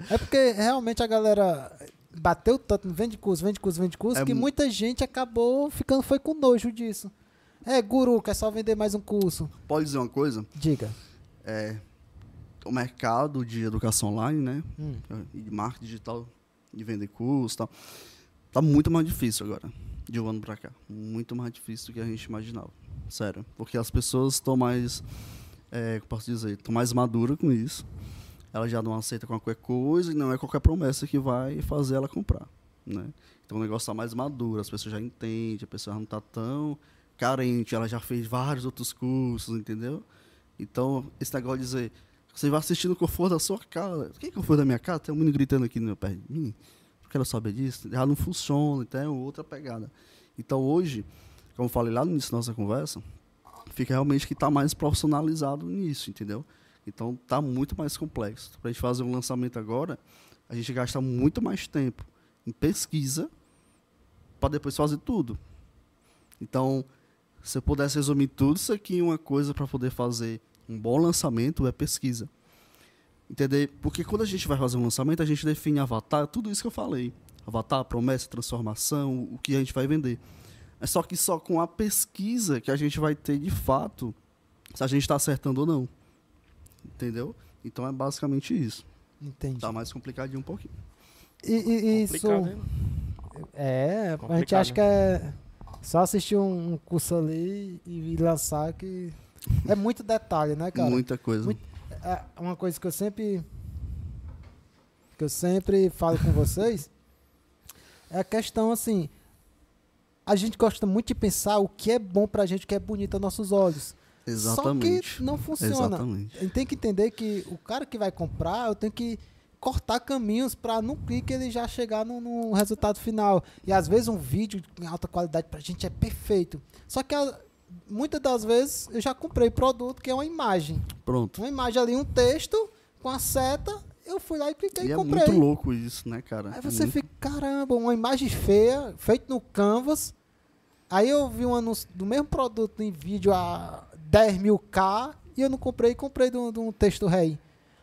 S1: É porque realmente a galera bateu tanto vende curso, vende curso, vende curso,
S4: É
S1: que
S4: mu-
S1: muita gente acabou ficando foi com nojo disso. É, guru, quer só vender mais um curso.
S4: Pode dizer uma coisa?
S1: Diga.
S4: É, o mercado de educação online, né?
S1: Hum.
S4: e de marketing digital, de vender curso e tal, tá muito mais difícil agora, de um ano pra cá. Muito mais difícil do que a gente imaginava. Sério. Porque as pessoas estão mais, é, posso dizer, estão mais maduras com isso. Ela já não aceita qualquer coisa e não é qualquer promessa que vai fazer ela comprar, né? Então o negócio tá mais maduro, as pessoas já entendem, a pessoa não tá tão carente, ela já fez vários outros cursos, entendeu? Então, esse negócio de dizer, você vai assistir no conforto da sua casa. O que é conforto da minha casa? Tem um menino gritando aqui no meu pé de mim. Quero saber disso. Já não funciona, então é outra pegada. Então hoje, como eu falei lá no início da nossa conversa, fica realmente que está mais profissionalizado nisso, entendeu? Então tá muito mais complexo. Para a gente fazer um lançamento agora, a gente gasta muito mais tempo em pesquisa para depois fazer tudo. Então, se eu pudesse resumir tudo isso aqui em uma coisa para poder fazer um bom lançamento é pesquisa. Entender? Porque quando a gente vai fazer um lançamento, a gente define avatar, tudo isso que eu falei. Avatar, promessa, transformação, o que a gente vai vender. É só que só com a pesquisa que a gente vai ter de fato se a gente está acertando ou não. Entendeu? Então é basicamente isso.
S1: Entendi.
S4: Tá mais complicadinho um pouquinho.
S1: E, e- isso.
S3: Complicado, né?
S1: É, a gente
S3: Complicado,
S1: acha que é só assistir um, curso ali e, e lançar que. É muito detalhe, né, cara?
S4: Muita coisa.
S1: muito- É uma coisa que eu sempre. Que eu sempre falo com vocês. É a questão assim. A gente gosta muito de pensar o que é bom pra gente, o que é bonito aos nossos olhos.
S4: Exatamente.
S1: Só que não funciona.
S4: Exatamente.
S1: A gente tem que entender que o cara que vai comprar, eu tenho que cortar caminhos para no clique ele já chegar no, no resultado final. E às vezes um vídeo em alta qualidade pra gente é perfeito. Só que a- muitas das vezes eu já comprei produto que é uma imagem.
S4: Pronto.
S1: Uma imagem ali, um texto com a seta, eu fui lá e cliquei
S4: E
S1: e
S4: é
S1: comprei.
S4: muito louco isso, né, cara?
S1: Aí
S4: É
S1: você
S4: muito-
S1: fica, caramba, uma imagem feia, feito no Canvas. Aí eu vi um anúncio do mesmo produto em vídeo a 10 mil K e eu não comprei, comprei de um, de um texto rei.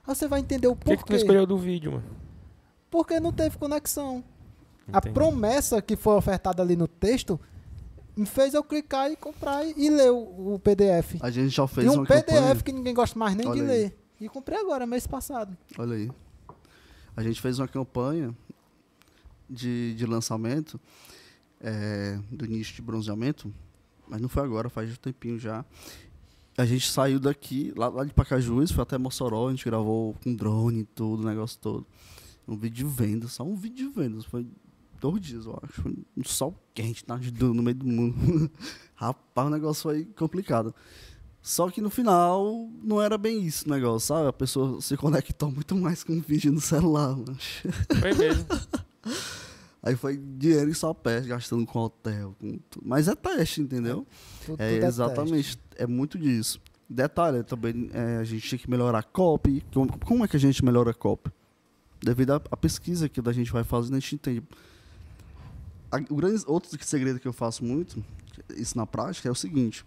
S1: Aí você vai entender o
S3: Por que, que tu
S1: porquê.
S3: escolheu do vídeo, mano?
S1: Porque não teve conexão. A
S3: Entendi.
S1: promessa que foi ofertada ali no texto me fez eu clicar e comprar e, e ler o, o PDF.
S4: A gente já fez
S1: E um PDF
S4: campanha.
S1: que ninguém gosta mais nem de
S4: Olha aí.
S1: ler. E comprei agora, mês passado.
S4: Olha aí. A gente fez uma campanha de, de lançamento é, do nicho de bronzeamento, mas não foi agora, faz um tempinho já. A gente saiu daqui, lá, lá de Pacajus, foi até Mossoró, a gente gravou com drone e tudo, o negócio todo. Um vídeo de vendas, só um vídeo de vendas. Foi dois dias, eu acho. Um sol quente, tá? no meio do mundo. <laughs> Rapaz, o negócio foi complicado. Só que no final não era bem isso o negócio, sabe? A pessoa se conectou muito mais com o vídeo no celular, mano.
S3: Foi mesmo. <laughs>
S4: Aí foi dinheiro em só pé, gastando com hotel, com tudo. Mas é teste, entendeu?
S1: Tudo,
S4: É,
S1: tudo teste.
S4: exatamente, é muito disso. Detalhe, também é, a gente tinha que melhorar a copy. Como, como é que a gente melhora a copy? Devido à, à pesquisa que a gente vai fazendo, a gente entende. O grande, outro segredo que eu faço muito, isso na prática, é o seguinte.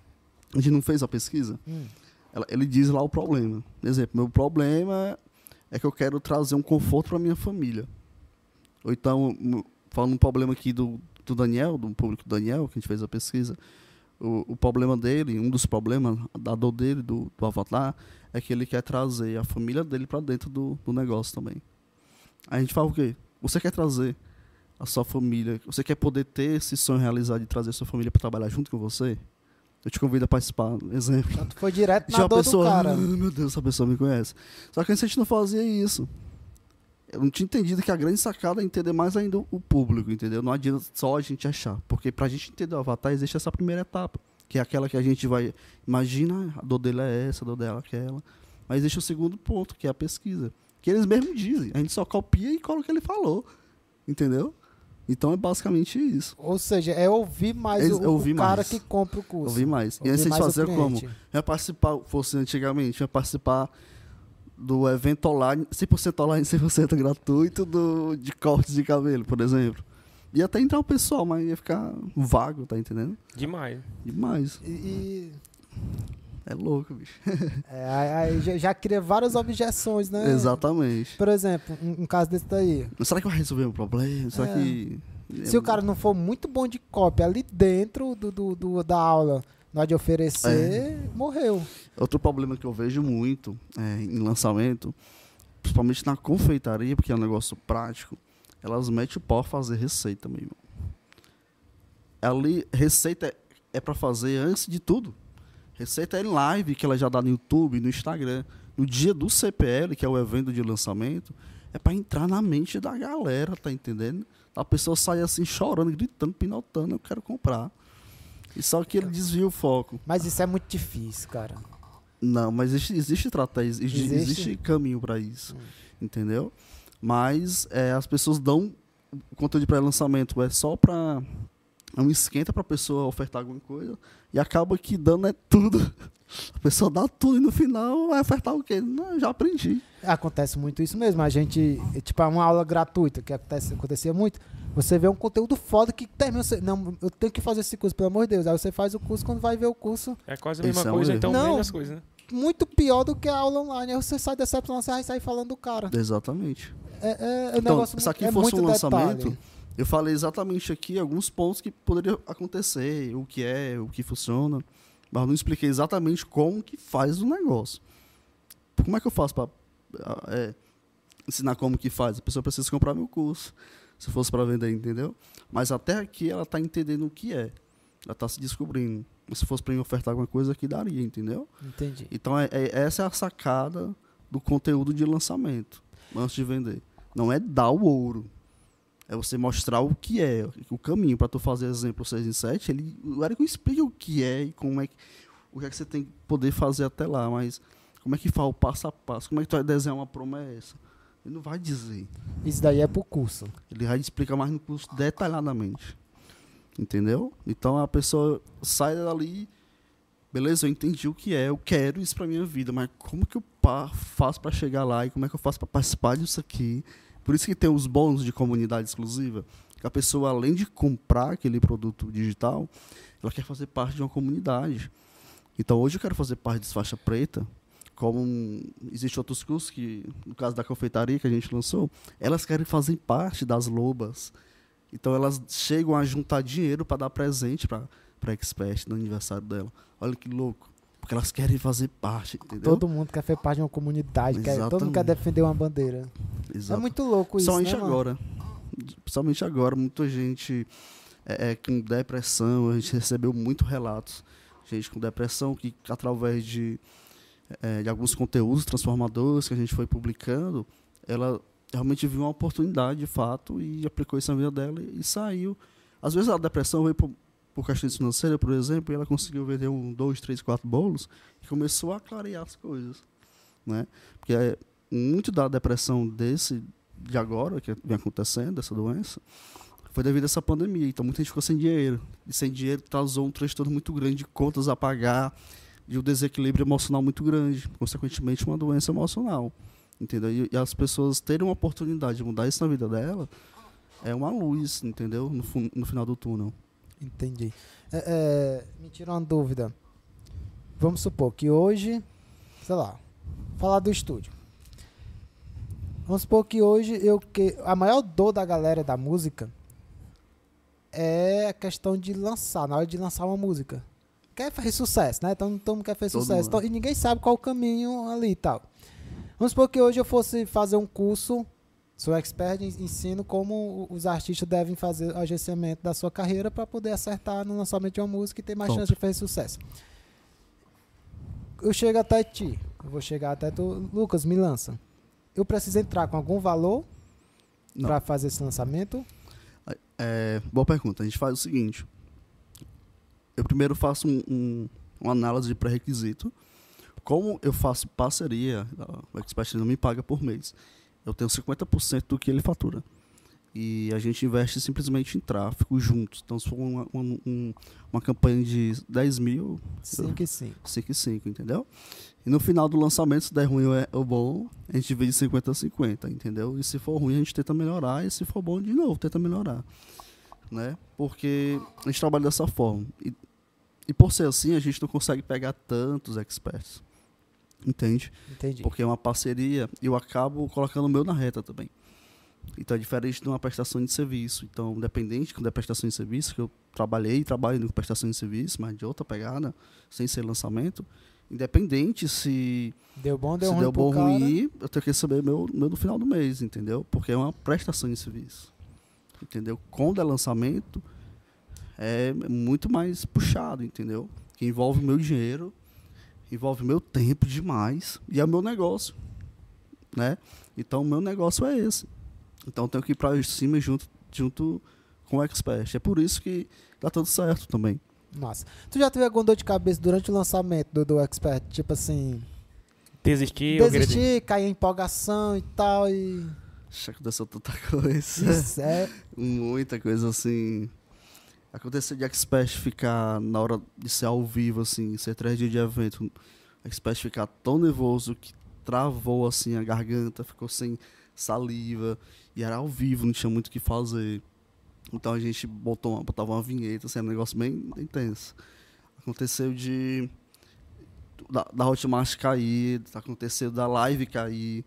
S4: A gente não fez a pesquisa,
S1: Hum.
S4: ela- ele diz lá o problema. Por exemplo, meu problema é que eu quero trazer um conforto para minha família. Ou então, m- falando um problema aqui do, do Daniel, do público Daniel, que a gente fez a pesquisa, o, o problema dele, um dos problemas da dor dele, do, do Avatar, é que ele quer trazer a família dele para dentro do, do negócio também. Aí a gente fala o quê? Você quer trazer a sua família, você quer poder ter esse sonho realizado de trazer a sua família para trabalhar junto com você? Eu te convido a participar, exemplo.
S1: Então tu foi direto na dor
S4: pessoa,
S1: do cara.
S4: "Ah, meu Deus, essa pessoa me conhece. Só que a gente não fazia isso. Eu não tinha entendido que a grande sacada é entender mais ainda o- público, entendeu? Não adianta só a gente achar. Porque pra gente entender o avatar, existe essa primeira etapa. Que é aquela que a gente vai. Imagina, a dor dele é essa, a dor dela é aquela. Mas existe o segundo ponto, que é a pesquisa. Que eles mesmos dizem. A gente só copia e cola o que ele falou. Entendeu? Então é basicamente isso.
S1: Ou seja, é ouvir mais
S4: Eles-
S1: o, o
S4: ouvir
S1: cara
S4: mais.
S1: que compra o curso.
S4: Ouvir mais. E
S1: Ouvir
S4: antes a gente
S1: mais o
S4: fazia como? ia participar, fosse antigamente, ia participar do evento online, 100% online, 100% gratuito do, de cortes de cabelo, por exemplo. Ia até entrar o pessoal, mas ia ficar vago, tá entendendo?
S3: Demais.
S4: Demais.
S1: E, e-
S4: É louco, bicho. <laughs>
S1: é, já, já cria várias objeções, né?
S4: Exatamente.
S1: Por exemplo, um, um caso desse daí.
S4: Mas será que vai resolver o problema? Será
S1: É.
S4: que.
S1: Se o cara não for muito bom de cópia ali dentro do, do- do- da aula, na hora de oferecer,
S4: É.
S1: morreu.
S4: Outro problema que eu vejo muito é, em lançamento, principalmente na confeitaria, porque é um negócio prático, elas metem o pau a fazer receita, meu irmão. Ali, receita é, é para fazer antes de tudo. Receita é em live, que ela já dá no YouTube, no Instagram. No dia do CPL, que é o evento de lançamento, é para entrar na mente da galera, tá entendendo? A pessoa sai assim chorando, gritando, pinotando, eu quero comprar. E só que ele desvia o foco.
S1: Mas isso é muito difícil, cara.
S4: Não, mas existe, existe estratégia, existe,
S1: Existe?
S4: caminho para isso, entendeu? Mas é, as pessoas dão o conteúdo de pré-lançamento é só para é um esquenta para a pessoa ofertar alguma coisa e acaba que dando é tudo. A pessoa dá tudo e no final vai ofertar o quê? Não, já aprendi.
S1: Acontece muito isso mesmo. A gente, tipo, uma aula gratuita, que acontece, acontecia muito. Você vê um conteúdo foda que termina. Você, não, eu tenho que fazer esse curso, pelo amor de Deus. Aí você faz o curso, quando vai ver o curso,
S3: É quase a
S4: Isso
S3: mesma
S4: é um
S3: coisa, então
S1: Não.
S3: menos coisas, né?
S1: muito pior do que a aula online. Aí você sai decepcionado, você vai sair falando do cara.
S4: Exatamente.
S1: É, é, é um
S4: Então,
S1: negócio
S4: se aqui
S1: é
S4: fosse
S1: muito
S4: um lançamento,
S1: detalhe.
S4: Eu falei exatamente aqui alguns pontos que poderiam acontecer, o que é, o que funciona, mas não expliquei exatamente como que faz o negócio. como é que eu faço para é, ensinar como que faz? A pessoa precisa comprar meu curso, se fosse para vender, entendeu? Mas até aqui ela está entendendo o que é. Ela está se descobrindo. Se fosse para mim ofertar alguma coisa aqui, daria, entendeu?
S1: Entendi.
S4: Então, é, é- essa é a sacada do conteúdo de lançamento, antes de vender. Não é dar o ouro. É você mostrar o que é, o caminho. Para tu fazer exemplo 6 em 7, ele, o Érico explica o que é e como é que, o que é que você tem que poder fazer até lá. Mas como é que faz o passo a passo? Como é que tu vai desenhar uma promessa? Ele não vai dizer.
S1: Isso daí é pro curso.
S4: Ele vai explicar mais no curso detalhadamente. Entendeu? Então a pessoa sai dali, beleza, eu entendi o que é, eu quero isso pra minha vida, mas como que eu faço para chegar lá e como é que eu faço para participar disso aqui? Por isso que tem os bônus de comunidade exclusiva, que a pessoa além de comprar aquele produto digital, ela quer fazer parte de uma comunidade. Então hoje eu quero fazer parte desse faixa preta, como um, existe outros cursos que, no caso da confeitaria que a gente lançou, elas querem fazer parte das lobas. Então elas chegam a juntar dinheiro para dar presente para para expert no aniversário dela. Olha que louco, porque elas querem fazer parte, entendeu?
S1: Todo mundo quer fazer parte de uma comunidade, quer, todo mundo quer defender uma bandeira.
S4: Exato.
S1: É muito louco isso,
S4: Somente
S1: né,
S4: agora. Somente agora, muita gente é, é, com depressão, a gente recebeu muito relatos. Gente com depressão que, através de, é, de alguns conteúdos transformadores que a gente foi publicando, ela realmente viu uma oportunidade de fato e aplicou isso na vida dela e, e saiu. Às vezes a depressão veio por, por questões financeiras, por exemplo, e ela conseguiu vender um, dois, três, quatro bolos e começou a clarear as coisas. Né? Porque é, muito da depressão desse de agora, que vem acontecendo, essa doença, foi devido a essa pandemia. Então muita gente ficou sem dinheiro. E sem dinheiro causou um transtorno muito grande de contas a pagar, de um desequilíbrio emocional muito grande, consequentemente uma doença emocional. Entendeu? E, e as pessoas terem uma oportunidade de mudar isso na vida dela é uma luz, entendeu? No, no final do túnel.
S1: Entendi. É, é, me tira uma dúvida. Vamos supor que hoje, sei lá, falar do estúdio. Vamos supor que hoje eu que a maior dor da galera da música é a questão de lançar, na hora de lançar uma música. Quer fazer sucesso, né? Então todo mundo quer fazer
S4: Todo
S1: sucesso. Então, e ninguém sabe qual o caminho ali e tal. Vamos supor que hoje eu fosse fazer um curso, sou expert em ensino como os artistas devem fazer o agenciamento da sua carreira para poder acertar no lançamento de uma música e ter mais
S4: Top.
S1: chance de fazer sucesso. Eu chego até ti, eu vou chegar até tu, Lucas, me lança. Eu preciso entrar com algum valor
S4: Não.
S1: para fazer esse lançamento?
S4: É, boa pergunta. A gente faz o seguinte. Eu primeiro faço um- um- uma análise de pré-requisito. Como eu faço parceria, o Expert não me paga por mês. Eu tenho 50% do que ele fatura. E a gente investe simplesmente em tráfego juntos. Então, se for uma, uma, um- uma campanha de 10 mil,
S1: 5 e 5.
S4: 5 e 5, entendeu? E no final do lançamento, se der ruim ou é- bom, a gente divide 50 a 50, entendeu? E se for ruim, a gente tenta melhorar, e se for bom, de novo, tenta melhorar. Né? Porque a gente trabalha dessa forma. E, e por ser assim, a gente não consegue pegar tantos experts. Entende?
S1: Entendi.
S4: Porque é uma parceria e eu acabo colocando o meu na reta também. Então é diferente de uma prestação de serviço. Então, independente quando é prestação de serviço, que eu trabalhei e trabalho com prestação de serviço, mas de outra pegada, sem ser lançamento, independente se,
S1: Deu bom, deu
S4: se
S1: ruim
S4: deu bom ou
S1: cara.
S4: ruim, eu tenho que receber meu, meu no final do mês, entendeu? Porque é uma prestação de serviço. Entendeu? Quando é lançamento, é muito mais puxado, entendeu? Que envolve meu dinheiro, envolve meu tempo demais e é o meu negócio, né? Então, o meu negócio é esse. Então, eu tenho que ir para cima junto, junto com o expert. É por isso que dá tudo certo também.
S1: Massa. Tu já teve alguma dor de cabeça durante o lançamento do, do Expert? Tipo assim,
S3: Desistir,
S1: desistir, cair em empolgação e tal, e...
S4: Já aconteceu tanta coisa.
S1: Isso é... <laughs>
S4: Muita coisa assim. Aconteceu de Expert ficar na hora de ser ao vivo, assim, ser três dias de evento, Expert ficar tão nervoso que travou assim a garganta, ficou sem saliva, e era ao vivo, não tinha muito o que fazer. Então a gente botou uma, botava uma vinheta, assim, era um negócio bem intenso. Aconteceu de. Da, da Hotmart cair, aconteceu da live cair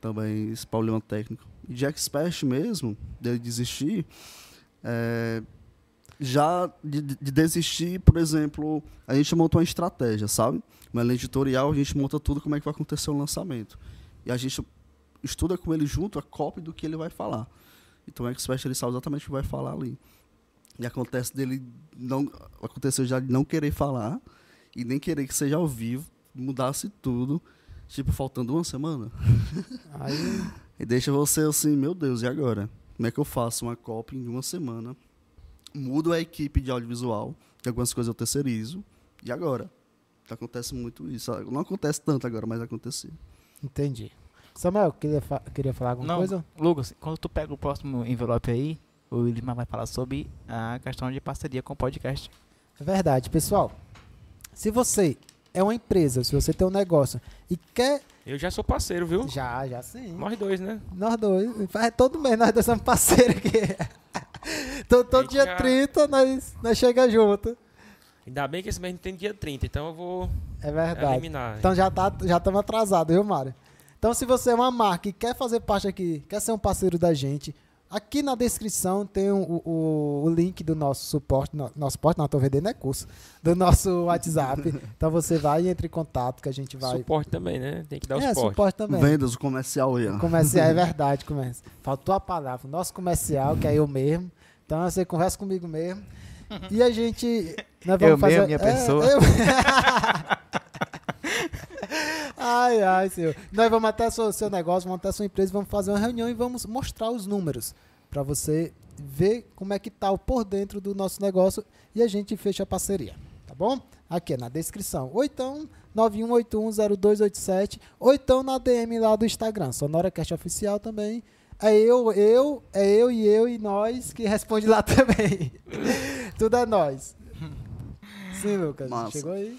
S4: também, esse problema técnico. E de Expert mesmo, dele desistir, é, já de, de desistir, por exemplo, a gente montou uma estratégia, sabe? Uma linha editorial, a gente monta tudo como é que vai acontecer o lançamento. E a gente estuda com ele junto a cópia do que ele vai falar. Então o expert ele sabe exatamente o que vai falar ali. E acontece dele não aconteceu já de não querer falar e nem querer que seja ao vivo, mudasse tudo, tipo faltando uma semana.
S1: Aí, <laughs>
S4: E deixa você assim, meu Deus, e agora? Como é que eu faço uma cópia em uma semana? Mudo a equipe de audiovisual, que algumas coisas eu terceirizo. E agora? Acontece muito isso. Não acontece tanto agora, mas acontecia.
S1: entendi. Samuel, queria, fa- queria falar alguma
S2: Não,
S1: coisa?
S2: Lucas, quando tu pega o próximo envelope aí, o William vai falar sobre a questão de parceria com o podcast.
S1: É verdade, pessoal. Se você é uma empresa, se você tem um negócio e quer.
S3: Eu já sou parceiro, viu?
S1: Já, já sim.
S3: Nós dois, né?
S1: Nós dois. Faz todo mês, nós dois somos parceiros aqui. <laughs> todo dia
S3: já-
S1: 30 nós, nós chega junto.
S3: Ainda bem que esse mês não tem dia 30, então eu vou
S1: É verdade.
S3: eliminar.
S1: Então já tá, já estamos atrasados, viu, Mário? Então, se você é uma marca e quer fazer parte aqui, quer ser um parceiro da gente, aqui na descrição tem o, o, o link do nosso suporte, no, nosso suporte, não, tô vendendo é curso, do nosso <laughs> WhatsApp. então você vai e entre em contato que a gente vai.
S3: Suporte também, né? Tem que dar o
S1: é,
S3: suporte.
S1: suporte também.
S4: Vendas, o comercial aí, ó.
S1: Comercial, é <laughs> verdade, comercial. Faltou a palavra. O nosso comercial, que é eu mesmo. Então você conversa comigo mesmo. E a gente. Nós vamos
S2: Eu
S1: fazer,
S2: mesmo, minha pessoa.
S1: eu- <laughs> ai, ai, senhor. Nós vamos até seu, seu negócio, vamos até sua empresa, vamos fazer uma reunião e vamos mostrar os números. Para você ver como é que tá o por dentro do nosso negócio e a gente fecha a parceria. Tá bom? Aqui é na descrição. Ou então 91810287, ou então na DM lá do Instagram, SonoraCast Oficial também. É eu, eu, é eu e eu e nós que responde lá <laughs> também. Tudo é nós. Sim, Lucas.
S4: Massa.
S1: Chegou aí?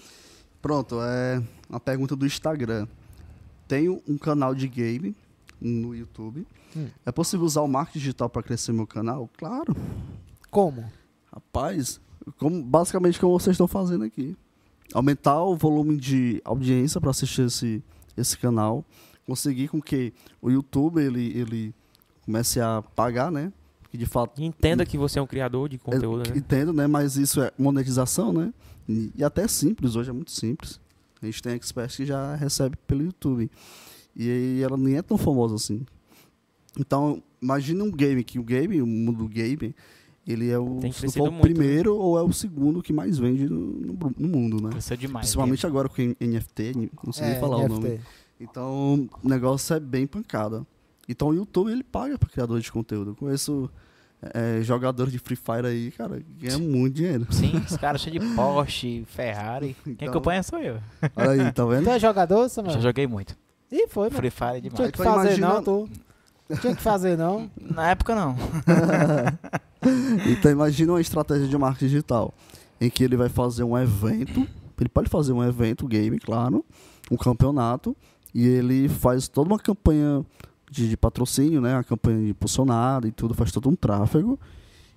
S4: Pronto, é uma pergunta do Instagram. Tenho um canal de game no YouTube.
S1: Hum.
S4: É possível usar o marketing digital para crescer meu canal? Claro.
S1: Como?
S4: Rapaz, como, basicamente como vocês estão fazendo aqui. Aumentar o volume de audiência para assistir esse, esse canal. Conseguir com que o YouTube ele, ele comece a pagar, né? Que de fato
S3: Entenda que você é um criador de conteúdo,
S4: é,
S3: né?
S4: Entendo, né? Mas isso é monetização, né? E, e até é simples, hoje é muito simples. A gente tem experts que já recebe pelo YouTube. E aí ela nem é tão famosa assim. Então, imagina um game, que o game, o mundo do game, ele é o, o
S3: muito, né?
S4: primeiro ou é o segundo que mais vende no, no- no mundo, né?
S2: Cresceu demais.
S4: Principalmente agora com NFT, não sei nem
S1: É,
S4: falar o
S1: NFT.
S4: nome. Então, o negócio é bem pancada. Então, o YouTube, ele paga para criador de conteúdo. Eu conheço é, jogadores de Free Fire aí, cara, ganha muito dinheiro.
S2: Sim, os caras <laughs> cheios de Porsche, Ferrari. Quem
S4: Então-
S2: acompanha sou eu.
S4: Olha aí, tá vendo?
S1: Tu é jogador, Samuel?
S2: Já joguei muito.
S1: Ih, foi, mano.
S2: Free Fire é
S1: Não tinha
S2: demais.
S1: que fazer
S4: imagina-
S1: não, tu. Não tinha que fazer não. <laughs>
S2: Na época não. <laughs>
S4: Então imagina uma estratégia de marketing digital, em que ele vai fazer um evento, ele pode fazer um evento game, claro, um campeonato, e ele faz toda uma campanha de, de patrocínio, né, a campanha de impulsionada e tudo, faz todo um tráfego,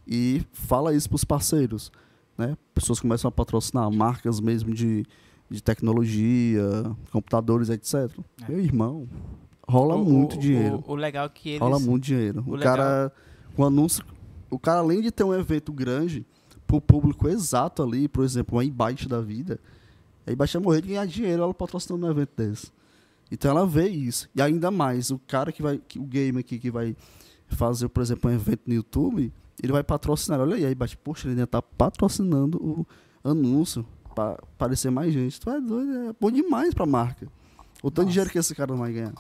S4: e fala isso para os parceiros, né, pessoas começam a patrocinar, marcas mesmo de, de tecnologia, computadores, etc.
S2: É.
S4: Meu irmão, rola
S2: O-
S4: muito
S2: o-
S4: dinheiro.
S2: O, o legal é que eles.
S4: Rola muito dinheiro.
S2: o
S4: O,
S2: legal-
S4: cara, o anúncio, o cara além de ter um evento grande pro público exato ali, por exemplo, uma Ibite da vida, a Ibite vai morrer de ganhar dinheiro ela patrocinando um evento desse. Então ela vê isso. E ainda mais, o cara que vai, que- o game aqui que vai fazer, por exemplo, um evento no YouTube, ele vai patrocinar. Olha aí, a Ibite, poxa, ele ainda tá patrocinando o anúncio para aparecer mais gente. Tu é doido, é bom demais pra marca. O tanto
S1: Nossa.
S4: de dinheiro que esse cara não vai ganhar.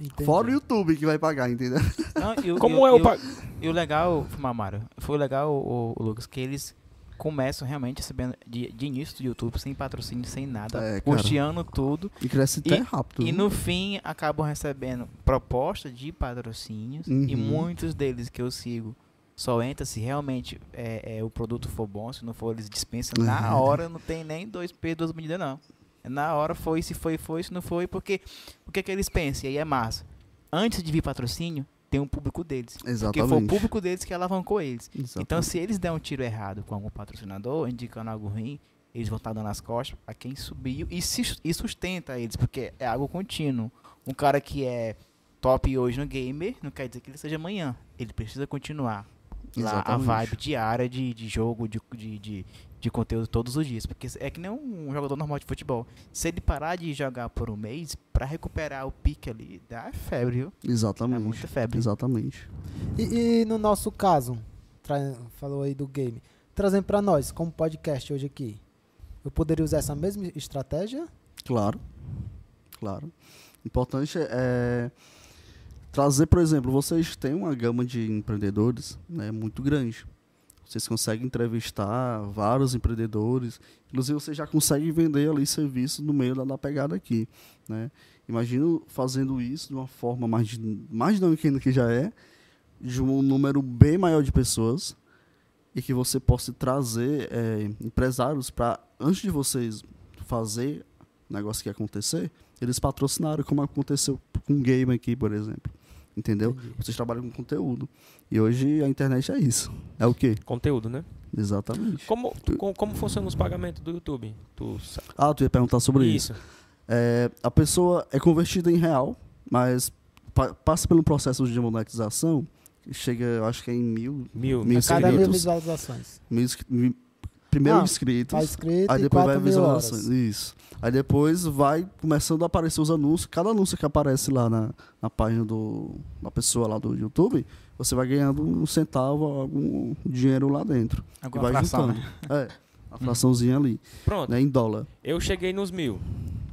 S1: Entendi.
S4: Fora o YouTube que vai pagar, entendeu?
S2: Não, e o-
S3: Como
S2: e
S3: é o...
S2: e
S3: pa-
S2: E o legal, Mamaro, foi legal, o, o Lucas, que eles começam realmente recebendo de, de início do YouTube, sem patrocínio, sem nada,
S4: É,
S2: custeando tudo.
S4: E cresce até rápido.
S2: E no fim acabam recebendo proposta de patrocínios e
S4: Uhum.
S2: muitos deles que eu sigo só entra se realmente é, é, o produto for bom, se não for eles dispensam na hora, não tem nem dois P, duas medidas não. Na hora foi, se foi, foi, se não foi, porque o que que eles pensam? E aí é massa. Antes de vir patrocínio, tem um público deles. Porque
S4: Exatamente.
S2: foi o público deles que alavancou eles.
S4: Exatamente.
S2: Então, se eles der um tiro errado com algum patrocinador, indicando algo ruim, eles vão estar dando as costas a quem subiu e, se, e sustenta eles, porque é algo contínuo. Um cara que é top hoje no gamer, não quer dizer que ele seja amanhã. Ele precisa continuar. lá a vibe diária de, de jogo, de, de, de, de conteúdo todos os dias. Porque é que nem um jogador normal de futebol. Se ele parar de jogar por um mês, pra recuperar o pique ali, dá febre, viu? É
S4: Exatamente.
S2: muita febre.
S4: Exatamente.
S1: E, e no nosso caso, tra- falou aí do game, trazendo pra nós, como podcast hoje aqui, eu poderia usar essa mesma estratégia?
S4: Claro. Claro. Importante é trazer, por exemplo, vocês têm uma gama de empreendedores né, muito grande. Vocês conseguem entrevistar vários empreendedores. Inclusive, vocês já conseguem vender ali serviço no meio da, da pegada aqui. Né? Imagino fazendo isso de uma forma mais, mais dinâmica ainda que já é, de um número bem maior de pessoas e que você possa trazer eh, empresários para, antes de vocês fazer o negócio que acontecer, eles patrocinaram, como aconteceu com o game aqui, por exemplo. Entendeu?
S1: Entendi.
S4: Vocês trabalham com conteúdo. E hoje a internet é isso. É o quê?
S3: Conteúdo, né?
S4: Exatamente.
S3: Como, tu- com- como funcionam os pagamentos do YouTube? Tu
S4: Ah, tu ia perguntar sobre isso.
S3: Isso.
S4: É, a pessoa é convertida em real, mas pa- passa pelo processo de monetização, chega, eu acho que é em mil,
S3: Mil.
S4: Mil
S1: cada mil
S4: inscritos.
S1: visualizações.
S4: mil, inscri- mil- primeiro
S1: Não,
S4: inscritos,
S1: Tá escrito
S4: aí
S1: e
S4: depois vai
S1: 4 mil
S4: visualizações. Isso. Aí depois vai começando a aparecer os anúncios. Cada anúncio que aparece lá na, na página do, da pessoa lá do YouTube, você vai ganhando um centavo, algum dinheiro lá dentro.
S2: Alguma
S4: e vai
S2: fração,
S4: juntando.
S2: né?
S4: É, a fraçãozinha ali,
S3: Pronto.
S4: né, em dólar.
S3: Eu cheguei nos mil.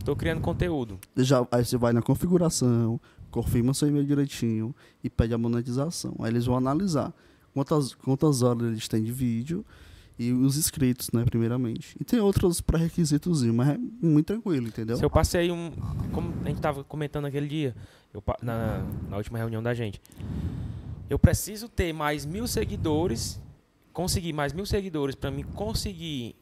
S3: Tô criando conteúdo.
S4: Já, aí você vai na configuração, confirma seu e-mail direitinho e pede a monetização. Aí eles vão analisar quantas, quantas horas eles têm de vídeo e os inscritos, né, primeiramente. E tem outros pré-requisitos, mas é muito tranquilo, entendeu?
S3: Se eu passei um. Como a gente tava comentando aquele dia, eu na, na última reunião da gente. Eu preciso ter mais mil seguidores, conseguir mais mil seguidores para mim conseguir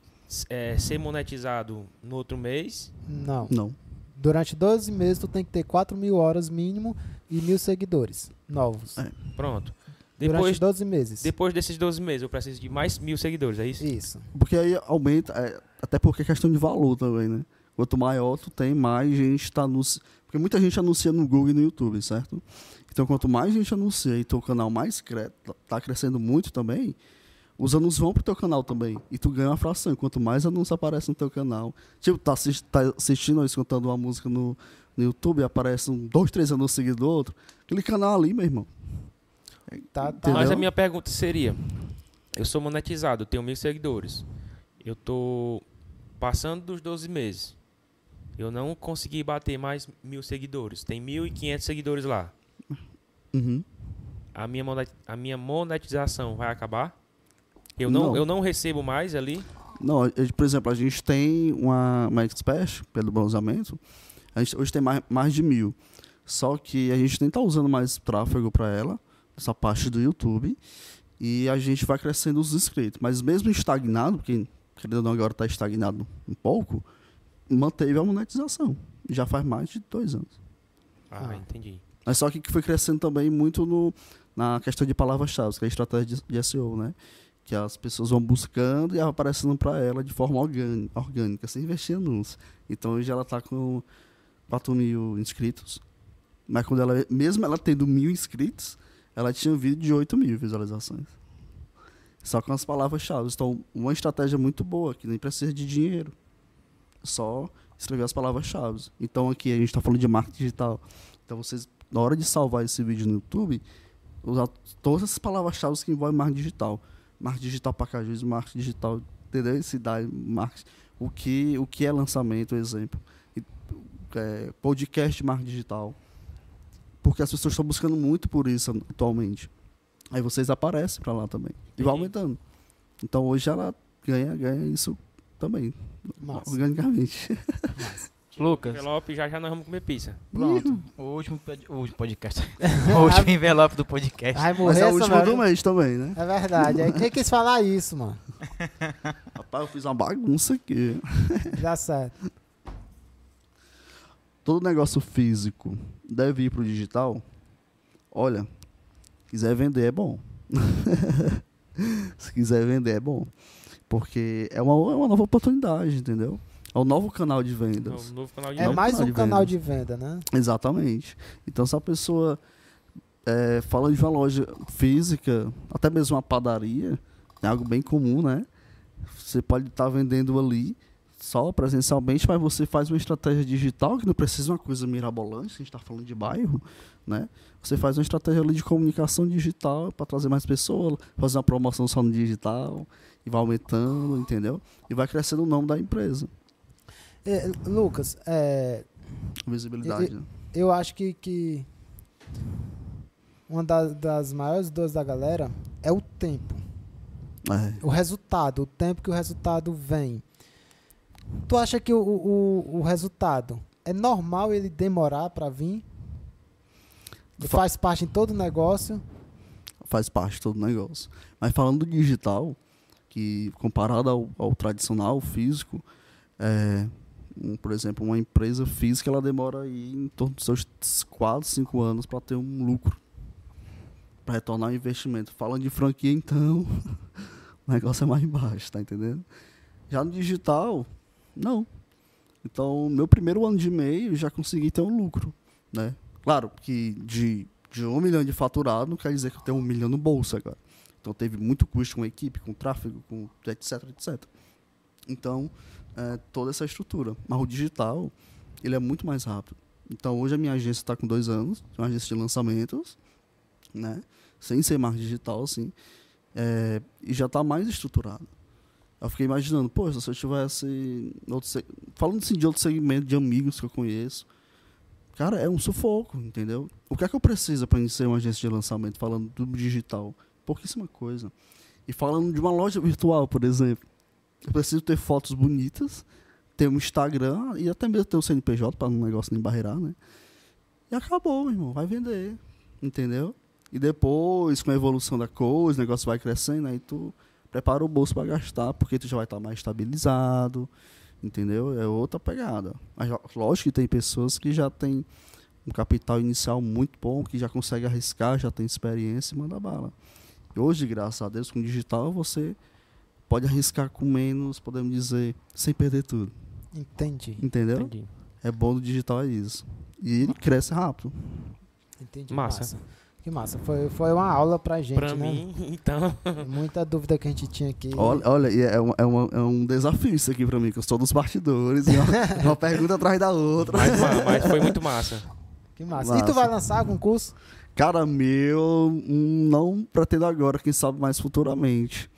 S3: eh, ser monetizado no outro mês.
S1: Não.
S4: Não.
S1: Durante 12 meses, tu tem que ter 4 mil horas mínimo e mil seguidores novos.
S4: É.
S3: Pronto.
S1: Durante
S3: Depois,
S1: 12 meses.
S3: depois desses 12 meses, eu preciso de mais mil seguidores, é isso?
S1: Isso.
S4: Porque aí aumenta, é, até porque é questão de valor também, né? Quanto maior tu tem, mais gente tá anunciando. Porque muita gente anuncia no Google e no YouTube, certo? Então, quanto mais gente anuncia e teu canal mais cre tá- crescendo muito também, os anúncios vão pro teu canal também. E tu ganha uma fração. Quanto mais anúncios aparecem no teu canal. Tipo, tá, assis- tá assistindo ou escutando uma música no, no YouTube e aparece um, dois, três anúncios seguidos do outro. Aquele canal ali, meu irmão.
S1: Tá, tá.
S3: Mas a minha pergunta seria: eu sou monetizado, eu tenho mil seguidores. Eu tô passando dos 12 meses. Eu não consegui bater mais mil seguidores. Tem 1.500 seguidores lá.
S4: Uhum.
S3: A minha, a minha monetização vai acabar? Eu não,
S4: Não.
S3: eu não recebo mais ali?
S4: Não, eu- por exemplo, a gente tem uma, uma expert pelo bronzeamento. A gente hoje tem mais, mais de mil. Só que a gente nem tá usando mais tráfego para ela, essa parte do YouTube. E a gente vai crescendo os inscritos. Mas mesmo estagnado, porque querendo ou não agora tá estagnado um pouco, manteve a monetização. Já faz mais de dois anos.
S3: Ah,
S1: Ah.
S3: entendi.
S4: Mas só que foi crescendo também muito no, na questão de palavras-chave, que é a estratégia de, SEO, né? Que as pessoas vão buscando e aparecendo para ela de forma orgânica, orgânica, sem investir em anúncio. Então hoje ela está com 4 mil inscritos. Mas quando ela, mesmo ela tendo mil inscritos, ela tinha um vídeo de 8 mil visualizações. Só com as palavras-chave. Então, uma estratégia muito boa, que nem precisa de dinheiro. Só escrever as palavras-chave. Então aqui a gente está falando de marketing digital. Então vocês, na hora de salvar esse vídeo no YouTube, usar todas essas palavras-chave que envolvem marketing digital. Marketing digital para Cajus, marketing digital, entendeu? Cidade, marketing. O que, o que é lançamento, exemplo. E, é, podcast marketing digital. Porque as pessoas estão buscando muito por isso atualmente. Aí vocês aparecem para lá também. E vai aumentando. Então hoje ela ganha, ganha isso também.
S1: Massa.
S4: Organicamente.
S2: Lucas,
S3: Envelope, já já nós vamos comer pizza.
S2: pronto. O último, o último podcast. <laughs> o último envelope do podcast.
S4: Mas
S1: morrer
S4: é a
S1: essa
S4: última
S1: merda.
S4: do mês também, né?
S1: É verdade. Aí quem quis falar isso, mano? <laughs>
S4: Rapaz, eu fiz uma bagunça aqui. <laughs>
S1: Dá certo.
S4: Todo negócio físico deve ir pro digital. Olha, quiser vender é bom. Se quiser vender é bom. Porque é uma, é uma nova oportunidade, entendeu? É um novo canal de vendas.
S3: Novo canal de
S1: É mais
S4: canal
S1: um
S4: de
S1: canal de venda, né?
S4: Exatamente. Então, se a pessoa é, falando de uma loja física, até mesmo uma padaria, é algo bem comum, né? Você pode estar vendendo ali só presencialmente, mas você faz uma estratégia digital que não precisa de uma coisa mirabolante, a gente está falando de bairro, né? Você faz uma estratégia ali de comunicação digital para trazer mais pessoas, fazer uma promoção só no digital e vai aumentando, entendeu? E vai crescendo o nome da empresa.
S1: É, Lucas, é,
S4: Visibilidade.
S1: E-
S4: né?
S1: eu acho que, que uma da- das maiores dores da galera é o tempo.
S4: É.
S1: O resultado, o tempo que o resultado vem. Tu acha que o, o, o resultado é normal ele demorar para vir?
S4: Fa-
S1: faz parte em todo o negócio?
S4: faz parte de todo o negócio. Mas falando do digital, que comparado ao, ao tradicional físico, é, um, por exemplo, uma empresa física ela demora aí em torno dos seus 4, 5 anos para ter um lucro, para retornar o investimento. Falando de franquia, então, <laughs> o negócio é mais baixo, tá entendendo? Já no digital, não. Então, meu primeiro ano de meio já consegui ter um lucro, né? Claro que de, de um milhão de faturado não quer dizer que eu tenho um milhão no bolso agora. Então teve muito custo com a equipe, com tráfego, com etc, etc. Então, é, toda essa estrutura. Mas o digital, ele é muito mais rápido. Então hoje a minha agência está com dois anos, uma agência de lançamentos, né? Sem ser mais digital, assim. é, e já está mais estruturado. Eu fiquei imaginando, pô, se eu tivesse. Outro, falando assim de outro segmento de amigos que eu conheço, Cara, é um sufoco, entendeu? O que é que eu preciso para ser uma agência de lançamento, falando do digital? Pouquíssima coisa. E falando de uma loja virtual, por exemplo, eu preciso ter fotos bonitas, ter um Instagram e até mesmo ter um CNPJ para um negócio nem barreirar, né? E acabou, meu irmão, vai vender, entendeu? E depois, com a evolução da coisa, o negócio vai crescendo, aí tu prepara o bolso para gastar, porque tu já vai estar mais estabilizado, entendeu? É outra pegada. Mas lógico que tem pessoas que já têm um capital inicial muito bom, que já consegue arriscar, já tem experiência e manda bala. E hoje, graças a Deus, com o digital você pode arriscar com menos, podemos dizer, sem perder tudo.
S1: Entendi.
S4: Entendeu?
S3: Entendi.
S4: É bom do digital é isso. E ele cresce rápido.
S1: Entendi.
S3: Massa.
S1: Que massa. Foi, foi uma aula pra gente,
S3: Pra
S1: né?
S3: mim, <laughs> então.
S1: Muita dúvida que a gente tinha aqui.
S4: Olha, olha e é, uma- é, uma- é um desafio isso aqui pra mim, que eu sou dos bastidores. uma, <laughs> uma pergunta atrás da outra.
S3: Mas, ma- mas foi muito massa.
S1: Que massa. E tu
S4: Massa.
S1: vai lançar algum curso?
S4: Cara, meu, hum, não pretendo agora, quem sabe mais futuramente.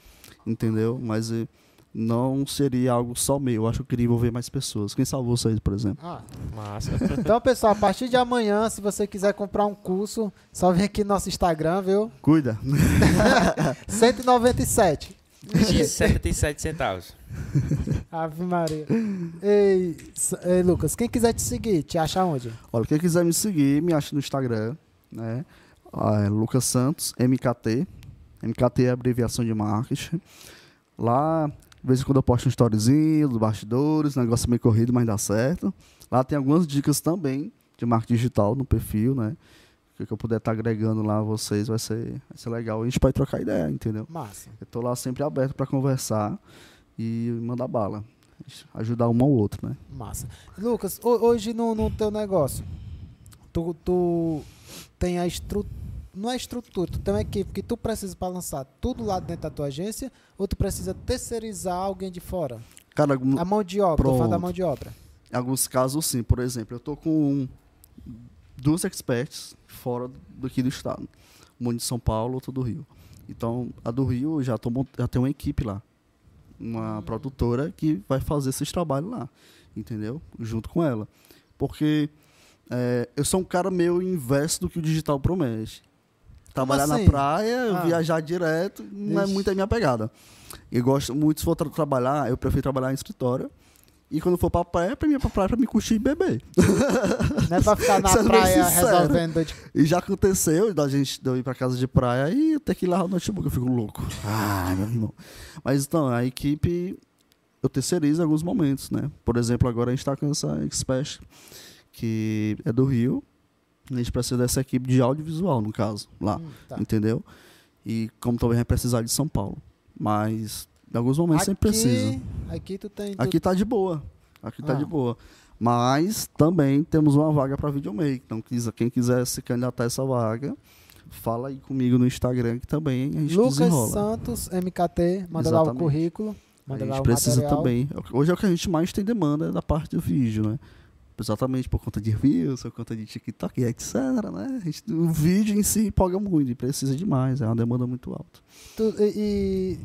S4: Entendeu? Mas eh, não seria algo só meu. Eu acho que eu queria envolver mais pessoas. Quem sabe vocês, por exemplo.
S1: Ah,
S3: Massa. <laughs>
S1: Então, pessoal, a partir de amanhã, se você quiser comprar um curso, só vem aqui no nosso Instagram, viu?
S4: Cuida.
S1: 197.
S3: De 77 centavos.
S1: Ave Maria. Ei, ei, Lucas, quem quiser te seguir, te acha onde?
S4: Olha, quem quiser me seguir, me acha no Instagram, né? Ah, é Lucas Santos, MKT. MKT é abreviação de marketing. Lá, de vez em quando eu posto um storyzinho dos bastidores, negócio meio corrido, mas dá certo. Lá tem algumas dicas também de marketing digital no perfil, né? O que eu puder estar agregando lá a vocês vai ser, vai ser legal. A gente pode trocar ideia, entendeu?
S1: Massa.
S4: Eu tô lá sempre aberto para conversar e mandar bala. Ajudar um ao outro, né?
S1: Massa. Lucas, ho- hoje no, no teu negócio, tu, tu tem a estrutura. Não é estrutura, tu tem uma equipe que tu precisa para lançar tudo lá dentro da tua agência ou tu precisa terceirizar alguém de fora?
S4: Cara,
S1: A mão de obra, falando da mão de obra.
S4: Em alguns casos, sim. Por exemplo, eu tô com duas experts fora daqui do estado. Uma de São Paulo, outra do Rio. Então, a do Rio já, tô, já tem uma equipe lá. Uma produtora que vai fazer esses trabalhos lá. Entendeu? Junto com ela. Porque é, eu sou um cara meio inverso do que o digital promete. Trabalhar
S1: assim?
S4: na praia,
S1: Ah.
S4: viajar direto, não é
S1: muito
S4: a minha pegada. Eu gosto muito, se for tra- trabalhar, eu prefiro trabalhar em escritório. E quando for pra praia, pra mim é pra praia pra me curtir e beber. <laughs>
S1: Não é pra ficar na praia resolvendo.
S4: E já aconteceu da gente de eu ir pra casa de praia e ter que ir lá no notebook, eu fico louco. Ah, meu irmão. Mas então, a equipe eu terceirizo em alguns momentos, né? Por exemplo, agora a gente tá com essa Expert, que é do Rio. A gente precisa dessa equipe de audiovisual, no caso, lá.
S1: Hum, tá.
S4: Entendeu? E como também vai precisar de São Paulo. Mas em alguns momentos sempre precisa.
S1: Aqui tu tem. tu-
S4: Aqui tá de boa. Aqui tá
S1: Ah.
S4: de boa. Mas também temos uma vaga para videomaker. Então, quem quiser se candidatar a essa vaga, fala aí comigo no Instagram que também a gente
S1: Lucas
S4: desenrola.
S1: Santos, MKT, manda lá o
S4: Exatamente.
S1: currículo,
S4: A
S1: manda lá
S4: gente
S1: o
S4: precisa
S1: material.
S4: também. Hoje é o que a gente mais tem demanda é da parte do vídeo, né? Exatamente por conta de views, por conta de TikTok, etc, né? Gente, o vídeo em si empolga muito e precisa demais, é uma demanda muito alta.
S1: Tu- e, e,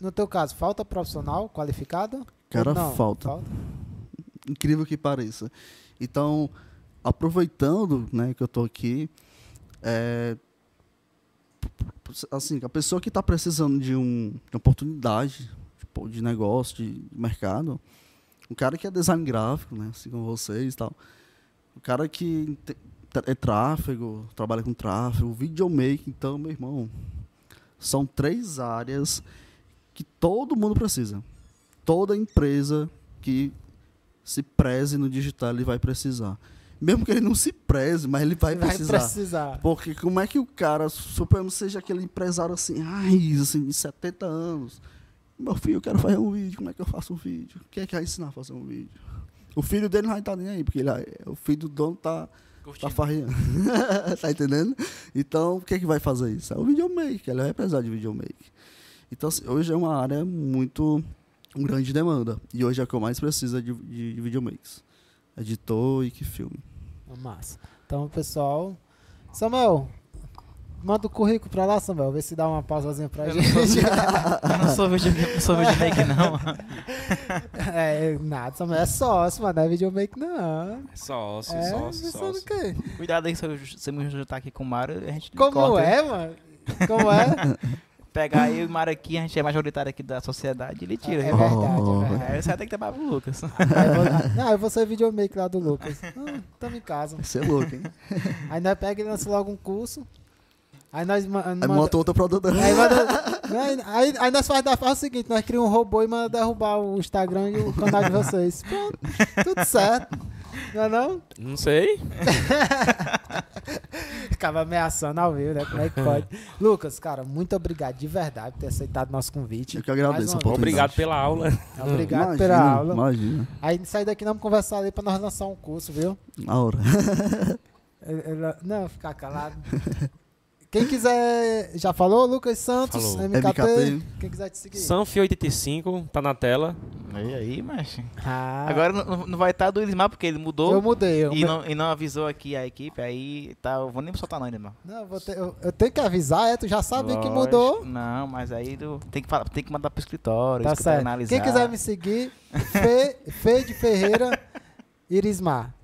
S1: no teu caso, falta profissional qualificado?
S4: Cara,
S1: não?
S4: falta. incrível que pareça. Então, aproveitando, né, que eu tô aqui, é, assim, a pessoa que está precisando de, um, de uma oportunidade tipo, de negócio, de mercado, um cara que é design gráfico, né, assim como vocês e tal, o cara que é tráfego, trabalha com tráfego, videomaking, então, meu irmão, são três áreas que todo mundo precisa. Toda empresa que se preze no digital, ele vai precisar. Mesmo que ele não se preze, mas ele vai,
S1: Vai
S4: precisar.
S1: precisar.
S4: Porque como é que o cara, suponhamos seja aquele empresário assim, ai, assim, de 70 anos. Meu filho, eu quero fazer um vídeo, como é que eu faço um vídeo? Quem é que vai ensinar a fazer um vídeo? O filho dele não vai estar nem aí, porque ele, o filho do dono tá, tá farreando. <laughs> tá entendendo? Então, o que é que vai fazer isso? É o videomaker, ele vai precisar de videomaker. Então, assim, hoje é uma área muito um grande demanda. E hoje é o que eu mais preciso é de, de, de videomakers. Editor e que filme.
S1: Massa. Então, pessoal. Samuel, manda o currículo pra lá, Samuel. Vê se dá uma pausazinha pra
S2: Eu não
S1: gente.
S2: sou, eu não sou videomaker, não sou videomaker, não. <laughs>
S1: é, nada, Samuel é sócio, mas não é videomaker, não.
S3: Sócio,
S1: é,
S3: sócio,
S1: pensando o
S3: sócio.
S1: quê?
S2: Cuidado aí se eu, se eu me juntar aqui com o Mário, a gente
S1: Como
S2: corta,
S1: é, mano? Como é? <laughs>
S2: Pegar eu e o Mário aqui, a gente é majoritário aqui da sociedade, ele tira.
S1: É verdade,
S4: Oh.
S1: é <laughs> verdade.
S2: Aí você vai ter que trabalhar pro Lucas.
S1: Aí eu vou- não, eu vou ser videomaker lá do Lucas. Ah, tamo em casa.
S4: Vai ser louco, hein?
S1: Aí nós pega e lança logo um curso. Aí nós ma-
S4: Aí
S1: manda-
S4: monta outra produtora.
S1: Aí, manda- não, <laughs> aí, aí- aí nós faz, faz o seguinte, nós criamos um robô e manda derrubar o Instagram e o canal de vocês. <laughs> Pronto, tudo certo. Não é não?
S3: Não sei. <laughs>
S1: Ficava ameaçando ao vivo, né? Como é que pode? Lucas, cara, muito obrigado de verdade por ter aceitado nosso convite.
S4: Eu que agradeço oportunidade.
S3: Obrigado pela aula.
S1: Obrigado
S4: Imagina,
S1: pela aula.
S4: Imagina.
S1: Aí sair daqui nós vamos conversar ali pra nós lançar um curso, viu?
S4: Na hora.
S1: Não, ficar calado. Quem quiser. Já falou? Lucas Santos,
S3: Falou.
S1: MKT.
S4: MKT.
S1: Quem quiser te seguir.
S3: Sanfi85, tá na tela.
S2: E aí, macho?
S1: Ah,
S2: Agora não, não vai estar do Elismar, porque ele mudou
S1: eu mudei. Eu,
S2: e, não, e não avisou aqui a equipe, aí tá, eu vou nem soltar não, Elismar.
S1: Não, eu, vou ter- eu- eu tenho que avisar, é, tu já sabe que mudou.
S2: Não, mas aí tu tem que, falar, tem que mandar pro escritório,
S1: Tá
S2: escritório
S1: certo.
S2: analisar.
S1: Quem quiser me seguir, Fê, Fê de Ferreira <laughs> Irismar.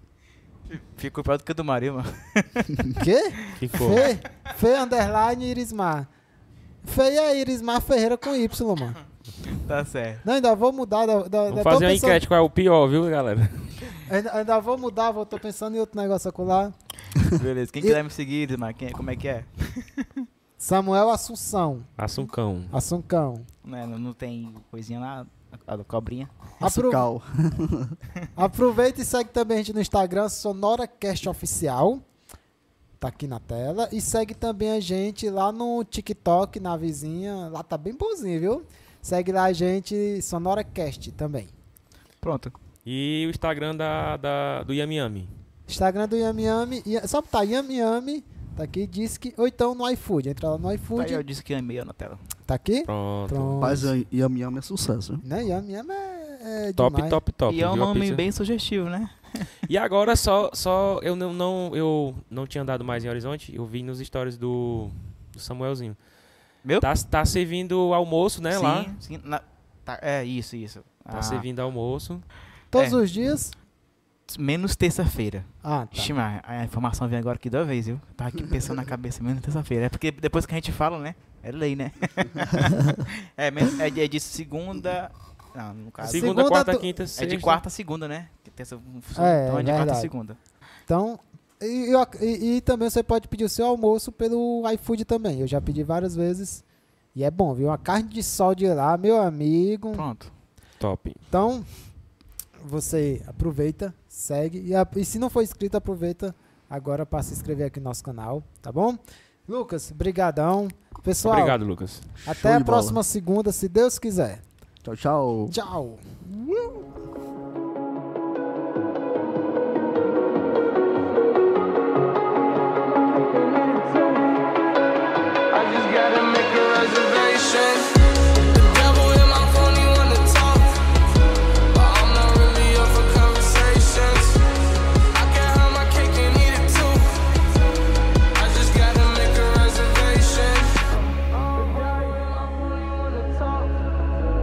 S2: Ficou pior do que o do Mario, mano. <laughs>
S1: Quê?
S3: Ficou.
S1: Fê, Fê underline Irismar. Fê é Irismar Ferreira com Y, mano.
S2: Tá certo.
S1: Não, ainda vou mudar. Da, da,
S3: Vamos fazer uma
S1: pensando-
S3: enquete qual é o pior, viu, galera?
S1: Ainda, ainda vou mudar, vou, tô pensando em outro negócio acolá.
S2: Beleza. Quem
S1: E-
S2: quiser me seguir, Elismar, quem, como é que é?
S1: Samuel Assunção.
S3: Assuncão.
S1: Assuncão.
S2: Não, é, não, não tem coisinha lá, a, a cobrinha.
S1: Apro-. <laughs> Aproveita e segue também a gente no Instagram, SonoraCast Oficial. Tá aqui na tela. E segue também a gente lá no TikTok, na vizinha. Lá tá bem bonzinho, viu? Segue lá a gente, SonoraCast também.
S2: Pronto.
S3: E o Instagram da, da, do Yami Yami.
S1: Instagram do Yami Yami. Ia- Só botar Yami Yami. Tá aqui, diz que. Ou então no iFood. Entra lá no
S2: Tá
S1: iFood.
S2: aí, eu disse que é e-mail na tela.
S1: Tá aqui?
S3: Pronto.
S1: Pronto.
S4: Rapaz, e Yami Yami é sucesso.
S1: Né? Yami Yami é, é
S3: Top,
S1: demais.
S3: top, top.
S2: e é um nome bem sugestivo, né? <laughs>
S3: E agora só, só eu não, não, eu não tinha andado mais em Horizonte, eu vi nos stories do, do Samuelzinho.
S2: Meu?
S3: Tá, tá servindo almoço, né,
S2: sim,
S3: lá?
S2: Sim, na- tá, é, isso, isso.
S3: Tá
S2: Ah,
S3: servindo almoço.
S1: Todos
S2: É.
S1: os dias.
S2: Menos terça-feira.
S1: Ah, tá.
S2: Mas a informação vem agora aqui da vez, viu? Tava aqui pensando na cabeça, menos terça-feira. É porque depois que a gente fala, né? É lei, né? <laughs> é, é, de, é de segunda. Não, no caso.
S3: Segunda,
S1: Segunda
S3: quarta,
S1: do-
S3: quinta,
S2: É
S3: sexta.
S2: de quarta a segunda, né? Que terça,
S1: É,
S2: então é de quarta a
S1: verdade.
S2: segunda.
S1: Então, e, e- e também você pode pedir o seu almoço pelo iFood também. Eu já pedi várias vezes. E é bom, viu? Uma carne de sol de lá, meu amigo.
S2: Pronto.
S3: Top.
S1: Então, você aproveita, segue. E, a- e se não for inscrito, aproveita agora para se inscrever aqui no nosso canal, tá bom? Lucas, brigadão. Pessoal,
S3: Obrigado, Lucas.
S1: até
S4: Show
S1: a próxima segunda, se Deus quiser.
S4: Tchau, tchau.
S1: Tchau.